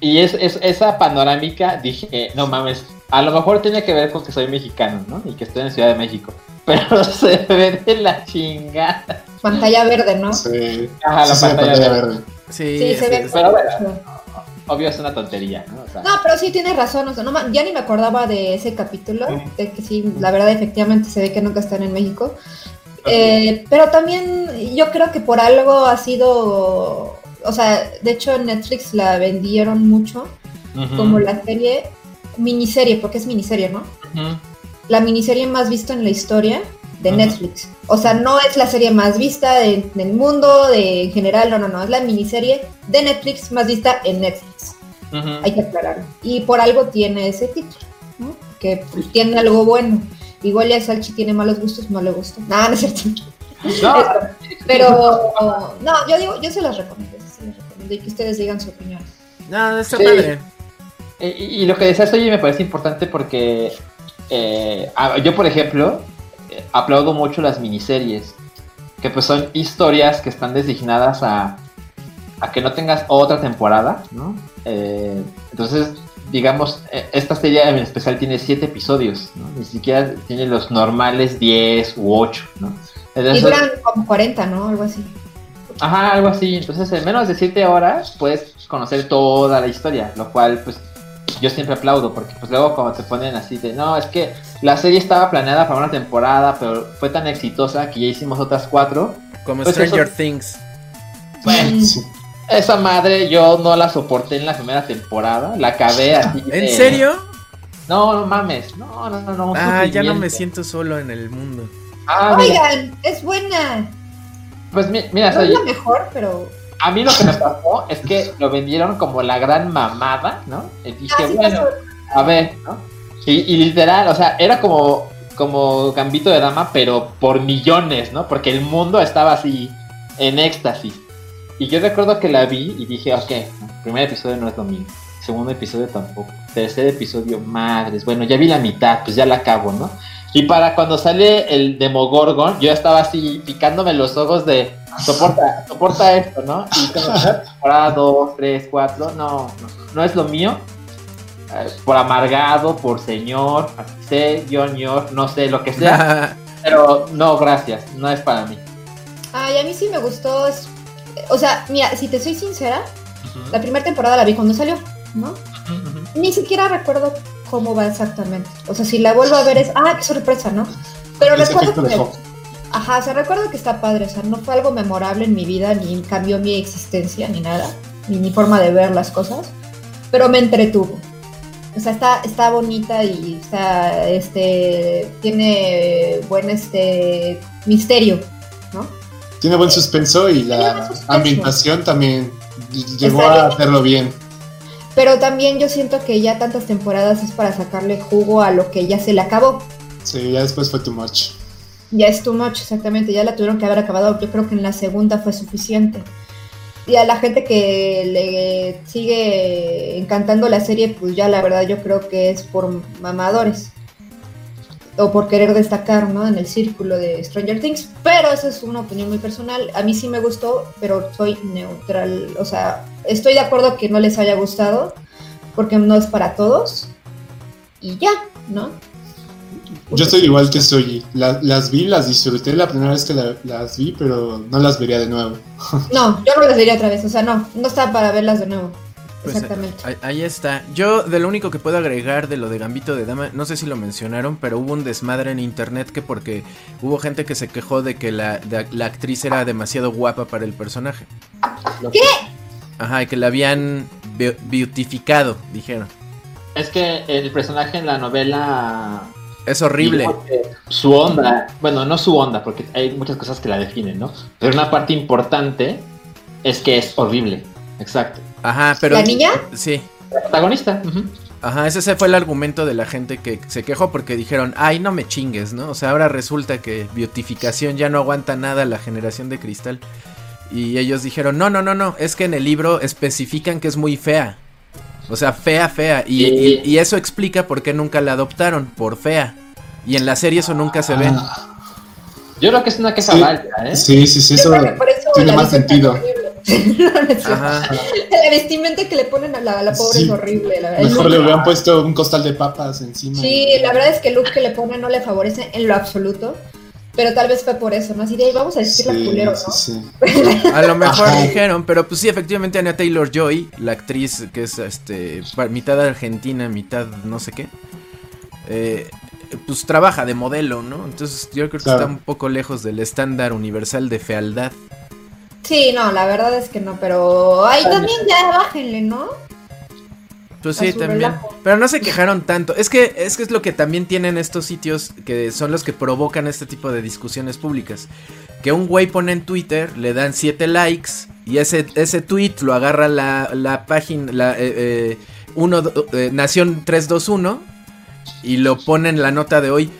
Y es, es- esa panorámica, dije, no mames, a lo mejor tiene que ver con que soy mexicano, ¿no? Y que estoy en Ciudad de México. Pero se ve de la chingada. Pantalla verde, ¿no? Sí, Ajá, la sí, pantalla pantalla verde. verde. Sí, Sí, se ve. Pero bueno, obvio es una tontería, ¿no? O sea, No, pero sí tienes razón, o sea, no, ya ni me acordaba de ese capítulo, de que sí, la verdad efectivamente se ve que nunca están en México. Eh, pero también yo creo que por algo ha sido, o sea, de hecho en Netflix la vendieron mucho como la serie, miniserie, porque es miniserie, ¿no? La miniserie más vista en la historia de. Netflix. O sea, no es la serie más vista de- del mundo, de en general, no, no, no, es la miniserie de Netflix más vista en Netflix. Hay que aclararlo. Y por algo tiene ese título, ¿no? Que pues, tiene algo bueno. Igual ya Salchi tiene malos gustos, no le gusta. No, no es cierto. No, Pero, no, yo digo, yo se las recomiendo, se las recomiendo y que ustedes digan su opinión. No, está Sí. padre. Y, y lo que decías oye me parece importante porque eh, yo, por ejemplo, eh, aplaudo mucho las miniseries, que pues son historias que están designadas a, a que no tengas otra temporada, ¿no? Eh, entonces, digamos, eh, esta serie en especial tiene siete episodios, ¿no? Ni siquiera tiene los normales 10 u 8, ¿no? Y Entonces, duran como 40, ¿no? Algo así. Ajá, algo así. Entonces, en menos de 7 horas puedes conocer toda la historia, lo cual, pues, yo siempre aplaudo, porque pues luego cuando te ponen así de, no, es que la serie estaba planeada para una temporada, pero fue tan exitosa que ya hicimos otras cuatro. Como Pues Stranger eso- Things. Bueno, esa madre yo no la soporté en la primera temporada, la acabé así. ¿En de- serio? No, no mames, no, no, no, no. Ah, ya no me siento solo en el mundo. Ah, mira, Oigan, es buena. pues mi- mira, No es soy, la mejor, pero. A mí lo que me pasó es que lo vendieron como la gran mamada, ¿no? Y dije, Ah, sí bueno, a ver, ¿no? Y, y literal, o sea, era como, como Gambito de Dama, pero por millones, ¿no? Porque el mundo estaba así, en éxtasis. Y yo recuerdo que la vi y dije, ok, primer episodio no es lo mío. Segundo episodio tampoco. Tercer episodio, madres. Bueno, ya vi la mitad, pues ya la acabo, ¿no? Y para cuando sale el Demogorgon, yo estaba así picándome los ojos de soporta, soporta esto, ¿no? Y como temporada 2, 3, 4, no, no, no es lo mío. Eh, por amargado, por señor, sé, señor, no sé, lo que sea. Pero no, gracias, no es para mí. Ay, a mí sí me gustó. es- O sea, mira, si te soy sincera, la primera temporada la vi cuando salió, ¿no? Ni siquiera recuerdo cómo va exactamente. O sea, si la vuelvo a ver es, ah, qué sorpresa, ¿no? Pero recuerdo que, me-. Ajá, o sea, recuerdo que está padre, o sea, no fue algo memorable en mi vida, ni cambió mi existencia, ni nada, ni mi forma de ver las cosas, pero me entretuvo. O sea, está, está bonita y está, este, tiene buen, este, misterio, ¿no? Tiene buen suspenso y la ambientación también llegó a hacerlo bien. Pero también yo siento que ya tantas temporadas es para sacarle jugo a lo que ya se le acabó. Sí, ya después fue too much. Ya es too much, exactamente. Ya la tuvieron que haber acabado. Yo creo que en la segunda fue suficiente. Y a la gente que le sigue encantando la serie, pues ya la verdad yo creo que es por mamadores. O por querer destacar, ¿no? En el círculo de Stranger Things. Pero esa es una opinión muy personal. A mí sí me gustó, pero soy neutral. O sea, estoy de acuerdo que no les haya gustado, porque no es para todos. Y ya, ¿no? Yo estoy igual que soy. La- las vi, las disfruté la primera vez que la- las vi, pero no las vería de nuevo. No, yo no las vería otra vez, o sea, no, no está para verlas de nuevo. Pues, Exactamente. Ahí, ahí está. Yo de lo único que puedo agregar de lo de Gambito de Dama, no sé si lo mencionaron, pero hubo un desmadre en internet que porque hubo gente que se quejó de que la, de- la actriz era demasiado guapa para el personaje. ¿Qué? Ajá, y que la habían be- beautificado, dijeron. Es que el personaje en la novela. Es horrible. Su onda, bueno, no su onda, porque hay muchas cosas que la definen, ¿no? Pero una parte importante es que es horrible. Exacto. Ajá, pero... ¿La niña? Sí. La protagonista. Ajá, ese fue el argumento de la gente que se quejó porque dijeron, ay, no me chingues, ¿no? O sea, ahora resulta que beautificación ya no aguanta nada la generación de cristal. Y ellos dijeron, no, no, no, no, es que en el libro especifican que es muy fea. O sea, fea, fea. Y, y- y eso explica por qué nunca la adoptaron, por fea. Y en la serie eso nunca se ve. Ah, Yo creo que es una queja Sí. válida, ¿eh? sí, sí, sí, eso eso tiene más sentido. Ajá. La vestimenta que le ponen a la, a la pobre Sí. es horrible, la verdad. Mejor le hubieran puesto un costal de papas encima. Sí, la verdad es que el look que le ponen no le favorece en lo absoluto. Pero tal vez fue por eso, ¿no? Así de, "Ay, vamos a vestirla Sí, culero, ¿no? sí. A lo mejor Ajá. dijeron, pero pues sí, efectivamente Anya Taylor Joy, la actriz que es este mitad argentina, mitad no sé qué, eh, pues trabaja de modelo, ¿no? Entonces yo creo que Claro. está un poco lejos del estándar universal de fealdad. Sí, no, la verdad es que no, pero ahí también ya bájenle, ¿no? Pues sí, también. relajo. Pero no se quejaron tanto. Es que, es que es lo que también tienen estos sitios que son los que provocan este tipo de discusiones públicas. Que un güey pone en Twitter, le dan 7 likes y ese, ese tweet lo agarra la, la página, la eh, eh, uno, eh, Nación 321 y lo pone en la nota de hoy.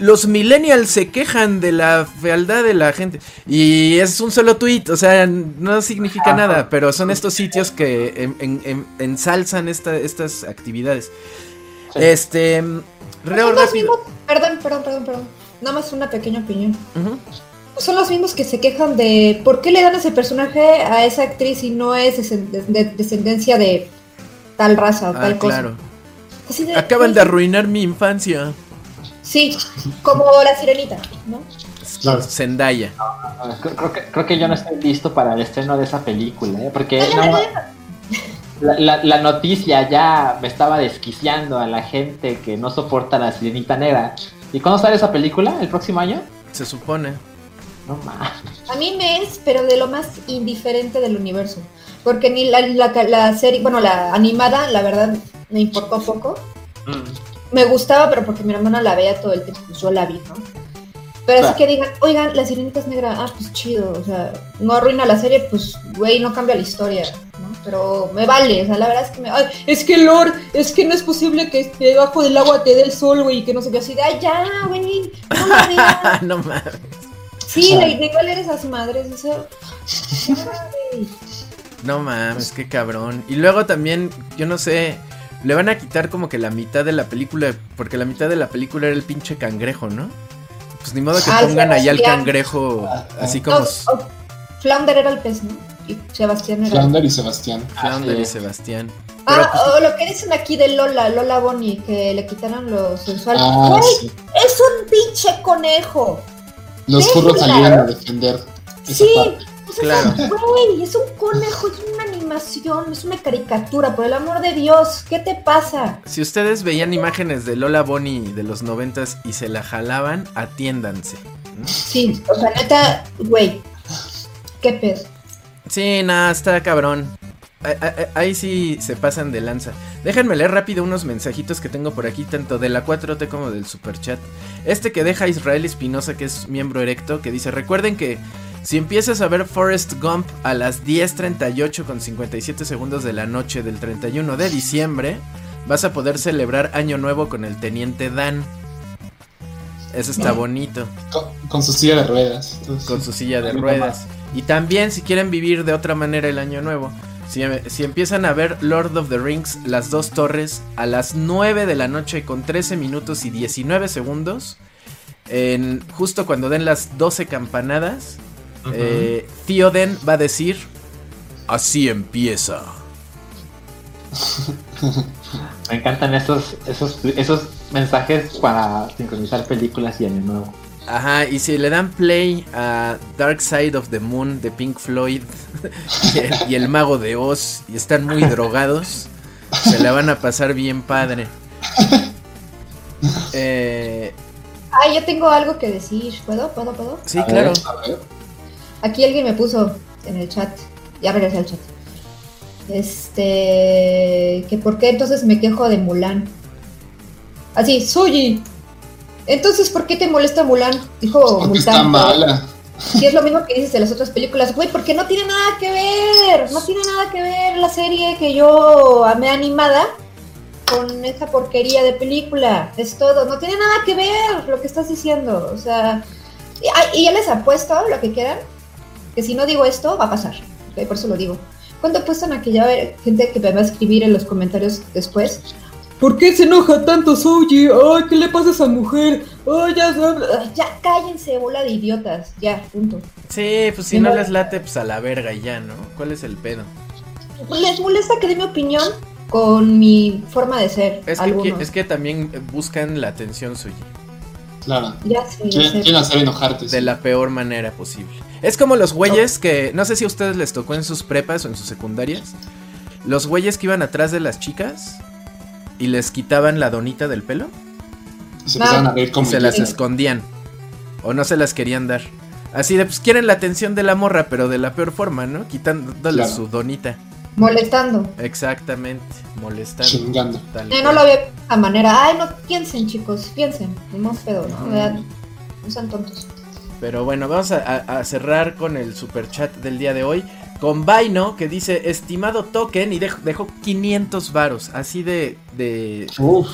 Los millennials se quejan de la fealdad de la gente. Y es un solo tweet, o sea, no significa nada, pero son estos sitios que en- en- en- ensalzan esta- estas actividades. Sí. Este. Son los mismos- Perdón, perdón, perdón, perdón. Nada más una pequeña opinión. Son los mismos que se quejan de por qué le dan ese personaje a esa actriz y no es de descendencia de tal raza o Ah, tal cosa. claro. Así de- Acaban de arruinar mi infancia. Sí, como la sirenita, ¿no? Claro. Zendaya. Creo, creo que, creo que yo no estoy listo para el estreno de esa película, ¿eh? Porque la, la- la noticia ya me estaba desquiciando a la gente que no soporta la sirenita negra. ¿Y cuándo sale esa película? ¿El próximo año? Se supone. No mames. A mí me es, pero de lo más indiferente del universo. Porque ni la, la, la serie, bueno, la animada, la verdad, me importó poco. Me gustaba, pero porque mi hermana la veía todo el tiempo, pues yo la vi, ¿no? Pero así que digan, oigan, la sirenita es negra, ah, pues chido, o sea, no arruina la serie, pues, güey, no cambia la historia, ¿no? Pero me vale, o sea, la verdad es que me, ay, es que Lord, es que no es posible que debajo del agua te dé el sol, güey, y que no sé qué, así de, ay, ya, güey, no la veas. no mames. Sí, de, de igual eres a su madre, eso. No mames, qué cabrón. Y luego también, yo no sé, le van a quitar como que la mitad de la película, porque la mitad de la película era el pinche cangrejo, ¿no? Pues ni modo que Ah, pongan allá al cangrejo así No, como oh, Flounder era el pez, ¿no? Y Sebastián era. Flounder y Sebastián. Flounder Ah, y. Sebastián. Pero, Ah, o lo que dicen aquí de Lola, Lola Bonnie, que le quitaron lo sensual. Ah, Güey, sí. es un pinche conejo. Los furros salieron a defender esa Sí, parte. Sea, Claro. güey, es un conejo, es una animación, es una caricatura, por el amor de Dios, ¿qué te pasa? si ustedes veían imágenes de Lola Bonnie de los noventas y se la jalaban, atiéndanse. Sí, o sea, neta, güey, qué pedo. Sí, nada, está cabrón. Ahí, ahí- ahí sí se pasan de lanza. Déjenme leer rápido unos mensajitos que tengo por aquí, tanto de la 4T como del Superchat. Este que deja Israel Espinosa, que es miembro erecto, que dice: Recuerden que si empiezas a ver Forrest Gump a las 10:38 con 57 segundos de la noche del 31 de diciembre, vas a poder celebrar Año Nuevo con el Teniente Dan. Eso está bonito Con, con su silla de ruedas. Entonces, con su silla de ruedas. Y también si quieren vivir de otra manera el año nuevo, si, si empiezan a ver Lord of the Rings, las dos torres, a las 9 de la noche con 13 minutos y 19 segundos, en, justo cuando den las 12 campanadas, eh, Theoden va a decir, así empieza. Me encantan esos, esos, esos mensajes para sincronizar películas y año nuevo. Ajá, y si le dan play a Dark Side of the Moon de Pink Floyd y el, y el Mago de Oz y están muy drogados, se la van a pasar bien padre. Eh, Ah, yo tengo algo que decir. ¿Puedo? ¿Puedo? ¿Puedo? sí, A ver, claro. a ver. Aquí alguien me puso en el chat. Ya regresé al chat. Este. que por qué entonces me quejo de Mulan. Así, Suyi. Entonces, ¿por qué te molesta Mulan? Dijo Porque está mala. Y es lo mismo que dices de las otras películas, güey, porque no tiene nada que ver, no tiene nada que ver la serie que yo amé animada con esa porquería de película, es todo, no tiene nada que ver lo que estás diciendo, o sea, y, ah, y ya les apuesto lo que quieran, que si no digo esto va a pasar, ¿ok? por eso lo digo. ¿Cuánto apuestan a que ya va a haber gente que me va a escribir en los comentarios después? ¿Por qué se enoja tanto Soji? Ay, ¿qué le pasa a esa mujer? Ay, ya, ya, ya cállense, bola de idiotas. Ya, punto. Sí, pues si no les late, pues a la verga y ya, ¿no? ¿Cuál es el pedo? Les molesta que dé mi opinión con mi forma de ser. Es que, algunos. es que también buscan la atención suya. Claro. Ya sé, ya Quieren sé. quieren hacer enojarte. De sí. la peor manera posible. Es como los güeyes que, no sé si a ustedes les tocó en sus prepas o en sus secundarias, los güeyes que iban atrás de las chicas y les quitaban la donita del pelo Y se empezaron a reír y como se las escondían o no se las querían dar. Así de, pues quieren la atención de la morra, pero de la peor forma, ¿no? Quitándole Claro. su donita. Molestando. Exactamente, molestando. Chingando. tal Eh, no lo veo de esa manera. Ay, no piensen, chicos, piensen. Más pedo, ¿no? No sean tontos. Pero bueno, vamos a, a- a cerrar con el super chat del día de hoy. Con Vaino, que dice, estimado token, y dejó, dejó 500 varos. Así de, de, Uf.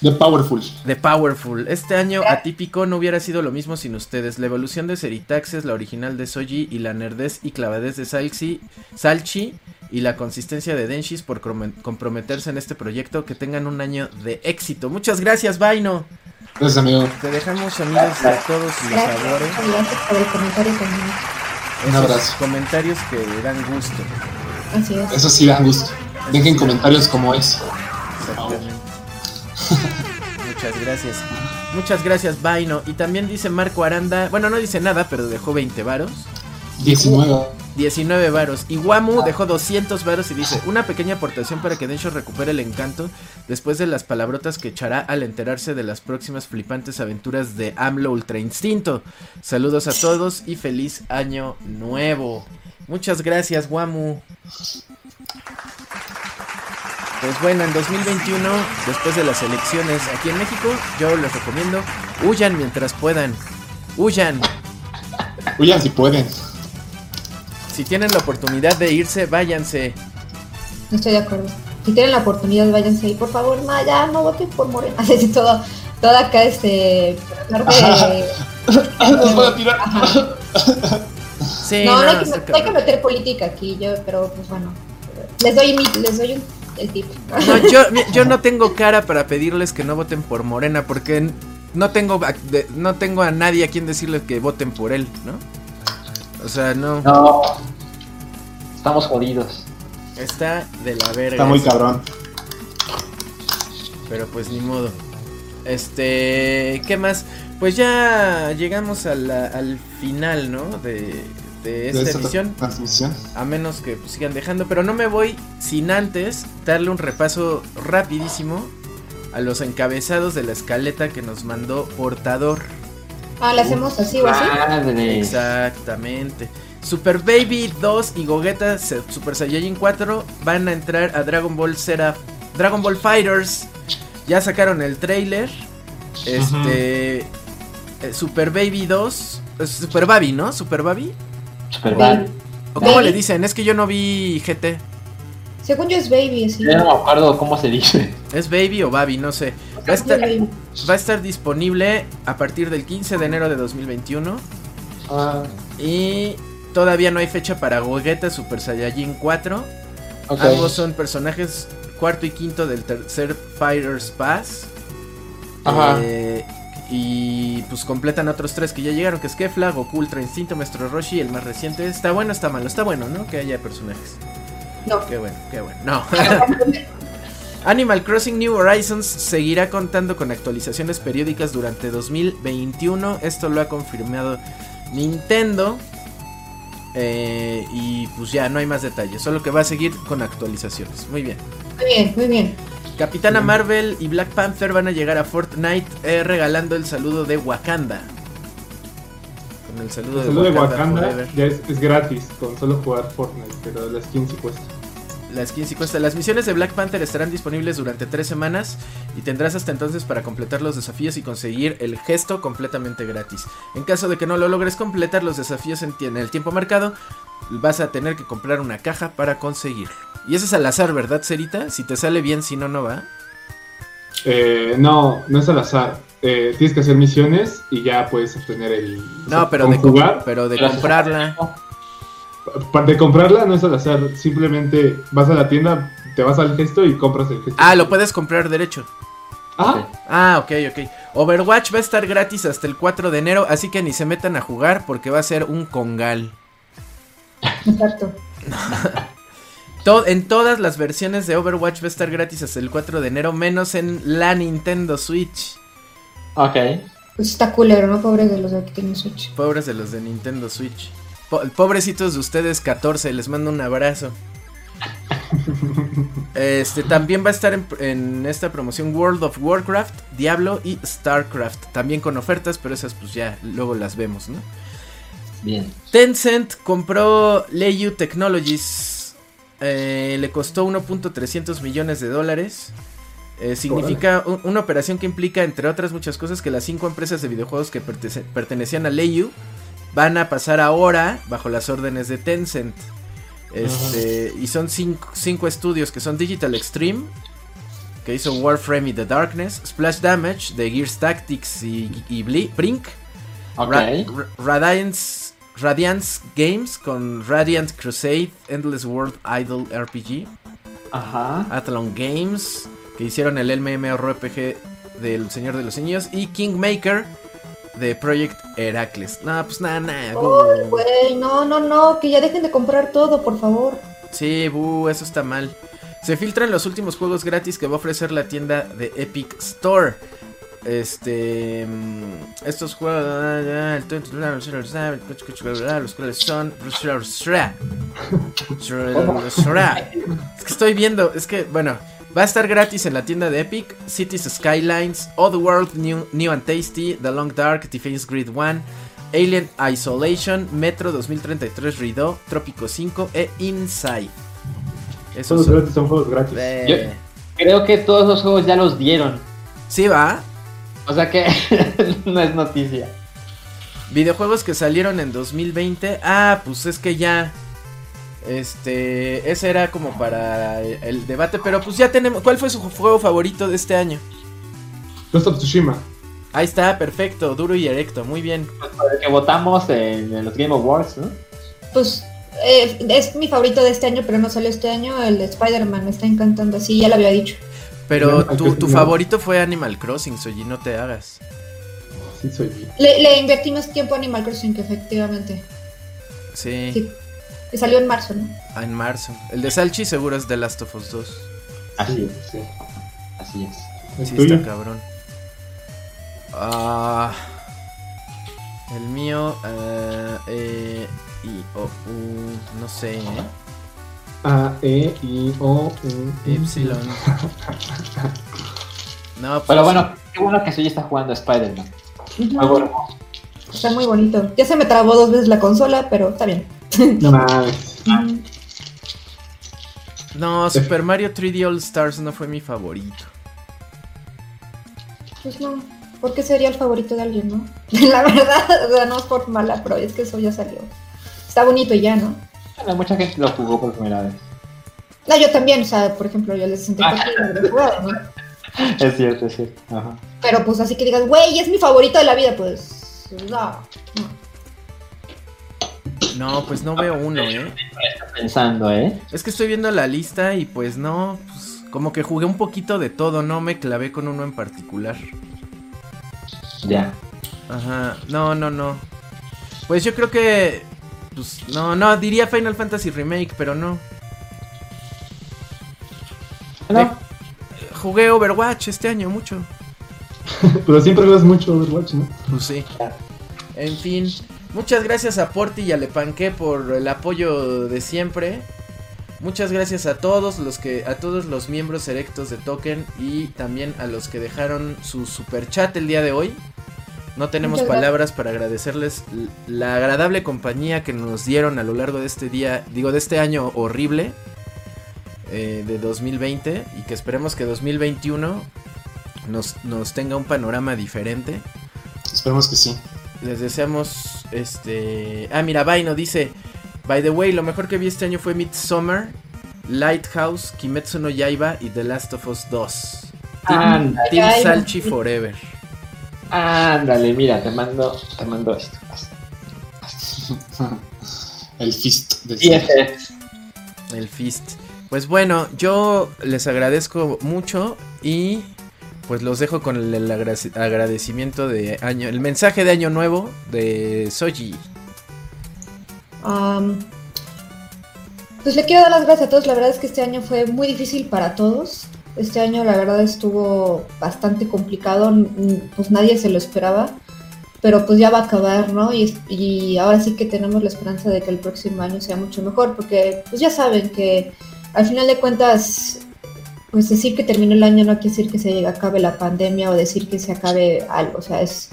De Powerful. de powerful. Este año atípico no hubiera sido lo mismo sin ustedes. La evolución de Seritaxes, la original de Soji, y la nerdez y clavadez de Salchi, Salchi y la consistencia de Denshis por comprometerse en este proyecto. Que tengan un año de éxito. Muchas gracias, Vaino. Gracias, amigo. Te dejamos sonidos de todos los Gracias, sabores. gracias por el comentario también. Un Esos abrazo. comentarios que dan gusto. Así es. Eso sí dan gusto. Dejen comentarios como es. Muchas gracias. Muchas gracias, Vaino. Y también dice Marco Aranda. Bueno, no dice nada, pero dejó 20 varos. 19. 19 varos. Y Wamu dejó 200 varos y dice: Una pequeña aportación para que Densho recupere el encanto después de las palabrotas que echará al enterarse de las próximas flipantes aventuras de AMLO Ultra Instinto. Saludos a todos y feliz año nuevo. Muchas gracias, Wamu. Pues bueno, en 2021, después de las elecciones aquí en México, yo les recomiendo, huyan mientras puedan. Huyan. Huyan si pueden. Si tienen la oportunidad de irse, váyanse. No estoy de acuerdo. Si tienen la oportunidad, váyanse ahí. Por favor, no, ya no voten por Morena. Así todo, todo acá, este. tratar de- Nos van a tirar. Ajá. Sí, No, no, hay que, no hay que meter política aquí, yo, pero pues bueno. Les doy, mi, les doy un- el tip. No, yo, yo no tengo cara para pedirles que no voten por Morena porque no tengo no tengo a nadie a quien decirles que voten por él, ¿no? O sea, no. No. Estamos jodidos. Está de la verga. Está muy cabrón. Pero pues ni modo. Este, ¿qué más? Pues ya llegamos a la- al final, ¿no? De, de esta De esta transmisión. A menos que pues, sigan dejando. Pero no me voy sin antes darle un repaso rapidísimo a los encabezados de la escaleta que nos mandó Portador. Ah, ¿le hacemos así o así? Exactamente. Super Baby 2 y Gogeta Super Saiyajin 4 van a entrar a Dragon Ball Zera Dragon Ball Fighters. Ya sacaron el trailer. Este eh, Super Baby 2, eh, Super Baby, ¿no? Super Baby. Super Baby. bad. ¿O cómo Baby. le dicen? Es que yo no vi GT. Según yo es baby, así. Ya no me acuerdo cómo se dice. ¿Es Baby o Baby? No sé. Va a, yo estar, es baby. va a estar disponible a partir del 15 de enero de 2021. Ah, Y todavía no hay fecha para Gogeta Super Saiyajin 4. ok. Ambos son personajes cuarto y quinto del tercer Fighters Pass. Ajá. Eh, y pues completan otros tres que ya llegaron, que es Kefla, Goku Ultra Instinto, Maestro Roshi, el más reciente. Está bueno, está malo, está bueno, ¿no? Que haya personajes. No. Qué bueno, qué bueno. No. Animal Crossing New Horizons seguirá contando con actualizaciones periódicas durante 2021. Esto lo ha confirmado Nintendo. Eh, y pues ya no hay más detalles, solo que va a seguir con actualizaciones. Muy bien. Muy bien, muy bien. Capitana Marvel y Black Panther van a llegar a Fortnite eh, regalando el saludo de Wakanda. Con el saludo, de, Wakanda, ya es, es, gratis con solo jugar Fortnite, pero la skin sí cuesta. La skin sí cuesta. Las misiones de Black Panther estarán disponibles durante tres semanas y tendrás hasta entonces para completar los desafíos y conseguir el gesto completamente gratis. En caso de que no lo logres completar los desafíos en, en el tiempo marcado, vas a tener que comprar una caja para conseguirlo. Y eso es al azar, ¿verdad, Cerita? Si te sale bien, si no, no va. Eh, no, no es al azar. Eh, tienes que hacer misiones y ya puedes obtener el. No, pero, de jugar, pero de comprarla. De comprarla no es al azar. Simplemente vas a la tienda, te vas al gesto y compras el gesto. Ah, lo puedes comprar derecho. Ah. Ah, ok, ok. Overwatch va a estar gratis hasta el 4 de enero, así que ni se metan a jugar porque va a ser un congal. Exacto. en todas las versiones de Overwatch va a estar gratis hasta el 4 de enero, menos en la Nintendo Switch. Ok. Pues está culero, ¿no? Pobres de los de tienen Switch. Pobres de los de Nintendo Switch. pobrecitos de ustedes 14, les mando un abrazo. Este también va a estar en, en, esta promoción World of Warcraft, Diablo y StarCraft. También con ofertas, pero esas pues ya luego las vemos, ¿no? Bien. Tencent compró Leiyu Technologies eh, le costó 1.300 millones de dólares. Eh, significa una operación que implica, entre otras muchas cosas, que las cinco empresas de videojuegos que pertenecían a Leiyu van a pasar ahora bajo las órdenes de Tencent. Este, y son cinco, estudios que son Digital Extreme, que hizo Warframe y The Darkness, Splash Damage de Gears Tactics y, Brink, Radiance Radiance Games con Radiant Crusade, Endless World Idol RPG. Ajá. Athlon Games, que hicieron el MMORPG del Señor de los Niños. Y Kingmaker de Project Heracles. No, pues nada, nada. güey, no, no, no, que ya dejen de comprar todo, por favor. Sí, bu, eso está mal. Se filtran los últimos juegos gratis que va a ofrecer la tienda de Epic Store. Este. Mm, estos juegos. Los cuales son. Es que estoy viendo. Es que, bueno. Va a estar gratis en la tienda de Epic. Cities Skylines. World New, New and Tasty. The Long Dark. Defense Grid 1. Alien Isolation. Metro 2033 Rideau. Trópico 5. E Inside. Esos son, son juegos gratis. creo que todos los juegos ya los dieron. Sí, va. O sea que no es noticia. Videojuegos que salieron en 2020. Ah, pues es que ya. Este. Ese era como para el debate. Pero pues ya tenemos. ¿Cuál fue su juego favorito de este año? Ghost of Tsushima. Ahí está, perfecto. Duro y erecto. Muy bien. que votamos en, los Game Awards, ¿no? Pues. Eh, es mi favorito de este año, pero no salió este año. El de Spider-Man me está encantando. Así ya lo había dicho. Pero tu, favorito fue Animal Crossing, Soy, no te hagas. Sí, soy le, le invertí más tiempo a Animal Crossing, que efectivamente. Sí. sí. Que salió en marzo, ¿no? Ah, en marzo. El de Salchi seguro es The Last of Us 2. Así es, sí. Así es. Sí, está cabrón. Ah. El mío, uh, eh, y, oh, uh, no sé, ¿eh? A, E, I, O, U, Y. no, pues Pero bueno, qué bueno que Soy está jugando Spider-Man. Está muy bonito. Ya se me trabó dos veces la consola, pero está bien. No mames. No, Super Mario 3D All Stars no fue mi favorito. Pues no, ¿por qué sería el favorito de alguien, no? La verdad, o sea, no es por mala, pero es que eso ya salió. Está bonito y ya, ¿no? Mucha gente lo jugó por primera vez. No, yo también, o sea, por ejemplo, yo el 64 lo he jugado, ¿no? Es cierto, es cierto. Ajá. Pero pues así que digas, güey, es mi favorito de la vida, pues no. No, pues no veo uno, ¿eh? pensando, ¿eh? Es que estoy viendo la lista y pues no, pues como que jugué un poquito de todo, no me clavé con uno en particular. Ya. Ajá, no, no, no. Pues yo creo que pues no, no, diría Final Fantasy Remake, pero no. No. jugué Overwatch este año mucho. Pero siempre juegas mucho Overwatch, ¿no? Pues sí. En fin, muchas gracias a Porti y a Lepanque por el apoyo de siempre. Muchas gracias a todos los que a todos los miembros erectos de Token y también a los que dejaron su super chat el día de hoy. No tenemos palabras para agradecerles la agradable compañía que nos dieron a lo largo de este día, digo, de este año horrible eh, de 2020 y que esperemos que 2021 nos, nos tenga un panorama diferente. Esperemos que sí. Les deseamos, este... Ah, mira, Vaino dice, by the way, lo mejor que vi este año fue Midsommar, Lighthouse, Kimetsu no Yaiba y The Last of Us 2. Team, Ándale, Team. Salchi Forever. Ándale, mira, te mando, te mando esto. El fist del Y este, El Fist. Pues bueno, yo les agradezco mucho y pues los dejo con el, agradecimiento de año, el mensaje de año nuevo de Soji. Pues le quiero dar las gracias a todos. La verdad es que este año fue muy difícil para todos. Este año la verdad estuvo bastante complicado. Pues nadie se lo esperaba. Pero pues ya va a acabar, ¿no? Y ahora sí que tenemos la esperanza de que el próximo año sea mucho mejor. Porque pues ya saben que al final de cuentas, pues decir que terminó el año no quiere decir que se acabe la pandemia o decir que se acabe algo. O sea, es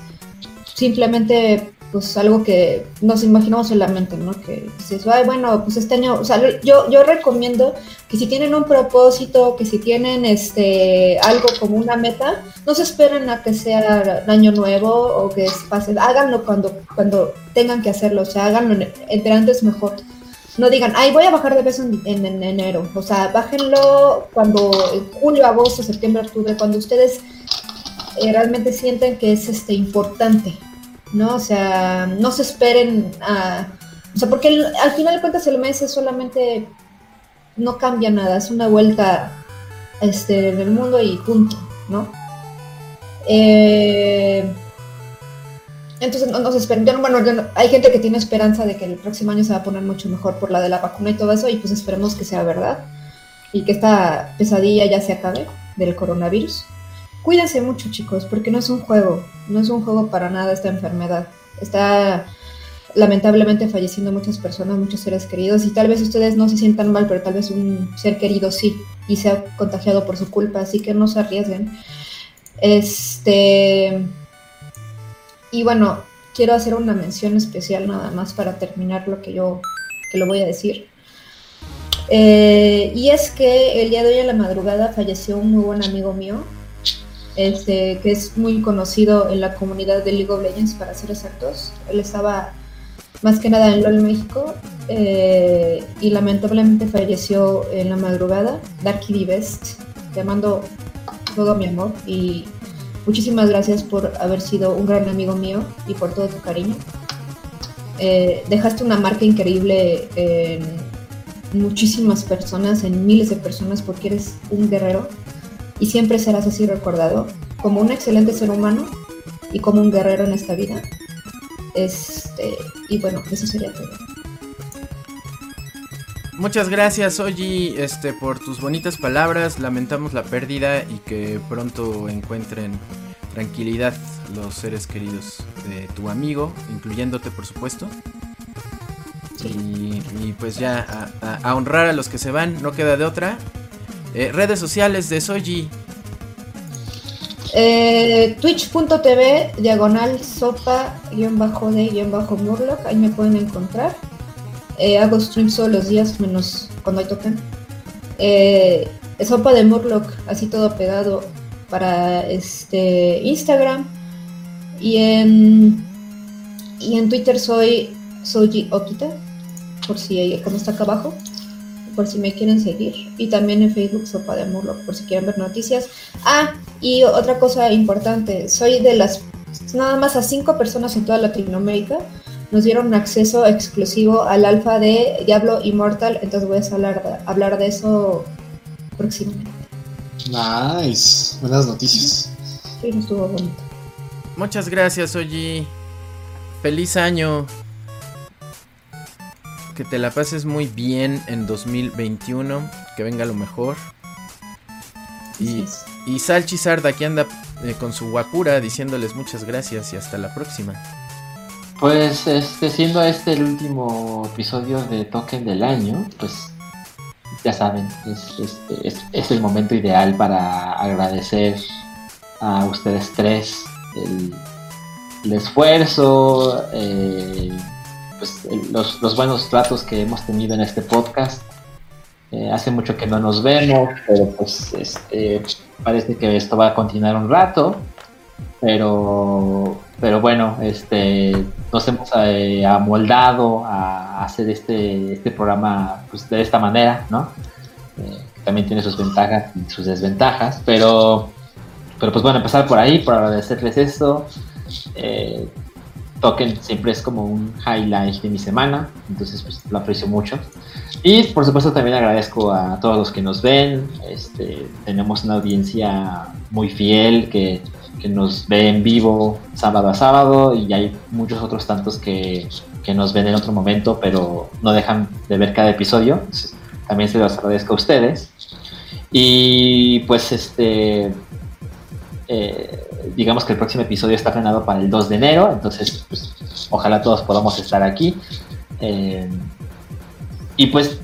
simplemente pues algo que nos imaginamos en la mente, ¿no? Que dices, ay, bueno, pues este año, o sea, yo, yo recomiendo que si tienen un propósito, que si tienen este algo como una meta, no se esperen a que sea año nuevo o que pase, háganlo cuando, cuando tengan que hacerlo, o sea, háganlo en- entre antes mejor. No digan, ay, voy a bajar de peso en, en- en enero. O sea, bájenlo cuando, en julio, agosto, septiembre, octubre, cuando ustedes eh, realmente sienten que es este importante. ¿No? O sea, no se esperen a... O sea, porque al final de cuentas el mes es solamente... No cambia nada, es una vuelta este, en el mundo y punto, ¿no? Eh, entonces no, no se esperen. Yo no- bueno, hay gente que tiene esperanza de que el próximo año se va a poner mucho mejor por la de la vacuna y todo eso, y pues esperemos que sea verdad y que esta pesadilla ya se acabe del coronavirus. Cuídense mucho, chicos, porque no es un juego, no es un juego para nada esta enfermedad. Está lamentablemente falleciendo muchas personas, muchos seres queridos, y tal vez ustedes no se sientan mal, pero tal vez un ser querido sí, y se ha contagiado por su culpa, así que no se arriesguen. Este. Y bueno, quiero hacer una mención especial nada más para terminar lo que yo que lo voy a decir. Eh, y es que el día de hoy en la madrugada falleció un muy buen amigo mío, este, que es muy conocido en la comunidad de League of Legends, para ser exactos. Él estaba más que nada en LOL México eh, y lamentablemente falleció en la madrugada. Darky D. Best, te mando todo mi amor y muchísimas gracias por haber sido un gran amigo mío y por todo tu cariño. Eh, dejaste una marca increíble en muchísimas personas, en miles de personas, porque eres un guerrero y siempre serás así recordado como un excelente ser humano y como un guerrero en esta vida. Este, y bueno, eso sería todo. Muchas gracias, Oji, este, por tus bonitas palabras. Lamentamos la pérdida y que pronto encuentren tranquilidad los seres queridos de tu amigo, incluyéndote, por supuesto. Y, y pues ya a, a- a honrar a los que se van, no queda de otra. Eh, redes sociales de Soji. Eh, Twitch.tv, diagonal sopa, guion bajo de, guion bajo Murloc, ahí me pueden encontrar. Eh, hago streams todos los días, menos cuando hay token. Sopa de Murloc, así todo pegado para este Instagram. Y en, y en Twitter soy Soji Okita, por si como está acá abajo, por si me quieren seguir. Y también en Facebook Sopa de Murloc, por si quieren ver noticias. Ah, y otra cosa importante, soy de las nada más a cinco personas en toda Latinoamérica nos dieron acceso exclusivo al alfa de Diablo Immortal, entonces voy a hablar de, hablar de eso próximamente. Nice. Buenas noticias. Sí, estuvo bonito. Muchas gracias, Oji. Feliz año. Que te la pases muy bien en 2021. Que venga lo mejor. Y. Y Salchi Sarda aquí anda eh, con su guapura diciéndoles muchas gracias y hasta la próxima. Pues este, siendo este el último episodio de Token del año, pues ya saben, es, es, es el momento ideal para agradecer a ustedes tres el, el esfuerzo, eh, pues, los, los, buenos tratos que hemos tenido en este podcast. Eh, hace mucho que no nos vemos, pero pues este, parece que esto va a continuar un rato. Pero, pero bueno, este, nos hemos eh, amoldado a hacer este, este programa pues, de esta manera, ¿no? Eh, también tiene sus ventajas y sus desventajas, pero, pero pues bueno, empezar por ahí, por agradecerles esto. Token siempre es como un highlight de mi semana, entonces pues, lo aprecio mucho. Y por supuesto también agradezco a todos los que nos ven, este, tenemos una audiencia muy fiel que, que, nos ve en vivo sábado a sábado y hay muchos otros tantos que, que, nos ven en otro momento, pero no dejan de ver cada episodio. También se los agradezco a ustedes. Y pues este... Eh, digamos que el próximo episodio está frenado para el 2 de enero, entonces pues, ojalá todos podamos estar aquí. Eh, y pues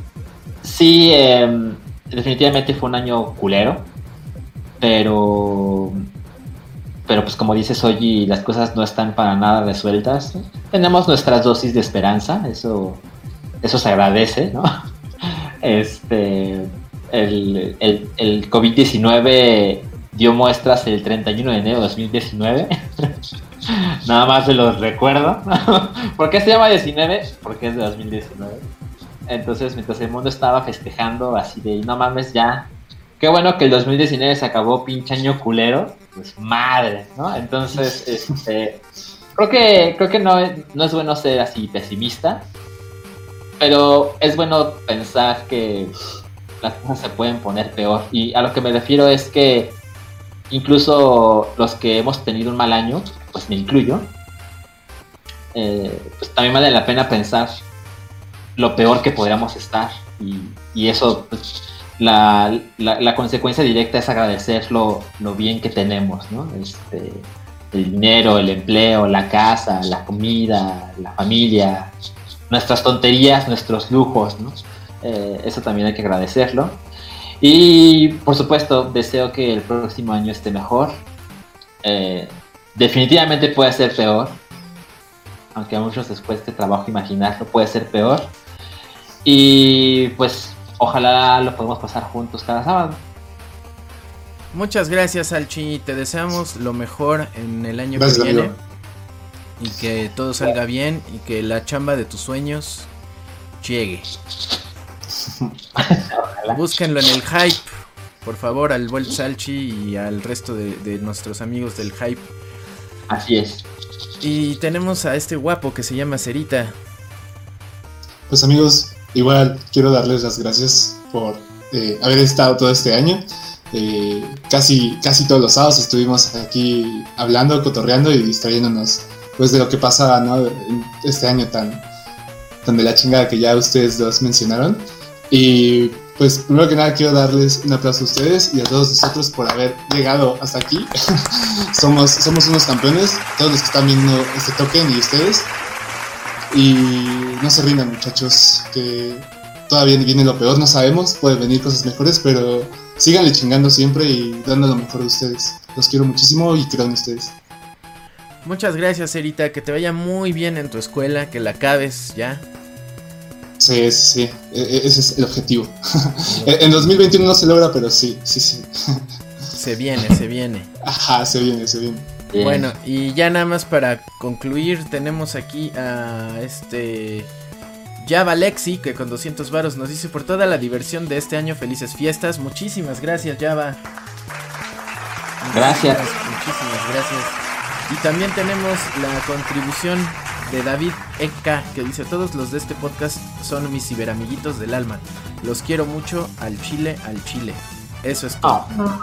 sí, eh, definitivamente fue un año culero, pero pero pues como dices hoy las cosas no están para nada resueltas. Tenemos nuestras dosis de esperanza, eso eso se agradece, ¿no? Este el, el COVID-19 dio muestras el 31 de enero de 2019. Nada más se los recuerdo. ¿Por qué se llama 19? Porque es de 2019. Entonces, mientras el mundo estaba festejando así de, no mames, ya. Qué bueno que el 2019 se acabó pinche año culero. Pues madre, ¿no? Entonces, este, creo que, creo que no, no es bueno ser así pesimista. Pero es bueno pensar que las cosas se pueden poner peor. Y a lo que me refiero es que incluso los que hemos tenido un mal año, pues me incluyo, eh, pues también vale la pena pensar lo peor que podríamos estar y, eso, pues, la, la, la, consecuencia directa es agradecer lo, lo bien que tenemos, ¿no? Este, el dinero, el empleo, la casa, la comida, la familia, nuestras tonterías, nuestros lujos, ¿no? Eh, eso también hay que agradecerlo. Y por supuesto, deseo que el próximo año esté mejor. Eh, definitivamente puede ser peor. Aunque a muchos les cueste trabajo imaginarlo, puede ser peor. Y pues ojalá lo podamos pasar juntos cada sábado. Muchas gracias, Alchi. Te deseamos lo mejor en el año gracias, que viene. Amigo. Y que todo salga bien y que la chamba de tus sueños llegue. Búsquenlo en el hype. Por favor, al Volt Salchi y al resto de, de, nuestros amigos del hype. Así es. Y tenemos a este guapo que se llama Cerita. Pues amigos, igual quiero darles las gracias por eh, haber estado todo este año. Eh, casi, casi todos los sábados estuvimos aquí hablando, cotorreando y distrayéndonos pues de lo que pasa ¿no? este año tan, tan de la chingada que ya ustedes dos mencionaron. Y pues primero que nada quiero darles un aplauso a ustedes y a todos nosotros por haber llegado hasta aquí. somos, somos unos campeones, todos los que están viendo este token y ustedes. Y no se rindan muchachos, que todavía viene lo peor, no sabemos, pueden venir cosas mejores, pero síganle chingando siempre y dando lo mejor de ustedes. Los quiero muchísimo y creo en ustedes. Muchas gracias, Erita, que te vaya muy bien en tu escuela, que la acabes ya. Sí, sí, sí, ese es el objetivo. en 2021 no se logra, pero sí, sí, sí. se viene, se viene. Ajá, se viene, se viene. Bien. Bueno, y ya nada más para concluir, tenemos aquí a este Java Lexi, que con 200 varos nos dice por toda la diversión de este año, felices fiestas. Muchísimas gracias, Java. Gracias. Muchísimas gracias. Y también tenemos la contribución de David Eka que dice todos los de este podcast son mis ciberamiguitos del alma. Los quiero mucho al chile, al chile. Eso es todo. Oh.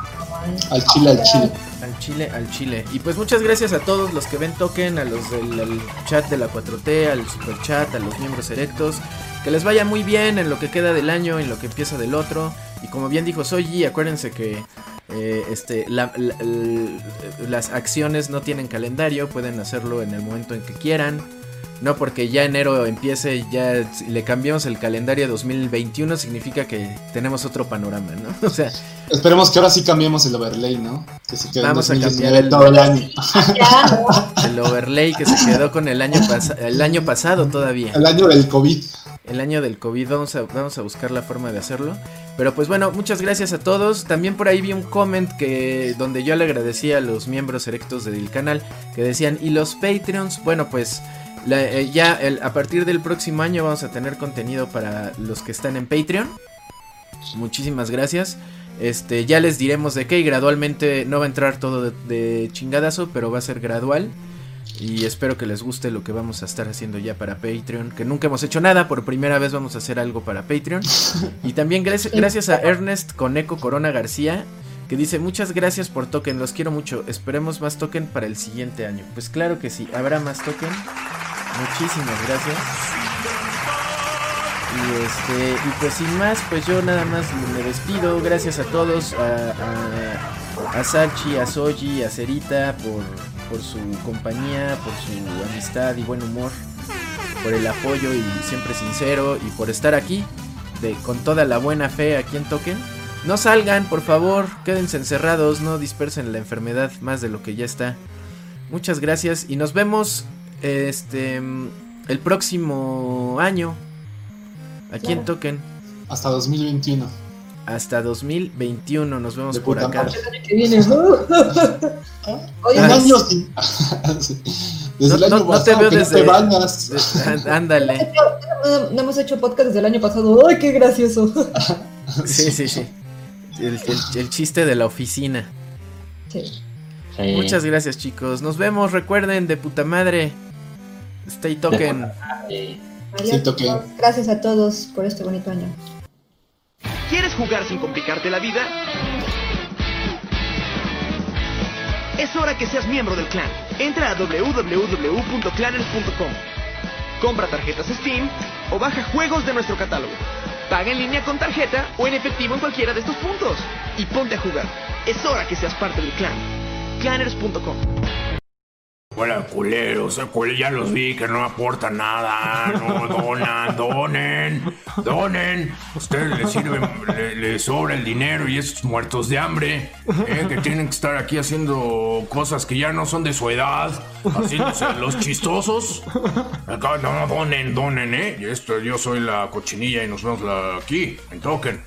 Al chile, al chile. Al chile, al chile. Y pues muchas gracias a todos los que ven token, a los del al chat de la 4T, al super chat, a los miembros erectos. Que les vaya muy bien en lo que queda del año, en lo que empieza del otro. Y como bien dijo Soji, acuérdense que Eh, este, la- la- el- las acciones no tienen calendario, pueden hacerlo en el momento en que quieran. No porque ya enero empiece, ya si le cambiamos el calendario a 2021, significa que tenemos otro panorama, ¿no? O sea, Esperemos que ahora sí cambiemos el overlay, ¿no? Que se quede en Vamos a 2019 cambiar el- todo el año. El overlay que se quedó con el año, el año pasado todavía. El año del COVID. el año del COVID. Vamos a, vamos a buscar la forma de hacerlo. Pero pues bueno, muchas gracias a todos. También por ahí vi un comment que donde yo le agradecía a los miembros erectos del canal que decían, ¿y los Patreons? Bueno, pues la- eh, ya el- a partir del próximo año vamos a tener contenido para los que están en Patreon. Muchísimas gracias. Este, ya les diremos de qué y gradualmente no va a entrar todo de, de chingadazo, pero va a ser gradual. Y espero que les guste lo que vamos a estar haciendo ya para Patreon. Que nunca hemos hecho nada, por primera vez vamos a hacer algo para Patreon. Y también gracias, gracias a Ernest Coneco Corona García, que dice muchas gracias por token, los quiero mucho. Esperemos más token para el siguiente año. Pues claro que sí, habrá más token. Muchísimas gracias. Y este, y pues sin más, pues yo nada más me despido. Gracias a todos, a, Salchi, a Soji, a Cerita por, por su compañía, por su amistad y buen humor, por el apoyo y siempre sincero y por estar aquí de, con toda la buena fe aquí en Token. No salgan, por favor, quédense encerrados, no dispersen la enfermedad más de lo que ya está. Muchas gracias y nos vemos este el próximo año aquí en Claro. Token. Hasta 2021. Hasta 2021 nos vemos De por puta acá. madre. El año que viene. Oye, Un Ah, no, año sin- Sí. Desde No- el año no- no te pasado veo desde- no te bañas. Ándale. no, no hemos hecho podcast desde el año pasado. ¡Ay, qué gracioso! Sí, sí, sí. El, el- el chiste de la oficina. Sí. Sí. Muchas gracias, chicos. Nos vemos. Recuerden, de puta madre. Stay token. Sí. Adiós. Gracias a todos por este bonito año. ¿Quieres jugar sin complicarte la vida? Es hora que seas miembro del clan. Entra a www.clanners.com. Compra tarjetas Steam o baja juegos de nuestro catálogo. Paga en línea con tarjeta o en efectivo en cualquiera de estos puntos. Y ponte a jugar. Es hora que seas parte del clan. Clanners.com. Hola, culeros, cule- ya los vi que no aportan nada, no donan, donen, donen. Ustedes les sirven, le- les sobra el dinero y esos muertos de hambre, eh, que tienen que estar aquí haciendo cosas que ya no son de su edad, haciéndose los chistosos. Acá, no, donen, donen, eh. Esto, yo soy la cochinilla y nos vemos la- aquí, en Token.